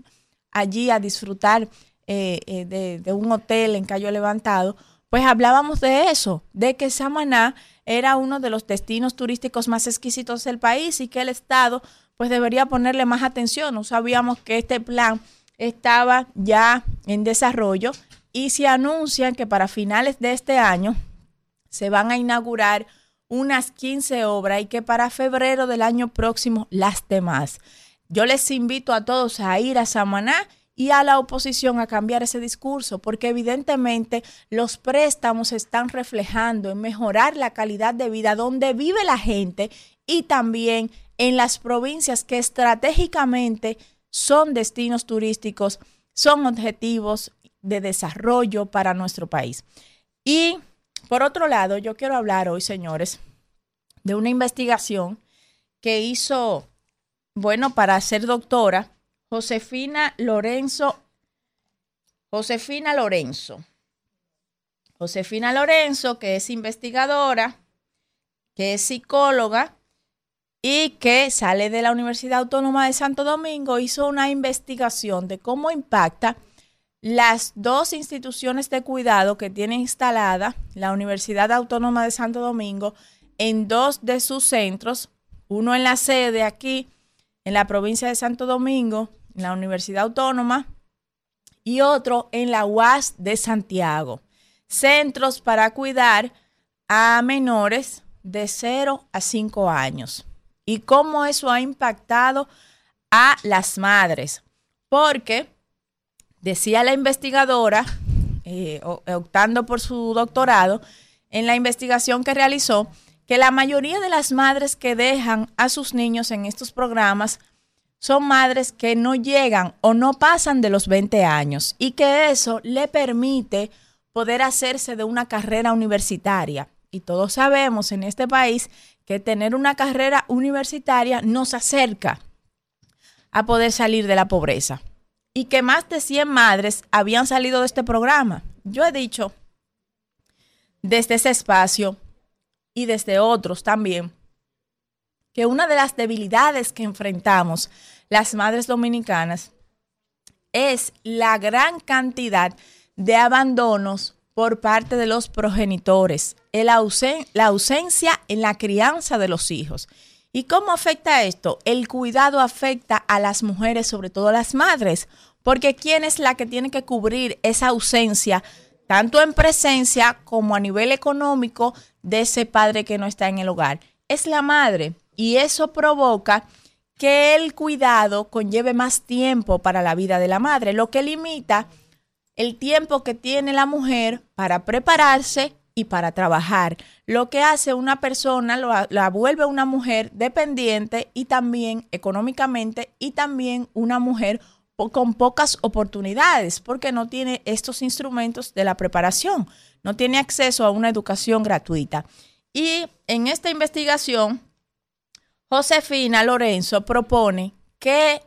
allí a disfrutar eh, eh, de, de un hotel en Cayo Levantado, pues hablábamos de eso, de que Samaná era uno de los destinos turísticos más exquisitos del país y que el Estado pues debería ponerle más atención. No sabíamos que este plan estaba ya en desarrollo y se anuncian que para finales de este año se van a inaugurar unas 15 obras y que para febrero del año próximo las demás. Yo les invito a todos a ir a Samaná y a la oposición a cambiar ese discurso, porque evidentemente los préstamos están reflejando en mejorar la calidad de vida donde vive la gente y también en las provincias que estratégicamente son destinos turísticos, son objetivos de desarrollo para nuestro país. Y por otro lado, yo quiero hablar hoy, señores, de una investigación que hizo, bueno, para ser doctora, Josefina Lorenzo. Josefina Lorenzo. Josefina Lorenzo, que es investigadora que es psicóloga y que sale de la Universidad Autónoma de Santo Domingo, hizo una investigación de cómo impacta las dos instituciones de cuidado que tiene instalada la Universidad Autónoma de Santo Domingo en dos de sus centros, uno en la sede aquí, en la provincia de Santo Domingo, en la Universidad Autónoma, y otro en la UAS de Santiago. Centros para cuidar a menores de 0 a 5 años. Y cómo eso ha impactado a las madres. Porque, decía la investigadora, eh, optando por su doctorado, en la investigación que realizó, que la mayoría de las madres que dejan a sus niños en estos programas son madres que no llegan o no pasan de los 20 años y que eso le permite poder hacerse de una carrera universitaria. Y todos sabemos en este país que tener una carrera universitaria nos acerca a poder salir de la pobreza. Y que más de 100 madres habían salido de este programa. Yo he dicho desde ese espacio y desde otros también, que una de las debilidades que enfrentamos las madres dominicanas es la gran cantidad de abandonos por parte de los progenitores, la ausencia en la crianza de los hijos. ¿Y cómo afecta esto? El cuidado afecta a las mujeres, sobre todo a las madres, porque ¿quién es la que tiene que cubrir esa ausencia, tanto en presencia como a nivel económico, de ese padre que no está en el hogar. Es la madre y eso provoca que el cuidado conlleve más tiempo para la vida de la madre, lo que limita el tiempo que tiene la mujer para prepararse y para trabajar, lo que hace una persona, la vuelve una mujer dependiente y también económicamente y también una mujer con pocas oportunidades porque no tiene estos instrumentos de la preparación no tiene acceso a una educación gratuita. Y en esta investigación, Josefina Lorenzo propone que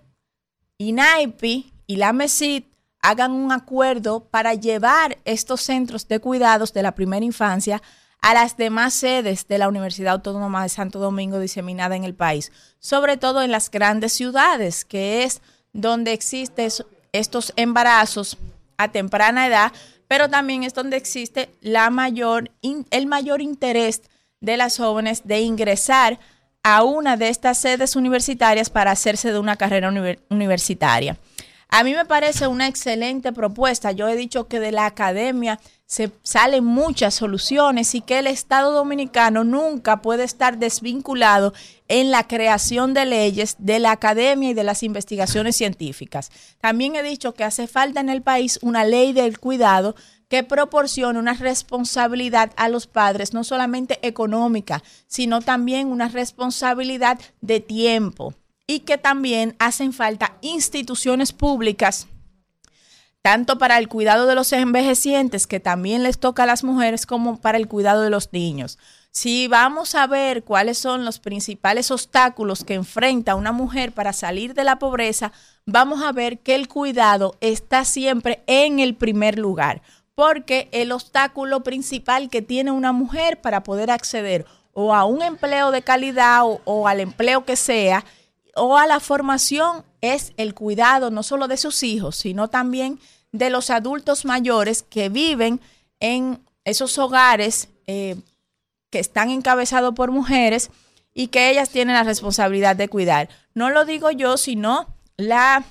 INAIPI y la MESID hagan un acuerdo para llevar estos centros de cuidados de la primera infancia a las demás sedes de la Universidad Autónoma de Santo Domingo diseminada en el país, sobre todo en las grandes ciudades, que es donde existen estos embarazos a temprana edad pero también es donde existe el mayor interés de las jóvenes de ingresar a una de estas sedes universitarias para hacerse de una carrera universitaria. A mí me parece una excelente propuesta. Yo he dicho que de la academia se salen muchas soluciones y que el Estado dominicano nunca puede estar desvinculado en la creación de leyes de la academia y de las investigaciones científicas. También he dicho que hace falta en el país una ley del cuidado que proporcione una responsabilidad a los padres, no solamente económica, sino también una responsabilidad de tiempo y que también hacen falta instituciones públicas tanto para el cuidado de los envejecientes, que también les toca a las mujeres, como para el cuidado de los niños. Si vamos a ver cuáles son los principales obstáculos que enfrenta una mujer para salir de la pobreza, vamos a ver que el cuidado está siempre en el primer lugar, porque el obstáculo principal que tiene una mujer para poder acceder o a un empleo de calidad o, al empleo que sea, o a la formación es el cuidado no solo de sus hijos, sino también de los adultos mayores que viven en esos hogares eh, que están encabezados por mujeres y que ellas tienen la responsabilidad de cuidar. No lo digo yo, sino las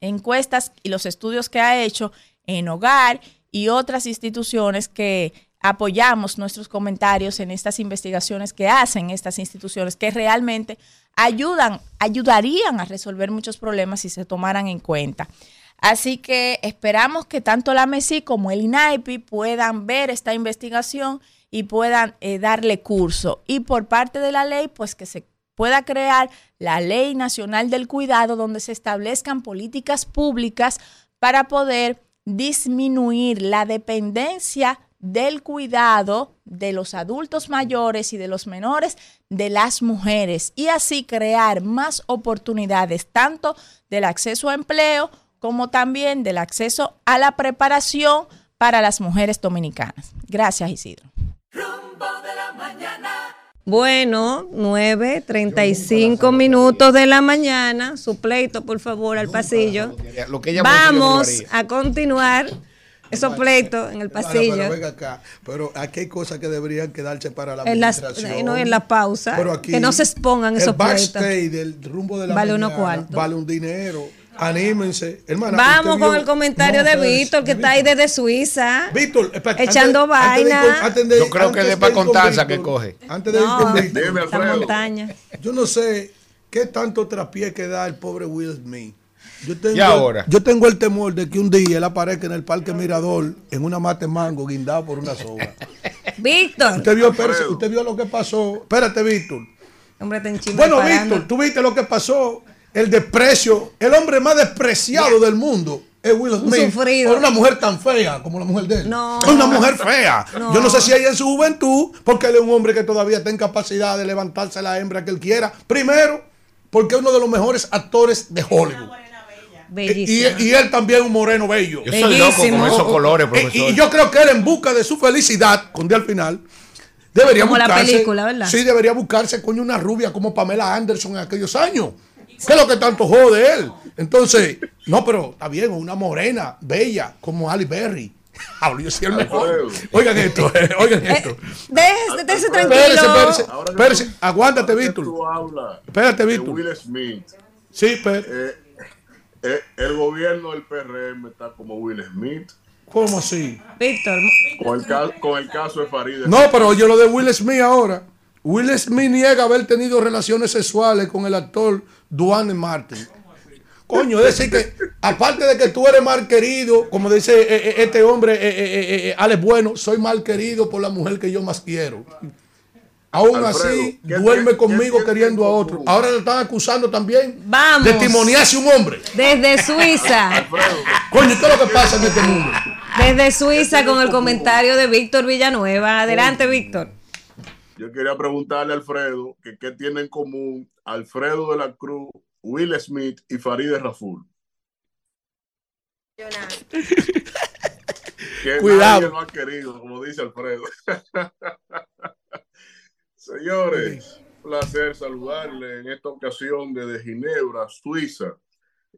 encuestas y los estudios que ha hecho en hogar y otras instituciones que apoyamos nuestros comentarios en estas investigaciones que hacen estas instituciones que realmente ayudan, ayudarían a resolver muchos problemas si se tomaran en cuenta. Así que esperamos que tanto la MESI como el INAIPI puedan ver esta investigación y puedan eh, darle curso. Y por parte de la ley, pues que se pueda crear la Ley Nacional del Cuidado, donde se establezcan políticas públicas para poder disminuir la dependencia del cuidado de los adultos mayores y de los menores de las mujeres y así crear más oportunidades tanto del acceso a empleo como también del acceso a la preparación para las mujeres dominicanas. Gracias, Isidro. Rumbo de la mañana. Bueno, 9.35 minutos de la mañana. Su pleito, por favor, al pasillo. Lo que ella Vamos a continuar esos pleitos en el pasillo. pero venga acá, pero aquí hay cosas que deberían quedarse para la En las, administración. no, en la pausa. Pero aquí, que no se expongan el esos pleitos. backstage del rumbo de la Vale unos mañana cuartos. Vale un dinero. Anímense. Hermana, Vamos con vio- el comentario No, de Víctor, que está ahí desde Suiza. Víctor, echando antes- antes de ir vaina. antes de- Yo creo que antes de pa' ir con Constanza que coge. Antes de ir No, con Víctor. Montaña. Yo no sé qué tanto trapié que da el pobre Will Smith. Yo tengo, ¿Y ahora? yo tengo el temor de que un día él aparezca en el Parque Mirador en una mate mango guindado por una soga. Víctor. Usted vio, espérese, usted vio lo que pasó. Espérate, Víctor. Hombre, te Bueno, parando. Víctor, tú viste lo que pasó. El desprecio. El hombre más despreciado del mundo es Will Un Smith. sufrido. Por una mujer tan fea como la mujer de él. No. Es una mujer fea. No. Yo no sé si ella en su juventud, porque él es un hombre que todavía está en capacidad de levantarse la hembra que él quiera. Primero, porque es uno de los mejores actores de Hollywood. Y, Bellísimo. y él también es un moreno bello. Yo soy loco con esos colores, Eh, profesor. Y yo creo que él en busca de su felicidad, con día al final, debería Como la película, ¿verdad? Sí, debería buscarse coño una rubia como Pamela Anderson en aquellos años. ¿Qué es lo que tanto jode él? Entonces, no, pero está bien, una morena, bella, como Ali Berry. Hablo yo soy el mejor. Oigan esto, eh, oigan esto. Déjese, déjese tranquilo. espérese, espérese. Aguántate, Víctor. Espérate, Víctor. Will Smith. Sí, pero, Eh, eh, el gobierno del PRM está como Will Smith ¿cómo así? Víctor. con el, ca- con el caso de Farideh. No, pero oye lo de Will Smith ahora. Will Smith niega haber tenido relaciones sexuales con el actor Duane Martin. Coño, es decir que, aparte de que tú eres mal querido, como dice eh, eh, este hombre, eh, eh, Alex Bueno, soy mal querido por la mujer que yo más quiero. Aún Alfredo, así, ¿qué duerme conmigo qué queriendo a otro. Ahora le están acusando también Vamos. de testimoniarse un hombre. Desde Suiza. Coño, ¿qué es lo que pasa en este mundo? Desde Suiza con el comentario de Víctor Villanueva. Adelante, Víctor. Yo quería preguntarle a Alfredo que qué tiene en común Alfredo de la Cruz, Will Smith y Farideh Raful. Que Cuidado. nadie lo ha querido, como dice Alfredo. Señores, placer saludarle en esta ocasión desde Ginebra, Suiza,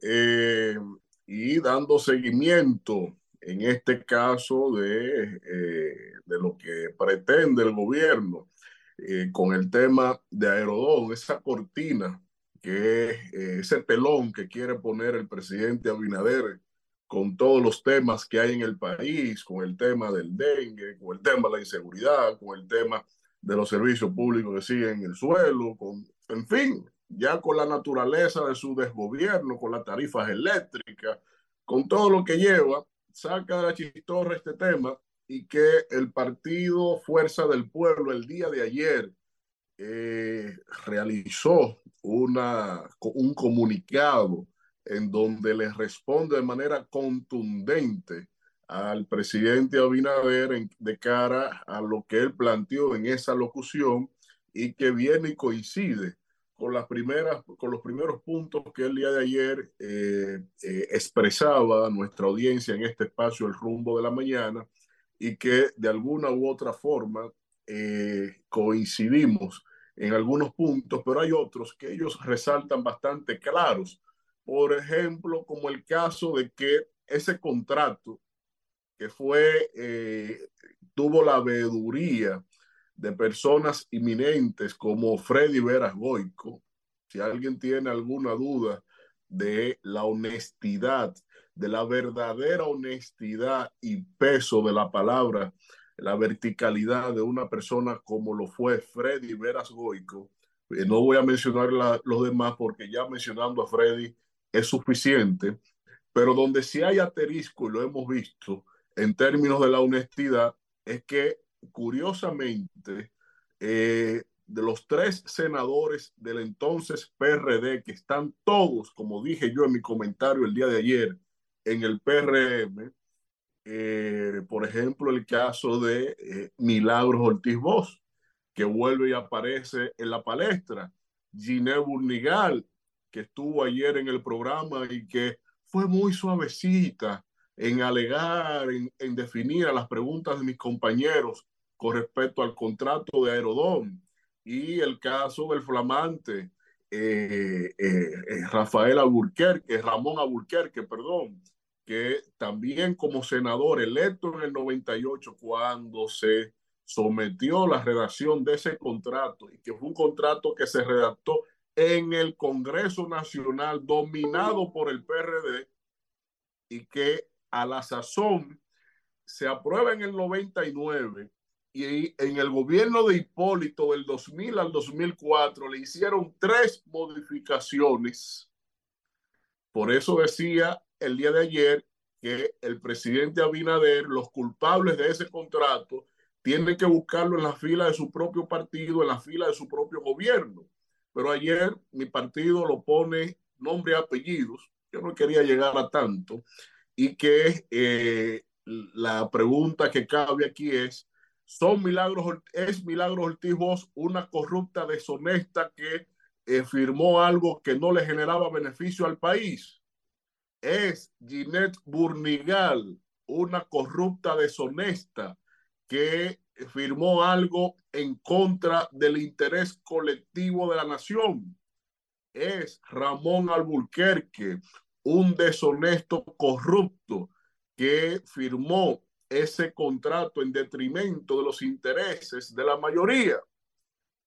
eh, y dando seguimiento en este caso de, eh, de lo que pretende el gobierno eh, con el tema de Aerodón, esa cortina, que eh, ese telón que quiere poner el presidente Abinader con todos los temas que hay en el país, con el tema del dengue, con el tema de la inseguridad, con el tema de los servicios públicos que siguen en el suelo, con, en fin, ya con la naturaleza de su desgobierno, con las tarifas eléctricas, con todo lo que lleva, saca de la chistorra este tema y que el partido Fuerza del Pueblo el día de ayer eh, realizó una, un comunicado en donde le responde de manera contundente al presidente Abinader en- de cara a lo que él planteó en esa locución y que viene y coincide con las primeras, con los primeros puntos que el día de ayer eh, eh, expresaba nuestra audiencia en este espacio El Rumbo de la Mañana y que de alguna u otra forma eh, coincidimos en algunos puntos, pero hay otros que ellos resaltan bastante claros. Por ejemplo, como el caso de que ese contrato que fue, eh, tuvo la veeduría de personas inminentes como Freddy Veras Goico, si alguien tiene alguna duda de la honestidad, de la verdadera honestidad y peso de la palabra, la verticalidad de una persona como lo fue Freddy Veras Goico, eh, no voy a mencionar la- los demás porque ya mencionando a Freddy es suficiente, pero donde sí hay asterisco, y lo hemos visto en términos de la honestidad, es que curiosamente, eh, de los tres senadores del entonces PRD, que están todos, como dije yo en mi comentario el día de ayer, en el PRM, eh, por ejemplo, el caso de eh, Milagros Ortiz Bosch, que vuelve y aparece en la palestra, Ginés Burnigal, que estuvo ayer en el programa y que fue muy suavecita en alegar, en, en definir a las preguntas de mis compañeros con respecto al contrato de Aerodón. y el caso del flamante eh, eh, eh, Rafael Alburquerque, Ramón Alburquerque, perdón, que también como senador electo en el 98 cuando se sometió la redacción de ese contrato y que fue un contrato que se redactó en el Congreso Nacional dominado por el PRD y que a la sazón se aprueba en el 99 y en el gobierno de Hipólito del 2000 al 2004 le hicieron tres modificaciones. Por eso decía el día de ayer que el presidente Abinader, los culpables de ese contrato, tienen que buscarlo en la fila de su propio partido, en la fila de su propio gobierno. Pero ayer mi partido lo pone nombre y apellidos. Yo no quería llegar a tanto. Y que eh, la pregunta que cabe aquí es, ¿son Milagros, es Milagros Ortiz una corrupta deshonesta que eh, firmó algo que no le generaba beneficio al país? ¿Es Ginette Burnigal una corrupta deshonesta que firmó algo en contra del interés colectivo de la nación. Es Ramón Alburquerque, un deshonesto corrupto que firmó ese contrato en detrimento de los intereses de la mayoría.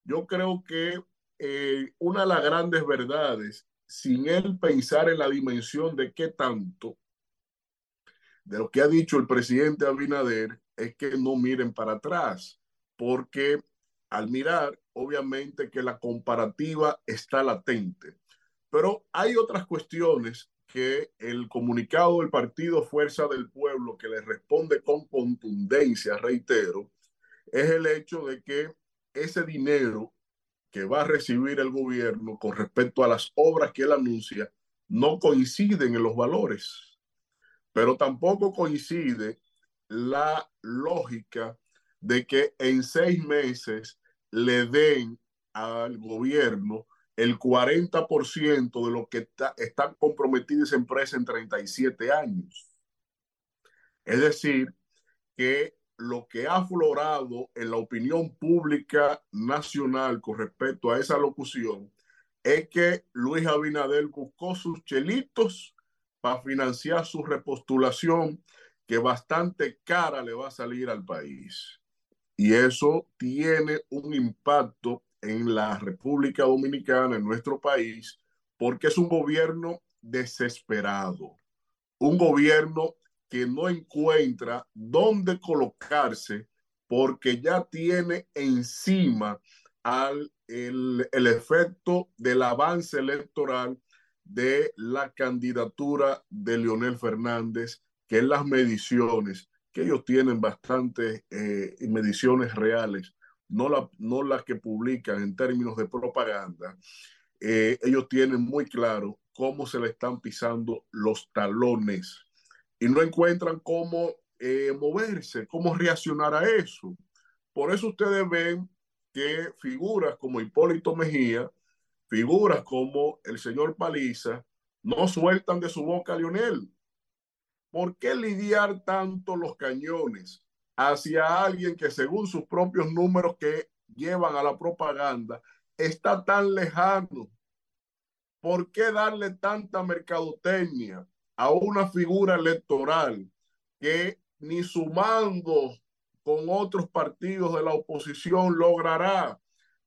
Yo creo que eh, una de las grandes verdades, sin él pensar en la dimensión de qué tanto, de lo que ha dicho el presidente Abinader, es que no miren para atrás, porque al mirar, obviamente que la comparativa está latente. Pero hay otras cuestiones el comunicado del partido Fuerza del Pueblo, que le responde con contundencia, reitero, es el hecho de que ese dinero que va a recibir el gobierno con respecto a las obras que él anuncia no coinciden en los valores, pero tampoco coincide la lógica de que en seis meses le den al gobierno el 40% de lo que están comprometidas empresas en 37 años. Es decir, que lo que ha aflorado en la opinión pública nacional con respecto a esa locución es que Luis Abinader buscó sus chelitos para financiar su repostulación que bastante cara le va a salir al país. Y eso tiene un impacto en la República Dominicana, en nuestro país, porque es un gobierno desesperado, un gobierno que no encuentra dónde colocarse porque ya tiene encima al, el, el efecto del avance electoral de la candidatura de Leonel Fernández que en las mediciones, que ellos tienen bastantes eh, mediciones reales, no, la, las que publican en términos de propaganda, eh, ellos tienen muy claro cómo se le están pisando los talones y no encuentran cómo eh, moverse, cómo reaccionar a eso. Por eso ustedes ven que figuras como Hipólito Mejía, figuras como el señor Paliza, no sueltan de su boca a Lionel. ¿por qué lidiar tanto los cañones hacia alguien que según sus propios números que llevan a la propaganda está tan lejano? ¿Por qué darle tanta mercadotecnia a una figura electoral que ni sumando con otros partidos de la oposición logrará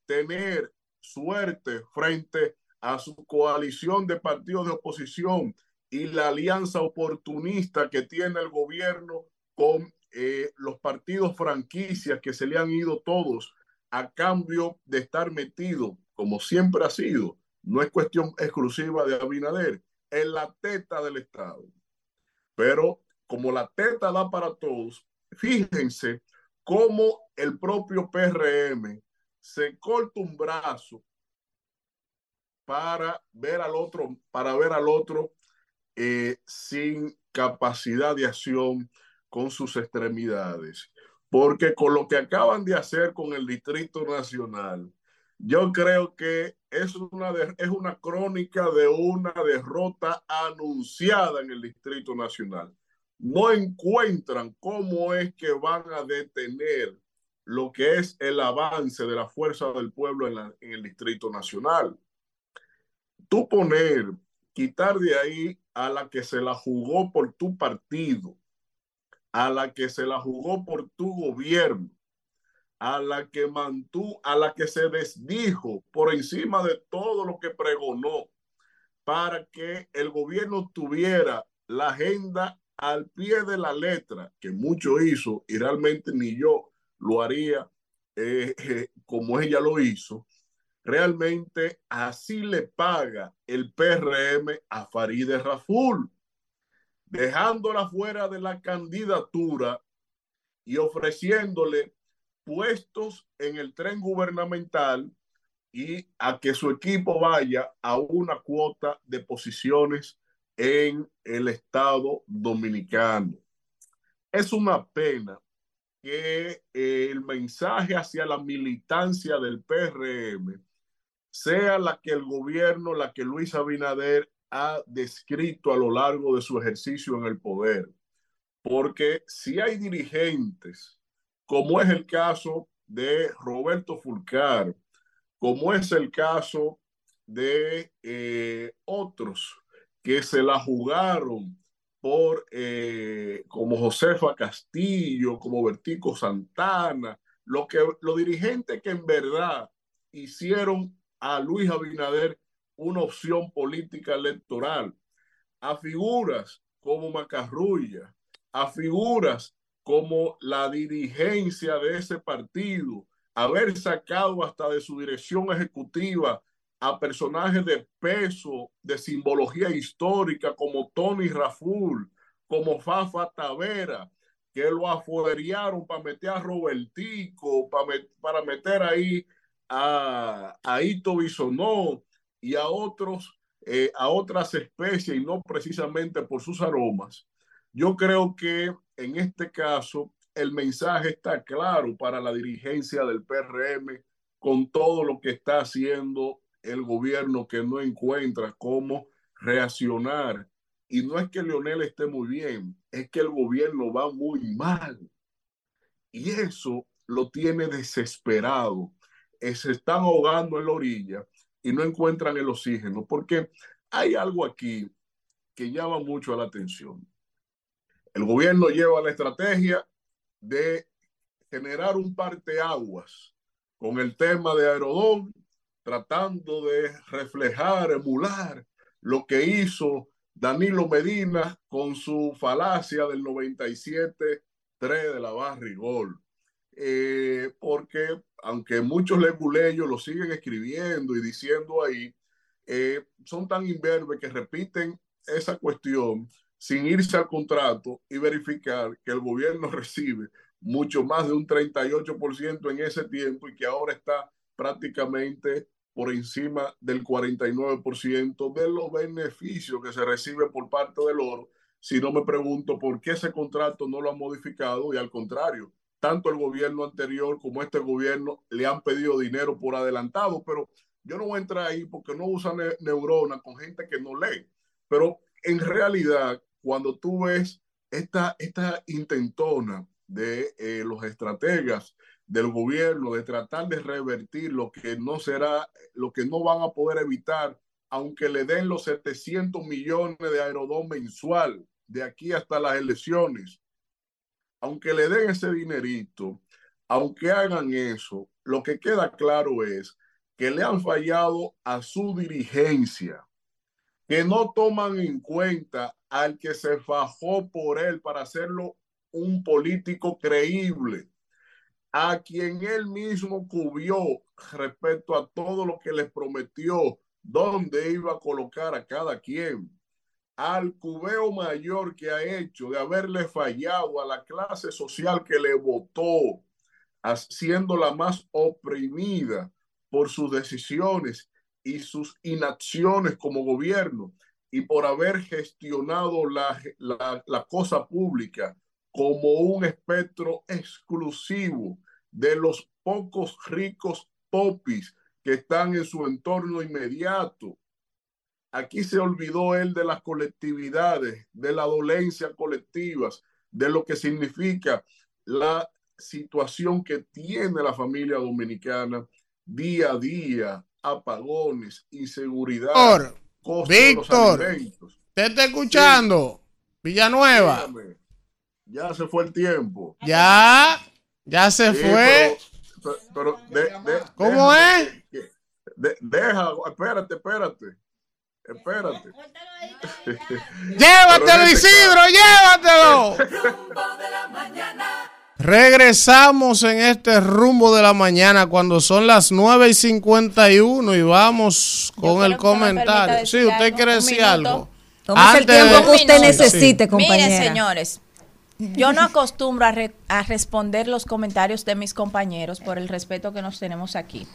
tener suerte frente a su coalición de partidos de oposición y la alianza oportunista que tiene el gobierno con eh, los partidos franquicias que se le han ido todos a cambio de estar metido, como siempre ha sido, no es cuestión exclusiva de Abinader, en la teta del Estado. Pero como la teta da para todos, fíjense cómo el propio PRM se corta un brazo para ver al otro, para ver al otro eh, sin capacidad de acción con sus extremidades. Porque con lo que acaban de hacer con el Distrito Nacional, yo creo que es una, es una crónica de una derrota anunciada en el Distrito Nacional. No encuentran cómo es que van a detener lo que es el avance de la fuerza del pueblo en, en el Distrito Nacional. Tú poner, quitar de ahí a la que se la jugó por tu partido, a la que se la jugó por tu gobierno, a la que mantuvo, a la que se desdijo por encima de todo lo que pregonó para que el gobierno tuviera la agenda al pie de la letra, que mucho hizo y realmente ni yo lo haría eh, eh, como ella lo hizo. Realmente así le paga el PRM a Farideh Raful, dejándola fuera de la candidatura y ofreciéndole puestos en el tren gubernamental y a que su equipo vaya a una cuota de posiciones en el Estado dominicano. Es una pena que eh, el mensaje hacia la militancia del PRM sea la que el gobierno, la que Luis Abinader ha descrito a lo largo de su ejercicio en el poder. Porque si hay dirigentes, como es el caso de Roberto Fulcar, como es el caso de eh, otros que se la jugaron por, eh, como Josefa Castillo, como Bertico Santana, lo que, los dirigentes que en verdad hicieron a Luis Abinader una opción política electoral, a figuras como Macarrulla, a figuras como la dirigencia de ese partido, haber sacado hasta de su dirección ejecutiva a personajes de peso, de simbología histórica como Tony Raful, como Fafa Tavera, que lo afuerearon para meter a Robertico, para, para meter ahí a, a Ito Bisonó y a otros, eh, a otras especies y no precisamente por sus aromas. Yo creo que en este caso el mensaje está claro para la dirigencia del PRM con todo lo que está haciendo el gobierno que no encuentra cómo reaccionar. Y no es que Leonel esté muy bien, es que el gobierno va muy mal. Y eso lo tiene desesperado. Eh, Se están ahogando en la orilla y no encuentran el oxígeno, porque hay algo aquí que llama mucho la atención. El gobierno lleva la estrategia de generar un parteaguas con el tema de Aerodón, tratando de reflejar, emular lo que hizo Danilo Medina con su falacia del 97-3 de la Barrigol. Eh, porque aunque muchos leguleyos lo siguen escribiendo y diciendo ahí, eh, son tan imberbes que repiten esa cuestión sin irse al contrato y verificar que el gobierno recibe mucho más de un 38% en ese tiempo y que ahora está prácticamente por encima del 49% de los beneficios que se reciben por parte del oro. Si no me pregunto por qué ese contrato no lo han modificado y al contrario, tanto el gobierno anterior como este gobierno le han pedido dinero por adelantado, pero yo no voy a entrar ahí porque no usan ne neuronas con gente que no lee. Pero en realidad, cuando tú ves esta, esta intentona de eh, los estrategas del gobierno de tratar de revertir lo que no será, lo que no van a poder evitar, aunque le den los 700 millones de aerodón mensual de aquí hasta las elecciones, aunque le den ese dinerito, aunque hagan eso, lo que queda claro es que le han fallado a su dirigencia, que no toman en cuenta al que se fajó por él para hacerlo un político creíble, a quien él mismo cubrió respecto a todo lo que les prometió, dónde iba a colocar a cada quien, al cubeo mayor que ha hecho de haberle fallado a la clase social que le votó, siendo la más oprimida por sus decisiones y sus inacciones como gobierno y por haber gestionado la, la, la cosa pública como un espectro exclusivo de los pocos ricos popis que están en su entorno inmediato. Aquí se olvidó él de las colectividades, de la dolencia colectivas, de lo que significa la situación que tiene la familia dominicana día a día, apagones, inseguridad, Víctor, costos de los Víctor, alimentos. ¿te está escuchando? Villanueva. Dígame, ya se fue el tiempo. Ya, ya se Sí, fue. Pero, pero de- de- ¿Cómo déjame es? que- que- de- deja, espérate, espérate. Espérate. Llévatelo, Isidro, llévatelo. Regresamos en este rumbo de la mañana cuando son las 9 y 51 y vamos con el comentario. Sí, usted quiere decir algo. Tómese el tiempo que usted necesite, sí. compañera. Mire, señores, yo no acostumbro a, re- a responder los comentarios de mis compañeros por el respeto que nos tenemos aquí.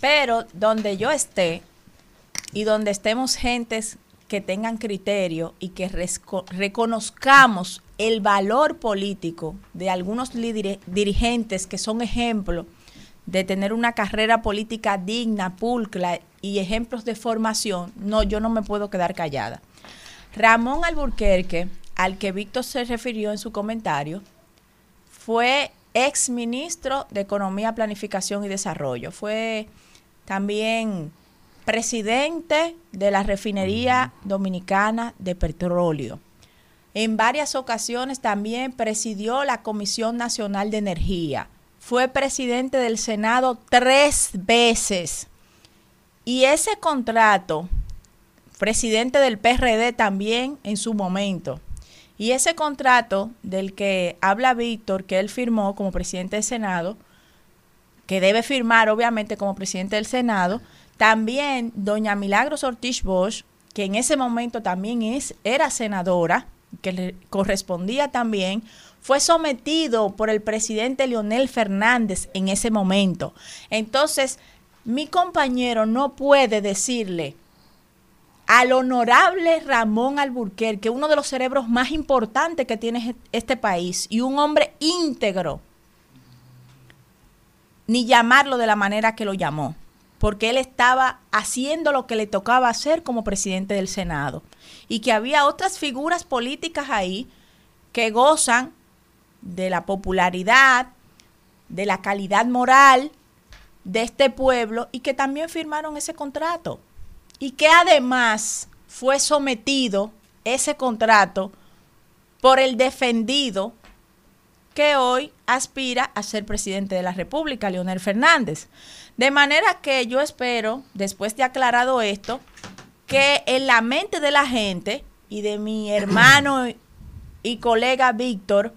Pero donde yo esté y donde estemos gentes que tengan criterio y que reconozcamos el valor político de algunos dirigentes que son ejemplo de tener una carrera política digna, pulcra y ejemplos de formación, no, yo no me puedo quedar callada. Ramón Alburquerque, al que Víctor se refirió en su comentario, fue ex ministro de Economía, Planificación y Desarrollo. Fue también presidente de la Refinería Dominicana de Petróleo. En varias ocasiones también presidió la Comisión Nacional de Energía. Fue presidente del Senado tres veces. Y ese contrato, presidente del PRD también en su momento. Y ese contrato del que habla Víctor, que él firmó como presidente del Senado, que debe firmar obviamente como presidente del Senado, también doña Milagros Ortiz Bosch, que en ese momento también es, era senadora, que le correspondía también, fue sometido por el presidente Leonel Fernández en ese momento. Entonces, mi compañero no puede decirle al honorable Ramón Alburquerque, uno de los cerebros más importantes que tiene este país y un hombre íntegro, ni llamarlo de la manera que lo llamó, porque él estaba haciendo lo que le tocaba hacer como presidente del Senado y que había otras figuras políticas ahí que gozan de la popularidad, de la calidad moral de este pueblo y que también firmaron ese contrato y que además fue sometido ese contrato por el defendido que hoy aspira a ser presidente de la República, Leonel Fernández. De manera que yo espero, después de aclarado esto, que en la mente de la gente y de mi hermano y colega Víctor,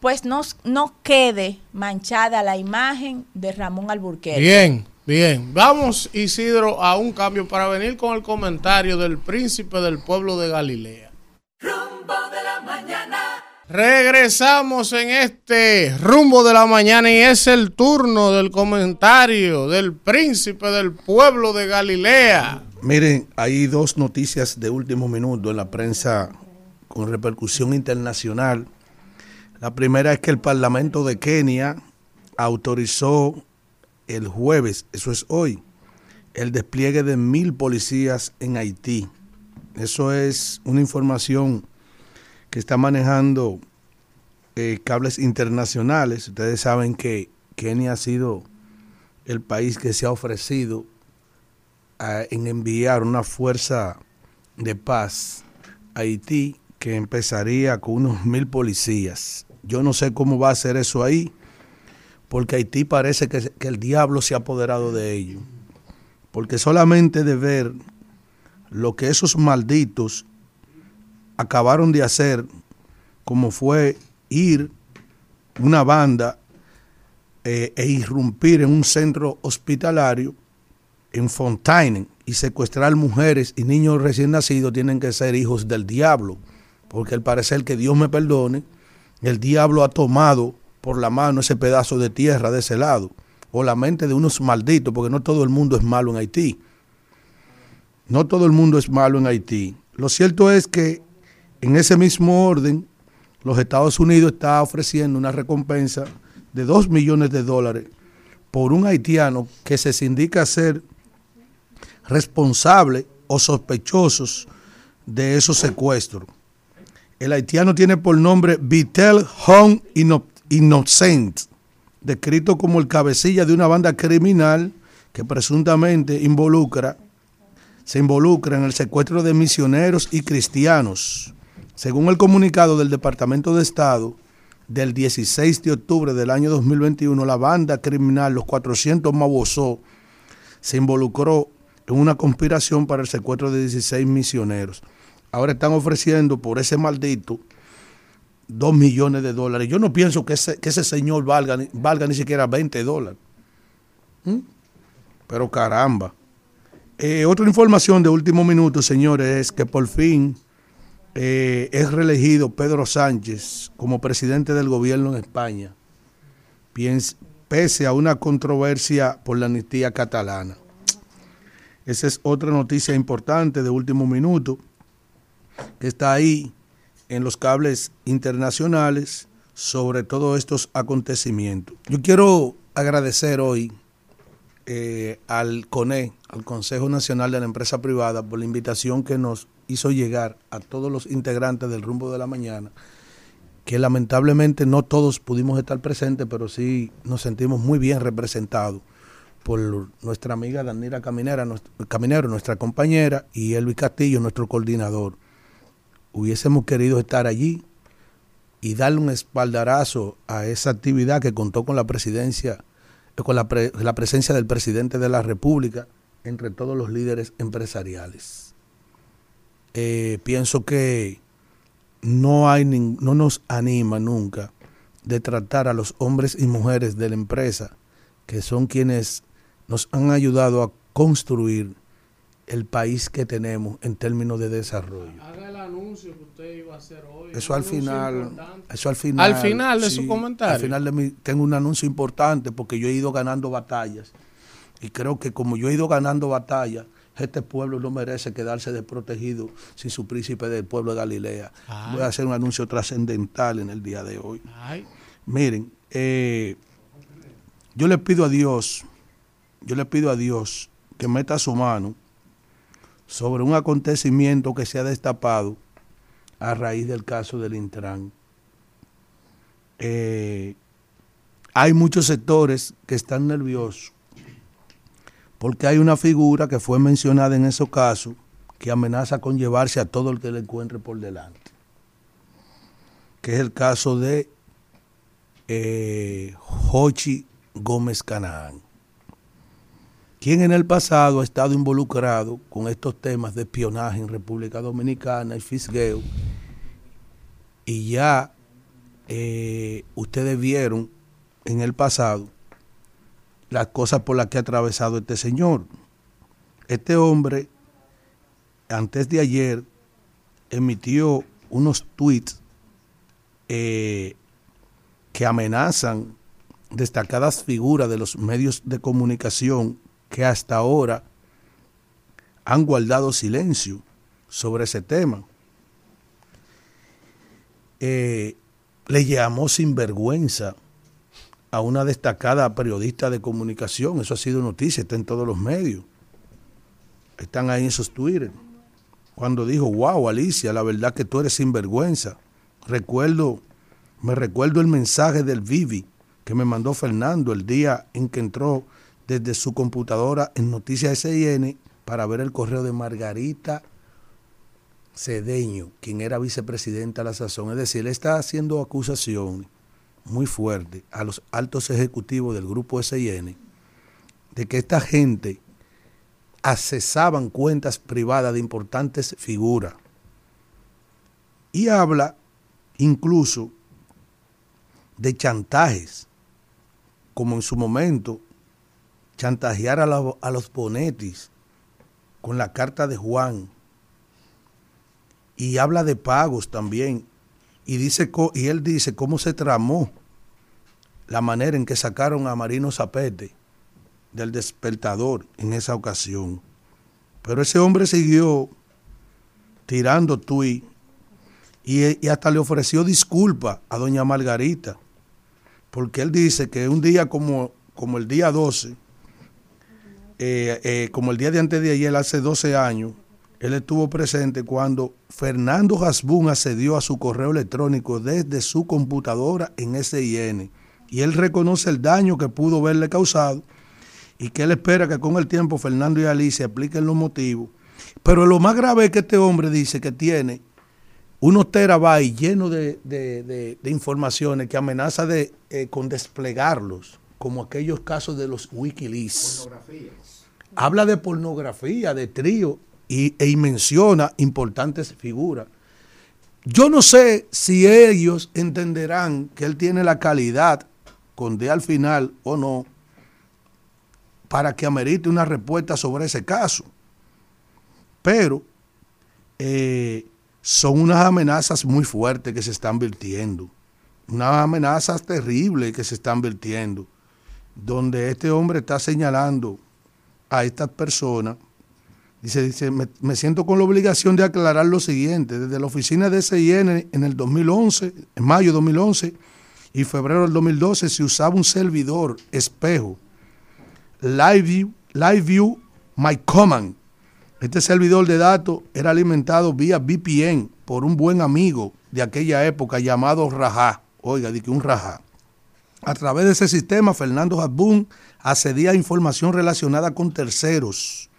pues no, no quede manchada la imagen de Ramón Alburquerque. Bien, bien. Vamos, Isidro, a un cambio para venir con el comentario del príncipe del pueblo de Galilea. Rumbo de la mañana. Regresamos en este rumbo de la mañana y es el turno del comentario del príncipe del pueblo de Galilea. Miren, hay dos noticias de último minuto en la prensa con repercusión internacional. La primera es que el Parlamento de Kenia autorizó el jueves, eso es hoy, el despliegue de mil policías en Haití. Eso es una información que está manejando eh, cables internacionales. Ustedes saben que Kenia ha sido el país que se ha ofrecido en enviar una fuerza de paz a Haití que empezaría con unos mil policías. Yo no sé cómo va a ser eso ahí, porque Haití parece que, que el diablo se ha apoderado de ello. Porque solamente de ver lo que esos malditos acabaron de hacer, como fue ir una banda eh, e irrumpir en un centro hospitalario en Fontaine y secuestrar mujeres y niños recién nacidos tienen que ser hijos del diablo, porque al parecer que Dios me perdone, el diablo ha tomado por la mano ese pedazo de tierra de ese lado, o la mente de unos malditos, porque no todo el mundo es malo en Haití. No todo el mundo es malo en Haití. Lo cierto es que en ese mismo orden, los Estados Unidos está ofreciendo una recompensa de 2 millones de dólares por un haitiano que se indica ser responsable o sospechosos de esos secuestros. El haitiano tiene por nombre Vitel Hong Innocent, descrito como el cabecilla de una banda criminal que presuntamente involucra, se involucra en el secuestro de misioneros y cristianos. Según el comunicado del Departamento de Estado del 16 de octubre del año 2021, la banda criminal Los 400 Mabosó se involucró en una conspiración para el secuestro de 16 misioneros. Ahora están ofreciendo por ese maldito 2 millones de dólares. Yo no pienso que ese, que ese señor valga, valga ni siquiera 20 dólares. ¿Mm? Pero caramba. Eh, otra información de último minuto, señores, es que por fin eh, es reelegido Pedro Sánchez como presidente del gobierno en España, pese a una controversia por la amnistía catalana. Esa es otra noticia importante de último minuto que está ahí en los cables internacionales sobre todos estos acontecimientos. Yo quiero agradecer hoy eh, al CONE, al Consejo Nacional de la Empresa Privada, por la invitación que nos hizo llegar a todos los integrantes del rumbo de la mañana, que lamentablemente no todos pudimos estar presentes, pero sí nos sentimos muy bien representados por nuestra amiga Danira Caminera, Caminero, nuestra compañera, y Elvis Castillo, nuestro coordinador. Hubiésemos querido estar allí y darle un espaldarazo a esa actividad que contó con la presidencia, con la, pre- la presencia del presidente de la República entre todos los líderes empresariales. Eh, pienso que no hay no nos anima nunca de tratar a los hombres y mujeres de la empresa que son quienes nos han ayudado a construir el país que tenemos en términos de desarrollo. Haga el anuncio que usted iba a hacer hoy. Eso al final, importante. eso al final. Al final de sí, su comentario. Al final de mi, tengo un anuncio importante porque yo he ido ganando batallas y creo que como yo he ido ganando batallas, este pueblo no merece quedarse desprotegido sin su príncipe del pueblo de Galilea. Ay. Voy a hacer un anuncio trascendental en el día de hoy. Ay. Miren, eh, yo le pido a Dios, yo le pido a Dios que meta su mano sobre un acontecimiento que se ha destapado a raíz del caso del Intran. Eh, hay muchos sectores que están nerviosos porque hay una figura que fue mencionada en esos casos que amenaza con llevarse a todo el que le encuentre por delante, que es el caso de eh, Jochi Gómez Canaán, quien en el pasado ha estado involucrado con estos temas de espionaje en República Dominicana y fisgueo, y ya eh, ustedes vieron en el pasado las cosas por las que ha atravesado este señor. Este hombre, antes de ayer, emitió unos tweets eh, que amenazan destacadas figuras de los medios de comunicación que hasta ahora han guardado silencio sobre ese tema. Eh, le llamó sinvergüenza a una destacada periodista de comunicación, eso ha sido noticia, está en todos los medios, están ahí esos Twitter, cuando dijo, wow, Alicia, la verdad que tú eres sinvergüenza. Recuerdo, me recuerdo el mensaje del Vivi que me mandó Fernando el día en que entró desde su computadora en Noticias SIN para ver el correo de Margarita Cedeño, quien era vicepresidenta a la sazón. Es decir, él está haciendo acusaciones muy fuertes a los altos ejecutivos del grupo SIN de que esta gente accesaban cuentas privadas de importantes figuras. Y habla incluso de chantajes, como en su momento chantajear a, la- a los Bonetis con la carta de Juan. Y habla de pagos también. Y, dice, y él dice cómo se tramó la manera en que sacaron a Marino Zapete del despertador en esa ocasión. Pero ese hombre siguió tirando tuit y, y hasta le ofreció disculpa a doña Margarita, porque él dice que un día como, como el día 12, eh, eh, como el día de antes de ayer, hace 12 años, él estuvo presente cuando Fernando Hasbun accedió a su correo electrónico desde su computadora en SIN y él reconoce el daño que pudo verle causado y que él espera que con el tiempo Fernando y Alicia apliquen los motivos. Pero lo más grave es que este hombre dice que tiene unos terabytes llenos de, de- de- de informaciones que amenaza de, eh, con desplegarlos, como aquellos casos de los Wikileaks. Habla de pornografía, de trío, y, y menciona importantes figuras. Yo no sé si ellos entenderán que él tiene la calidad, con D al final o no, para que amerite una respuesta sobre ese caso. Pero eh, son unas amenazas muy fuertes que se están vertiendo, unas amenazas terribles que se están vertiendo, donde este hombre está señalando a estas personas. Dice, dice me, siento con la obligación de aclarar lo siguiente. Desde la oficina de SIN en el 2011, en mayo de 2011 y febrero del 2012, se usaba un servidor espejo, LiveView, LiveView My Command. Este servidor de datos era alimentado vía VPN por un buen amigo de aquella época llamado Raja. Oiga, di que un Raja. A través de ese sistema, Fernando Hasbun accedía a información relacionada con terceros.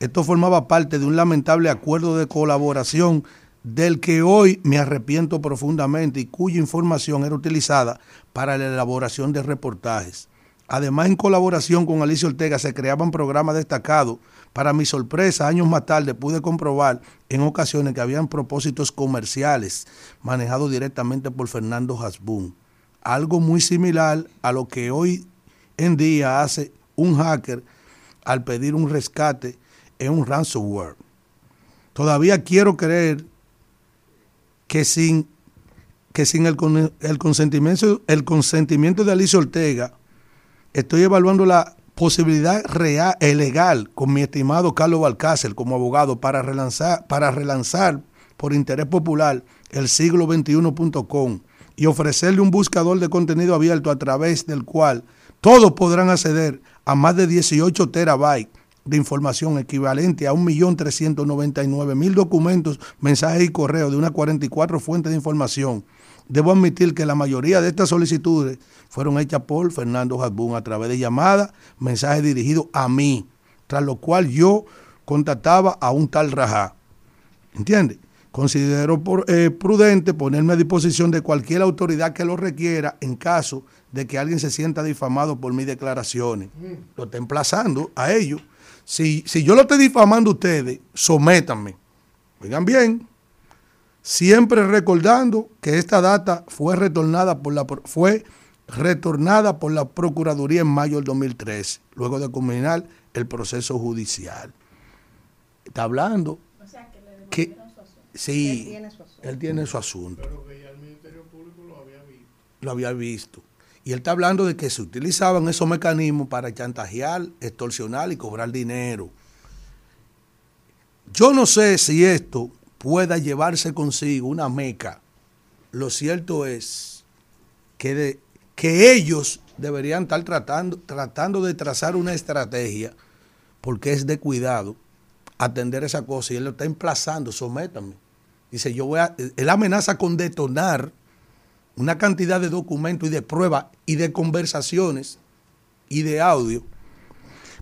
Esto formaba parte de un lamentable acuerdo de colaboración del que hoy me arrepiento profundamente y cuya información era utilizada para la elaboración de reportajes. Además, en colaboración con Alicia Ortega se creaban programas destacados. Para mi sorpresa, años más tarde pude comprobar en ocasiones que habían propósitos comerciales manejados directamente por Fernando Hasbun. Algo muy similar a lo que hoy en día hace un hacker al pedir un rescate en un ransomware. Todavía quiero creer que sin, que sin el, el consentimiento, el consentimiento de Alicia Ortega, estoy evaluando la posibilidad real e legal con mi estimado Carlos Balcácer como abogado para relanzar, para relanzar por interés popular el siglo 21.com y ofrecerle un buscador de contenido abierto a través del cual todos podrán acceder a más de 18 terabytes de información equivalente a 1.399.000 documentos, mensajes y correos de unas 44 fuentes de información. Debo admitir que la mayoría de estas solicitudes fueron hechas por Fernando Hasbun a través de llamadas, mensajes dirigidos a mí, tras lo cual yo contactaba a un tal Rajá. ¿Entiende? Considero por, eh, prudente ponerme a disposición de cualquier autoridad que lo requiera en caso de que alguien se sienta difamado por mis declaraciones. Lo está emplazando a ellos. Si, si yo lo estoy difamando a ustedes, sométanme. Oigan bien, siempre recordando que esta data fue retornada por la fue retornada por la Procuraduría en mayo del 2013, luego de culminar el proceso judicial. Está hablando que sí, él tiene su asunto. Lo había visto. Y él está hablando de que se utilizaban esos mecanismos para chantajear, extorsionar y cobrar dinero. Yo no sé si esto pueda llevarse consigo una meca. Lo cierto es que, que ellos deberían estar tratando, tratando de trazar una estrategia, porque es de cuidado, atender esa cosa. Y él lo está emplazando, sométame. Dice, yo voy a, él amenaza con detonar una cantidad de documentos y de pruebas y de conversaciones y de audio.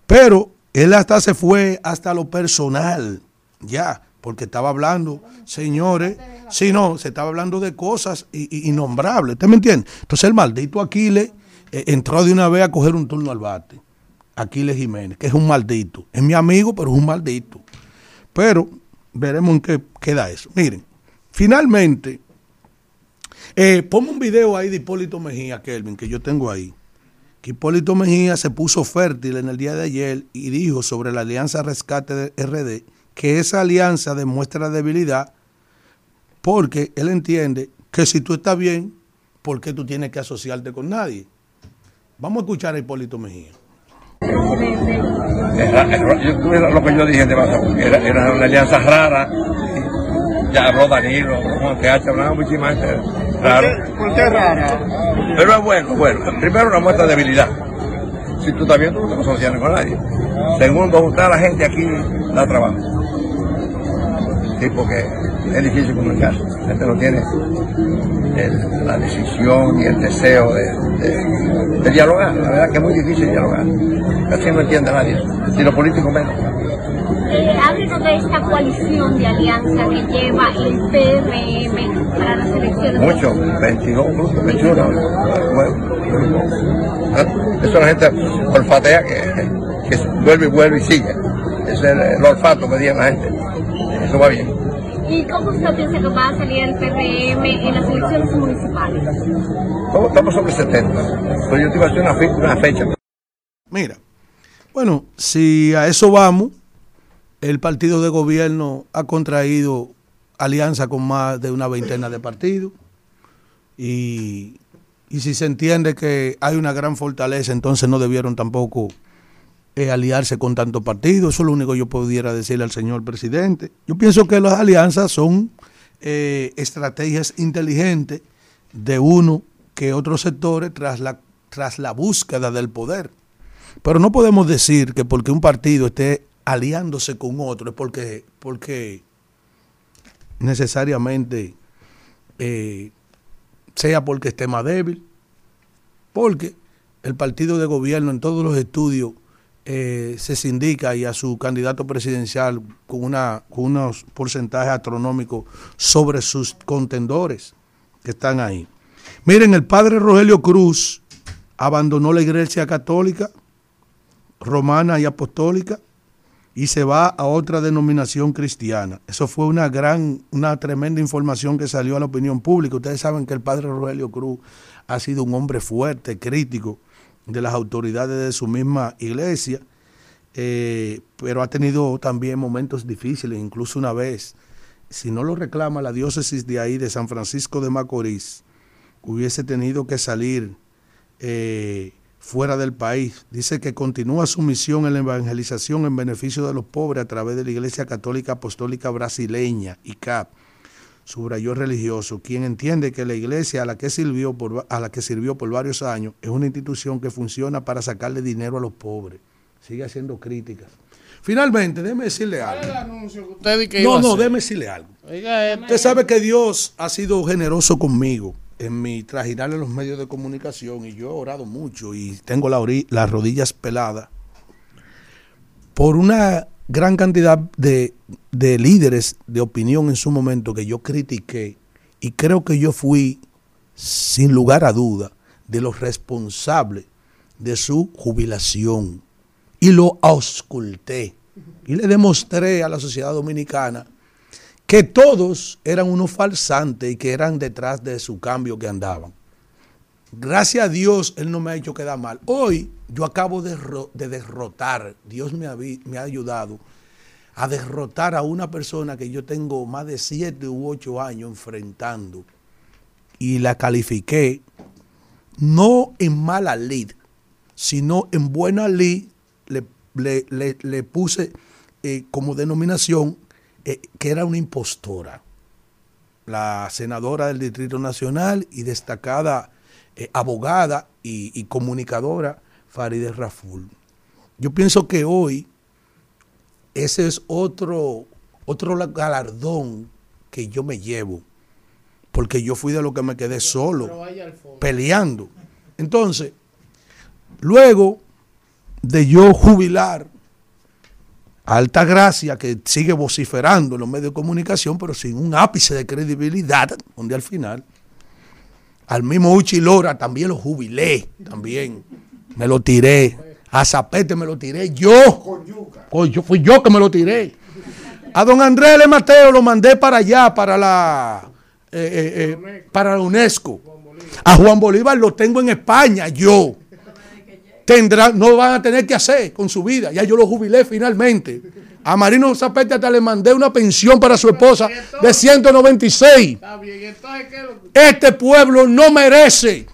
Pero él hasta se fue hasta lo personal, ya, porque estaba hablando, señores, si no, se estaba hablando de cosas innombrables, ¿usted me entiende? Entonces el maldito Aquiles eh, entró de una vez a coger un turno al bate, Aquiles Jiménez, que es un maldito, es mi amigo, pero es un maldito. Pero veremos en qué queda eso. Miren, finalmente, eh, ponme un video ahí de Hipólito Mejía, Kelvin, que yo tengo ahí. Que Hipólito Mejía se puso fértil en el día de ayer y dijo sobre la Alianza Rescate de RD que esa alianza demuestra debilidad porque él entiende que si tú estás bien, ¿por qué tú tienes que asociarte con nadie? Vamos a escuchar a Hipólito Mejía. Era- era- yo- ves lo que yo dije era, era una alianza rara. Ya habló Danilo, Juan TH, hablaba muchísima gente. Raro. ¿Por qué rara? Pero es bueno, bueno. Primero, una muestra de debilidad. Si tú estás bien, tú no te con nadie. Segundo, juntar a la gente aquí da trabajo. tipo que es difícil comunicarse. La gente no tiene el- la decisión y el deseo de, de- de dialogar. La verdad que es muy difícil dialogar. Casi no entiende nadie, y los políticos menos. Eh, háblenos de esta coalición de alianza que lleva el PRM para las elecciones. Mucho, 22 grupos, 21. Bueno, ¿eh? Eso la gente olfatea que, que vuelve y vuelve y sigue. Es el, el olfato que tiene la gente. Eso va bien. ¿Y cómo usted piensa que va a salir el PRM en las elecciones municipales? Estamos, estamos sobre 70. Pero yo te iba a hacer una, fe- una fecha. Mira, bueno, si a eso vamos, el partido de gobierno ha contraído alianza con más de una veintena de partidos y, y si se entiende que hay una gran fortaleza, entonces no debieron tampoco eh, aliarse con tantos partidos. Eso es lo único que yo pudiera decirle al señor presidente. Yo pienso que las alianzas son eh, estrategias inteligentes de uno que otros sectores tras la, tras la búsqueda del poder. Pero no podemos decir que porque un partido esté aliándose con otro es porque, porque necesariamente eh, sea porque esté más débil. Porque el partido de gobierno en todos los estudios eh, se sindica y a su candidato presidencial con, una, con unos porcentajes astronómicos sobre sus contendores que están ahí. Miren, el padre Rogelio Cruz abandonó la iglesia católica, romana y apostólica y se va a otra denominación cristiana. Eso fue una gran, una tremenda información que salió a la opinión pública. Ustedes saben que el padre Rogelio Cruz ha sido un hombre fuerte, crítico de las autoridades de su misma iglesia, eh, pero ha tenido también momentos difíciles, incluso una vez, si no lo reclama la diócesis de ahí, de San Francisco de Macorís, hubiese tenido que salir eh, fuera del país. Dice que continúa su misión en la evangelización en beneficio de los pobres a través de la Iglesia Católica Apostólica Brasileña, ICAP. Subrayó religioso, quien entiende que la iglesia a la que sirvió por, a la que sirvió por varios años es una institución que funciona para sacarle dinero a los pobres. Sigue haciendo críticas. Finalmente, déjeme decirle algo. ¿Cuál es el anuncio que usted dijo que iba No, no, déjeme decirle algo. Oiga. Usted sabe que Dios ha sido generoso conmigo en mi trajinar en los medios de comunicación y yo he orado mucho y tengo la las rodillas peladas por una gran cantidad de, de líderes de opinión en su momento que yo critiqué y creo que yo fui, sin lugar a duda, de los responsables de su jubilación y lo ausculté y le demostré a la sociedad dominicana que todos eran unos falsantes y que eran detrás de su cambio que andaban. Gracias a Dios, Él no me ha hecho quedar mal. Hoy yo acabo de, ro- de derrotar, Dios me ha, ayudado a derrotar a una persona que yo tengo más de siete u ocho años enfrentando y la califiqué no en mala lid, sino en buena lid, le puse eh, como denominación eh, que era una impostora. La senadora del Distrito Nacional y destacada eh, abogada y, y comunicadora Farideh Raful. Yo pienso que hoy ese es otro, otro la- galardón que yo me llevo, porque yo fui de lo que me quedé solo, peleando. Entonces, luego de yo jubilar a Alta Gracia, que sigue vociferando en los medios de comunicación, pero sin un ápice de credibilidad, donde al final, al mismo Uchi Lora también lo jubilé, también, me lo tiré, a Zapete me lo tiré yo, Coño, fui yo que me lo tiré. A don Andrés L. Mateo lo mandé para allá, para la, eh, eh, eh, para la UNESCO. A Juan Bolívar lo tengo en España, yo. Tendrán, no van a tener que hacer con su vida. Ya yo lo jubilé finalmente. A Marino Zapete hasta le mandé una pensión para su esposa de 196. Está bien, entonces, ¿qué es lo que- Este pueblo no merece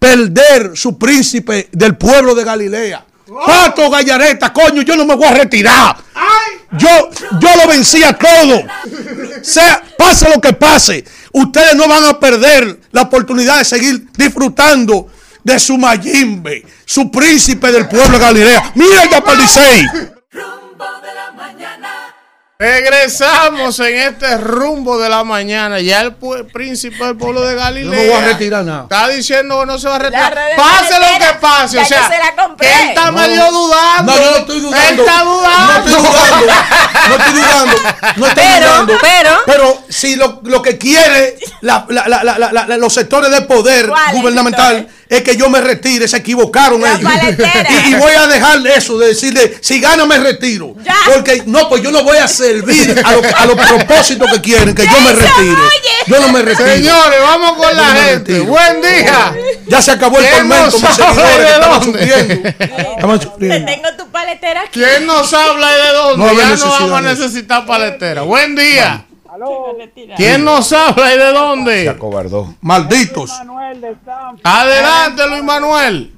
perder su príncipe del pueblo de Galilea. Pato Gallareta, coño, yo no me voy a retirar. Yo, yo lo vencí a todo. Sea, pase lo que pase, ustedes no van a perder la oportunidad de seguir disfrutando de su Mayimbe, su príncipe del pueblo de Galilea. Mira ya Licey. Rumbo de la mañana. Regresamos en este rumbo de la mañana. Ya el príncipe del pueblo de Galilea. No me voy a retirar nada. Está diciendo que no se va a retirar. Pase lo que pase. ya O sea, yo se la compré. que él está No. medio dudando. No, yo no estoy dudando. Él está dudando. No estoy dudando. No estoy dudando. No estoy Pero, dudando. pero- Pero si lo, lo que quiere la- la- la- la- la- la- los sectores de poder ¿Cuáles gubernamental es que yo me retire, se equivocaron La ellos. Y, y voy a dejar eso de decirle, si gano me retiro. Ya. Porque no, pues yo no voy a servir a, lo- a los propósitos que quieren, que yo me retire. oye. Yo no me retiro. Señores, vamos con Yo la no me gente. retiro. Buen día. Ya se acabó el ¿Quién tormento, nos mis habla seguidores que estaban Te tengo tu paletera aquí. ¿Quién nos habla y de dónde? No ya no vamos a necesitar paletera. Buen día. Aló, ¿Quién nos habla y de Se dónde? acobardó. Malditos. Manuel de. Adelante, Luis Manuel.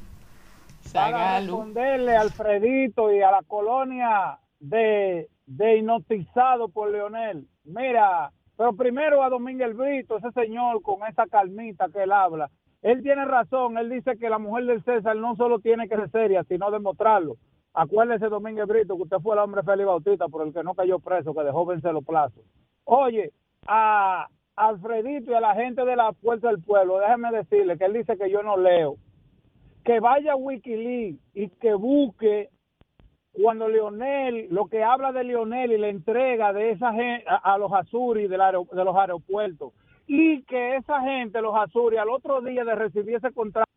Para responderle a Alfredito y a la colonia de, de hipnotizado por Leonel. Mira, pero primero a Domínguez Brito, ese señor con esa calmita que él habla. Él tiene razón, él dice que la mujer del César no solo tiene que ser seria, sino demostrarlo. Acuérdese, Domínguez Brito, que usted fue el hombre Félix Bautista por el que no cayó preso, que dejó vencer los plazos. Oye, a Alfredito y a la gente de la Fuerza del Pueblo, déjeme decirle que él dice que yo no leo. Que vaya a Wikileaks y que busque cuando Leonel, lo que habla de Leonel y la entrega de esa gente a, los Azuri del aero- de los aeropuertos. Y que esa gente, los Azuri, al otro día de recibir ese contrato,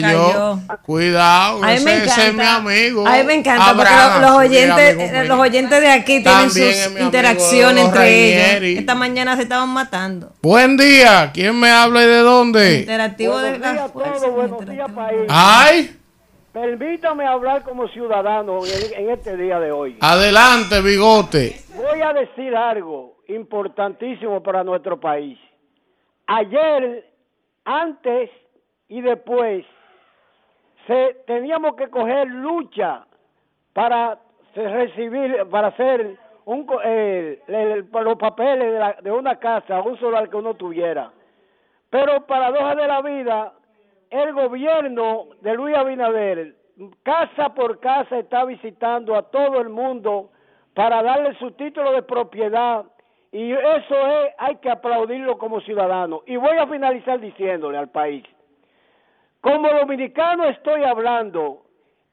Cayó. yo, cuidado, A ese, me ese es encanta. mi amigo. A mí me encanta porque Abraham, los, oyentes, eh, los oyentes de aquí tienen sus interacciones entre Rainieri. ellos. Esta mañana se estaban matando. Buen día, ¿quién me habla y de dónde? Interactivo de Buenos días las a fuerzas. todos, buenos días país. Ay, Permítame hablar como ciudadano en, en este día de hoy. adelante, bigote. Voy a decir algo importantísimo para nuestro país. Ayer, antes y después, se, teníamos que coger lucha para recibir, para hacer un, eh, el- los papeles de, la- de una casa, un solar que uno tuviera. Pero paradoja de la vida, el gobierno de Luis Abinader, casa por casa, está visitando a todo el mundo para darle su título de propiedad y eso es, hay que aplaudirlo como ciudadano. Y voy a finalizar diciéndole al país, como dominicano estoy hablando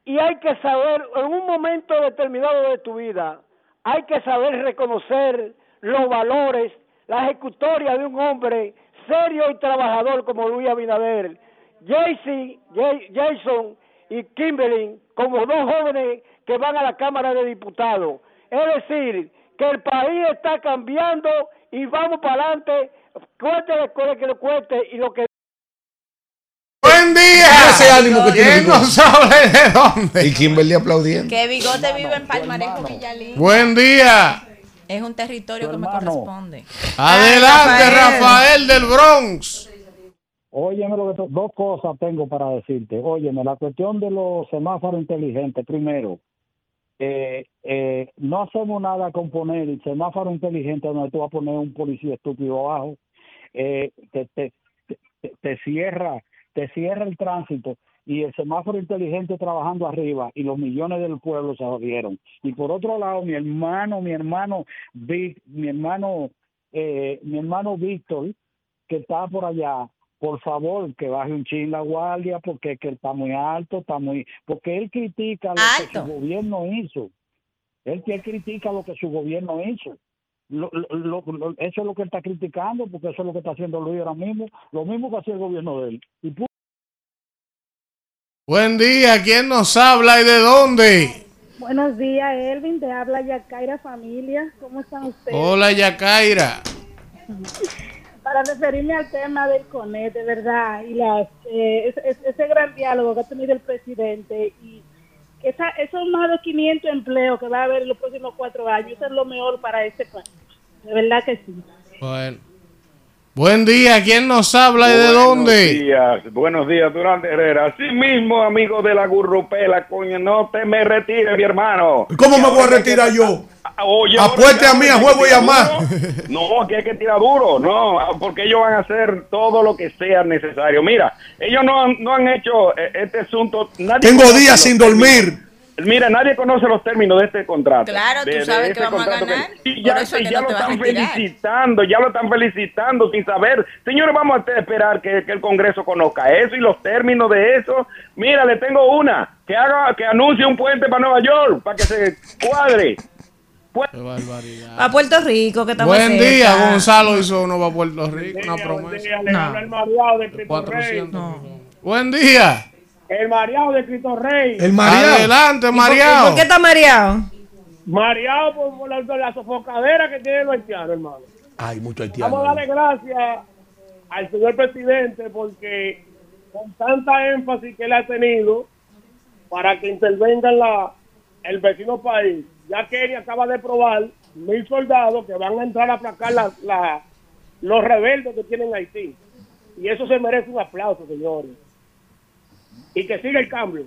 y hay que saber, en un momento determinado de tu vida, hay que saber reconocer los valores, la ejecutoria de un hombre serio y trabajador como Luis Abinader, Jason y Kimberly como dos jóvenes que van a la Cámara de Diputados. Es decir, que el país está cambiando y vamos para adelante, cueste lo que le cueste y lo que Buen día. Ese ánimo que tiene ¿Quién Bigote. nos habla y de dónde? Y Kimberly aplaudiendo. Que Bigote vive en Palmarejo, Villalín. Buen día. Es un territorio que me corresponde. Adelante, Rafael. Rafael del Bronx. Óyeme, lo que dos cosas tengo para decirte. Óyeme, la cuestión de los semáforos inteligentes, primero, eh, eh, no hacemos nada con poner el semáforo inteligente donde tú vas a poner un policía estúpido abajo, eh, te, te, te, te cierra, te cierra el tránsito y el semáforo inteligente trabajando arriba y los millones del pueblo se jodieron. Y por otro lado, mi hermano, mi hermano, Vic- mi hermano, eh, mi hermano Víctor, que está por allá, por favor, que baje un chin la guardia, porque es que él está muy alto, está muy... Porque él critica lo que su gobierno hizo. Él que él critica lo que su gobierno hizo. Lo- lo- lo- eso es lo que él está criticando, porque eso es lo que está haciendo Luis ahora mismo, lo mismo que hacía el gobierno de él. Y pu- Buen día, ¿quién nos habla y de dónde? Buenos días, Elvin. Te habla Yacaira Familia. ¿Cómo están ustedes? Hola, Yacaira. Para referirme al tema del CONET, de verdad, y las, eh, ese, ese- gran diálogo que ha tenido el presidente y esa, esos más de 500 empleos que va a haber en los próximos cuatro años, eso es lo mejor para este país. De verdad que sí. Bueno. Buen día, ¿quién nos habla y de Buenos dónde? días, buenos días, Durante Herrera. Así mismo, amigo de la gurrupela, coño, no te me retires, mi hermano. ¿Cómo me voy a retirar yo? Oye, Apueste a mí, a juego y a más. No, que hay que tirar duro, no, porque ellos van a hacer todo lo que sea necesario. Mira, ellos no han, no han hecho eh, este asunto. nadie Tengo días sin dormir. Mira, nadie conoce los términos de este contrato. Claro, tú De- de sabes este que vamos a contrato ganar. y ya, Por eso es y que ya no lo están felicitando, ya lo están felicitando sin saber. Señores, vamos a esperar que, que el Congreso conozca eso y los términos de eso. Mira, le tengo una, que haga, que anuncie un puente para Nueva York, para que se cuadre. A Puerto Rico, que está más Buen cerca. día, Gonzalo hizo uno para Puerto Rico, una promesa. De Cristo Rey. 400. Buen día. El mareado de Cristo Rey. El mareado. Adelante, ¿Y por- mareado. ¿Por qué está mareado? Mareado por, por la, por la sofocadera que tiene los haitianos, hermano. Hay mucho haitiano. Vamos a darle gracias al señor presidente porque con tanta énfasis que él ha tenido para que intervenga en la, el vecino país, ya Kenia acaba de probar mil soldados que van a entrar a aplacar la, la- los rebeldes que tienen Haití. Y eso se merece un aplauso, señores. Y que siga el cambio.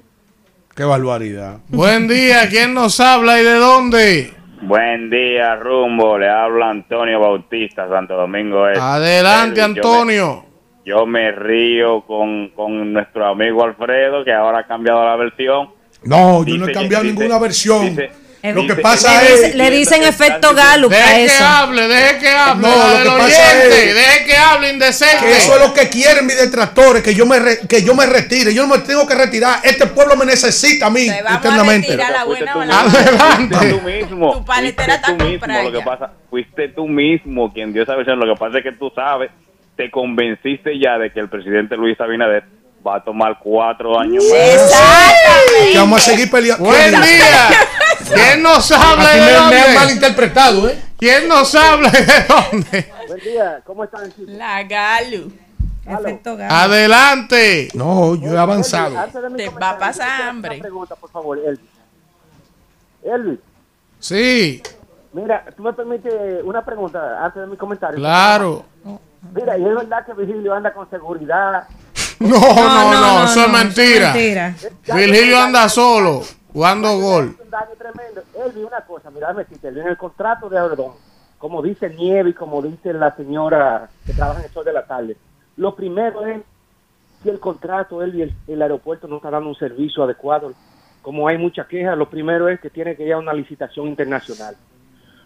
Qué barbaridad. Buen día, ¿quién nos habla y de dónde? Buen día, Rumbo. Le habla Antonio Bautista, Santo Domingo Este. Adelante, yo Antonio. me- Yo me, río con, con nuestro amigo Alfredo, que ahora ha cambiado la versión. No, yo no he cambiado dice- ninguna versión. dice- Lo que pasa le, es. le dicen efecto Gallup a Deje que eso. hable, deje que hable. No, lo que pasa oyente, es- deje que hable, indecente. Que eso es lo que quieren mis detractores, que yo me re- que yo me retire. Yo no me tengo que retirar. Este pueblo me necesita a mí internamente. Adelante. fuiste tú mismo. Tu paletera está tú mismo. comprada Lo que pasa, fuiste tú mismo quien dio esa versión. Lo que pasa es que tú sabes, te convenciste ya de que el presidente Luis Abinader va a tomar cuatro años Que vamos a seguir peleando. Buen día. ¿Quién nos habla de me, me han dónde? malinterpretado, ¿eh? ¿Quién nos habla de dónde? Buen día, ¿cómo están? La Galu. Efecto. Adelante. No, yo he avanzado. Te va a pasar hambre. Una pregunta, por favor, Elvis. Elvis, Sí, mira, tú me permites una pregunta antes de mi comentario. claro. Mira, y es verdad que Virgilio anda con seguridad. No, no, no, no, eso es mentira. mentira. Virgilio anda solo, jugando gol. un daño tremendo. Elvis, una cosa, mira, en el contrato de Ordón, como dice Nieve y como dice la señora que trabaja en el sol de la tarde, lo primero es si el contrato, Elvis, el, el aeropuerto no está dando un servicio adecuado, como hay mucha queja, lo primero es que tiene que ir a una licitación internacional.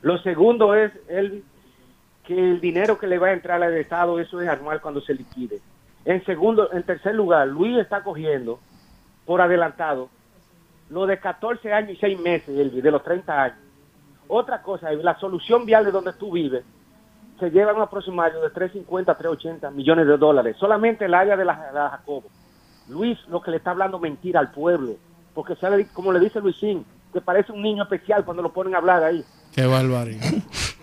Lo segundo es, Elvis, que el dinero que le va a entrar al Estado, eso es anual cuando se liquide. En segundo, en tercer lugar, Luis está cogiendo por adelantado lo de 14 años y 6 meses, Elvis, de los 30 años. Otra cosa, la solución vial de donde tú vives se lleva un aproximario de 350 a 380 millones de dólares. Solamente el área de la, de la Jacobo. Luis lo que le está hablando mentira al pueblo, porque sale, como le dice Luisín, que parece un niño especial cuando lo ponen a hablar ahí. Qué barbaridad.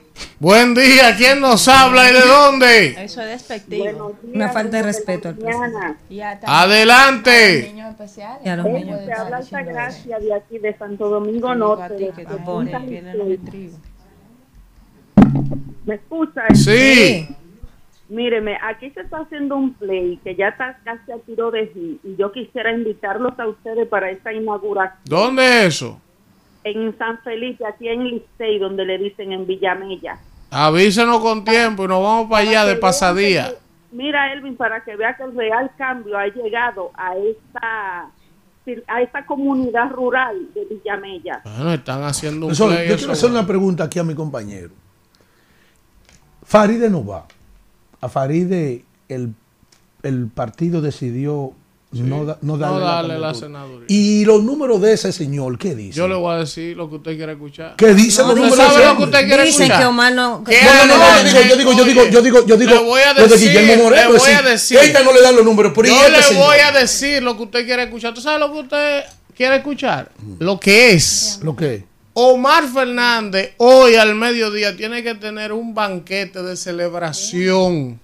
Buen día, ¿quién nos habla y de dónde? Eso es despectivo. Una falta de respeto al presidente. Adelante. niños especiales. Y a los niños. estar habla Altagracia de aquí de Santo Domingo. Norte. De que. ¿Me escucha? Sí. Míreme, aquí se está haciendo un play que ya está casi a tiro de hit y yo quisiera invitarlos a ustedes para esta inauguración ¿Dónde es eso? en San Felipe, aquí en Licey, donde le dicen en Villamella. Avísenos con tiempo y nos vamos para allá de pasadía. Mira, Elvin, para que vea que el real cambio ha llegado a esta a esta comunidad rural de Villamella. Bueno, están haciendo un Eso, play. yo eso, quiero hacer una pregunta aquí a mi compañero. Faride no va. A Faride el, el partido decidió no, da- no darle, no la darle la candidatura. senaduría. Y los números de ese señor, ¿qué dice? Yo le voy a decir lo que usted quiere escuchar. ¿Qué dice No, los ¿Usted números sabe de lo que usted quiere Dicen escuchar? que Omar no. ¿Qué No, no, no, no, le yo digo, yo digo, yo digo, yo digo, Le voy a lo de Guillermo Moreno. le voy a decir, decir. Esta no le dan los números, pero ¿y Yo este le señor? voy a decir lo que usted quiere escuchar. ¿Tú sabes lo que usted quiere escuchar? Lo que es. ¿Lo que? Omar Fernández hoy al mediodía tiene que tener un banquete de celebración.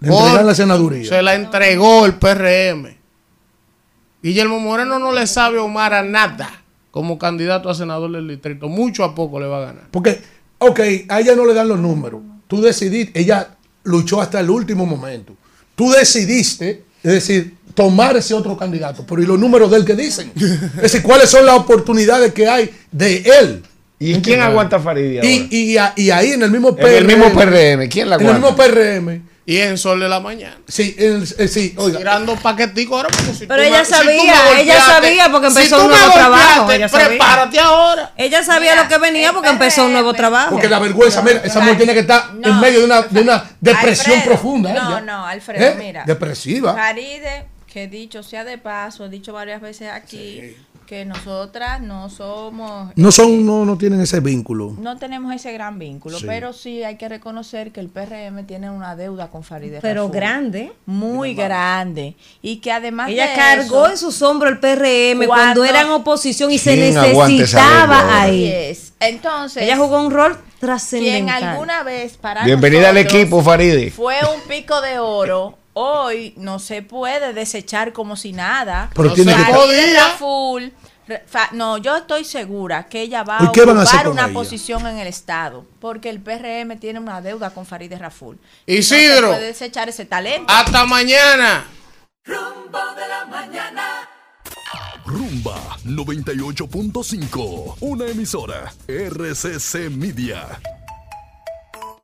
Le entregan la senaduría. Se la entregó el PRM. Guillermo Moreno no le sabe a Omar a nada como candidato a senador del distrito. Mucho a poco le va a ganar. Porque, ok, a ella no le dan los números. Tú decidiste, ella luchó hasta el último momento. Tú decidiste, es decir, tomar ese otro candidato. Pero ¿y los números de él que dicen? Es decir, ¿cuáles son las oportunidades que hay de él? ¿Y quién aguanta a Farideh ahora? Y, y, y ahí en el mismo En el mismo PRM, ¿quién la En el aguanta? mismo PRM Y en Sol de la Mañana. Sí, el- el- sí, oiga. Tirando paquetico ahora porque si Pero tú ella me- si tú me sabía, ella sabía porque empezó un nuevo trabajo. Ella sabía. prepárate ahora. Ella sabía lo que venía porque empezó un nuevo trabajo. Porque la vergüenza, mira, esa mujer tiene que estar en medio de una, de una depresión Alfredo, profunda. No, ella. no, Alfredo, ¿Eh? mira. Depresiva. Faride, que dicho sea de paso, he dicho varias veces aquí que nosotras no somos. No son, no, no tienen ese vínculo. No tenemos ese gran vínculo, Sí. pero sí hay que reconocer que el PRM tiene una deuda con Farideh Pero Raful. grande. Muy grande. Y que además Ella de cargó eso, en sus hombros el PRM cuando, Cuando- eran oposición y se ¿Quién aguanta esa lengua necesitaba ahí. Es. Entonces, Ella jugó un rol quien alguna vez para Bienvenida al equipo, Faride. Fue un pico de oro. Hoy no se puede desechar como si nada. Pero tiene que- Farideh re- fa- no, yo estoy segura que ella va ¿Y a ocupar una ella? posición en el Estado, porque el PRM tiene una deuda con Farideh Raful. Y no Isidro. puede desechar ese talento. Hasta mañana. Rumbo de la mañana. Rumba 98.5, una emisora RCC Media.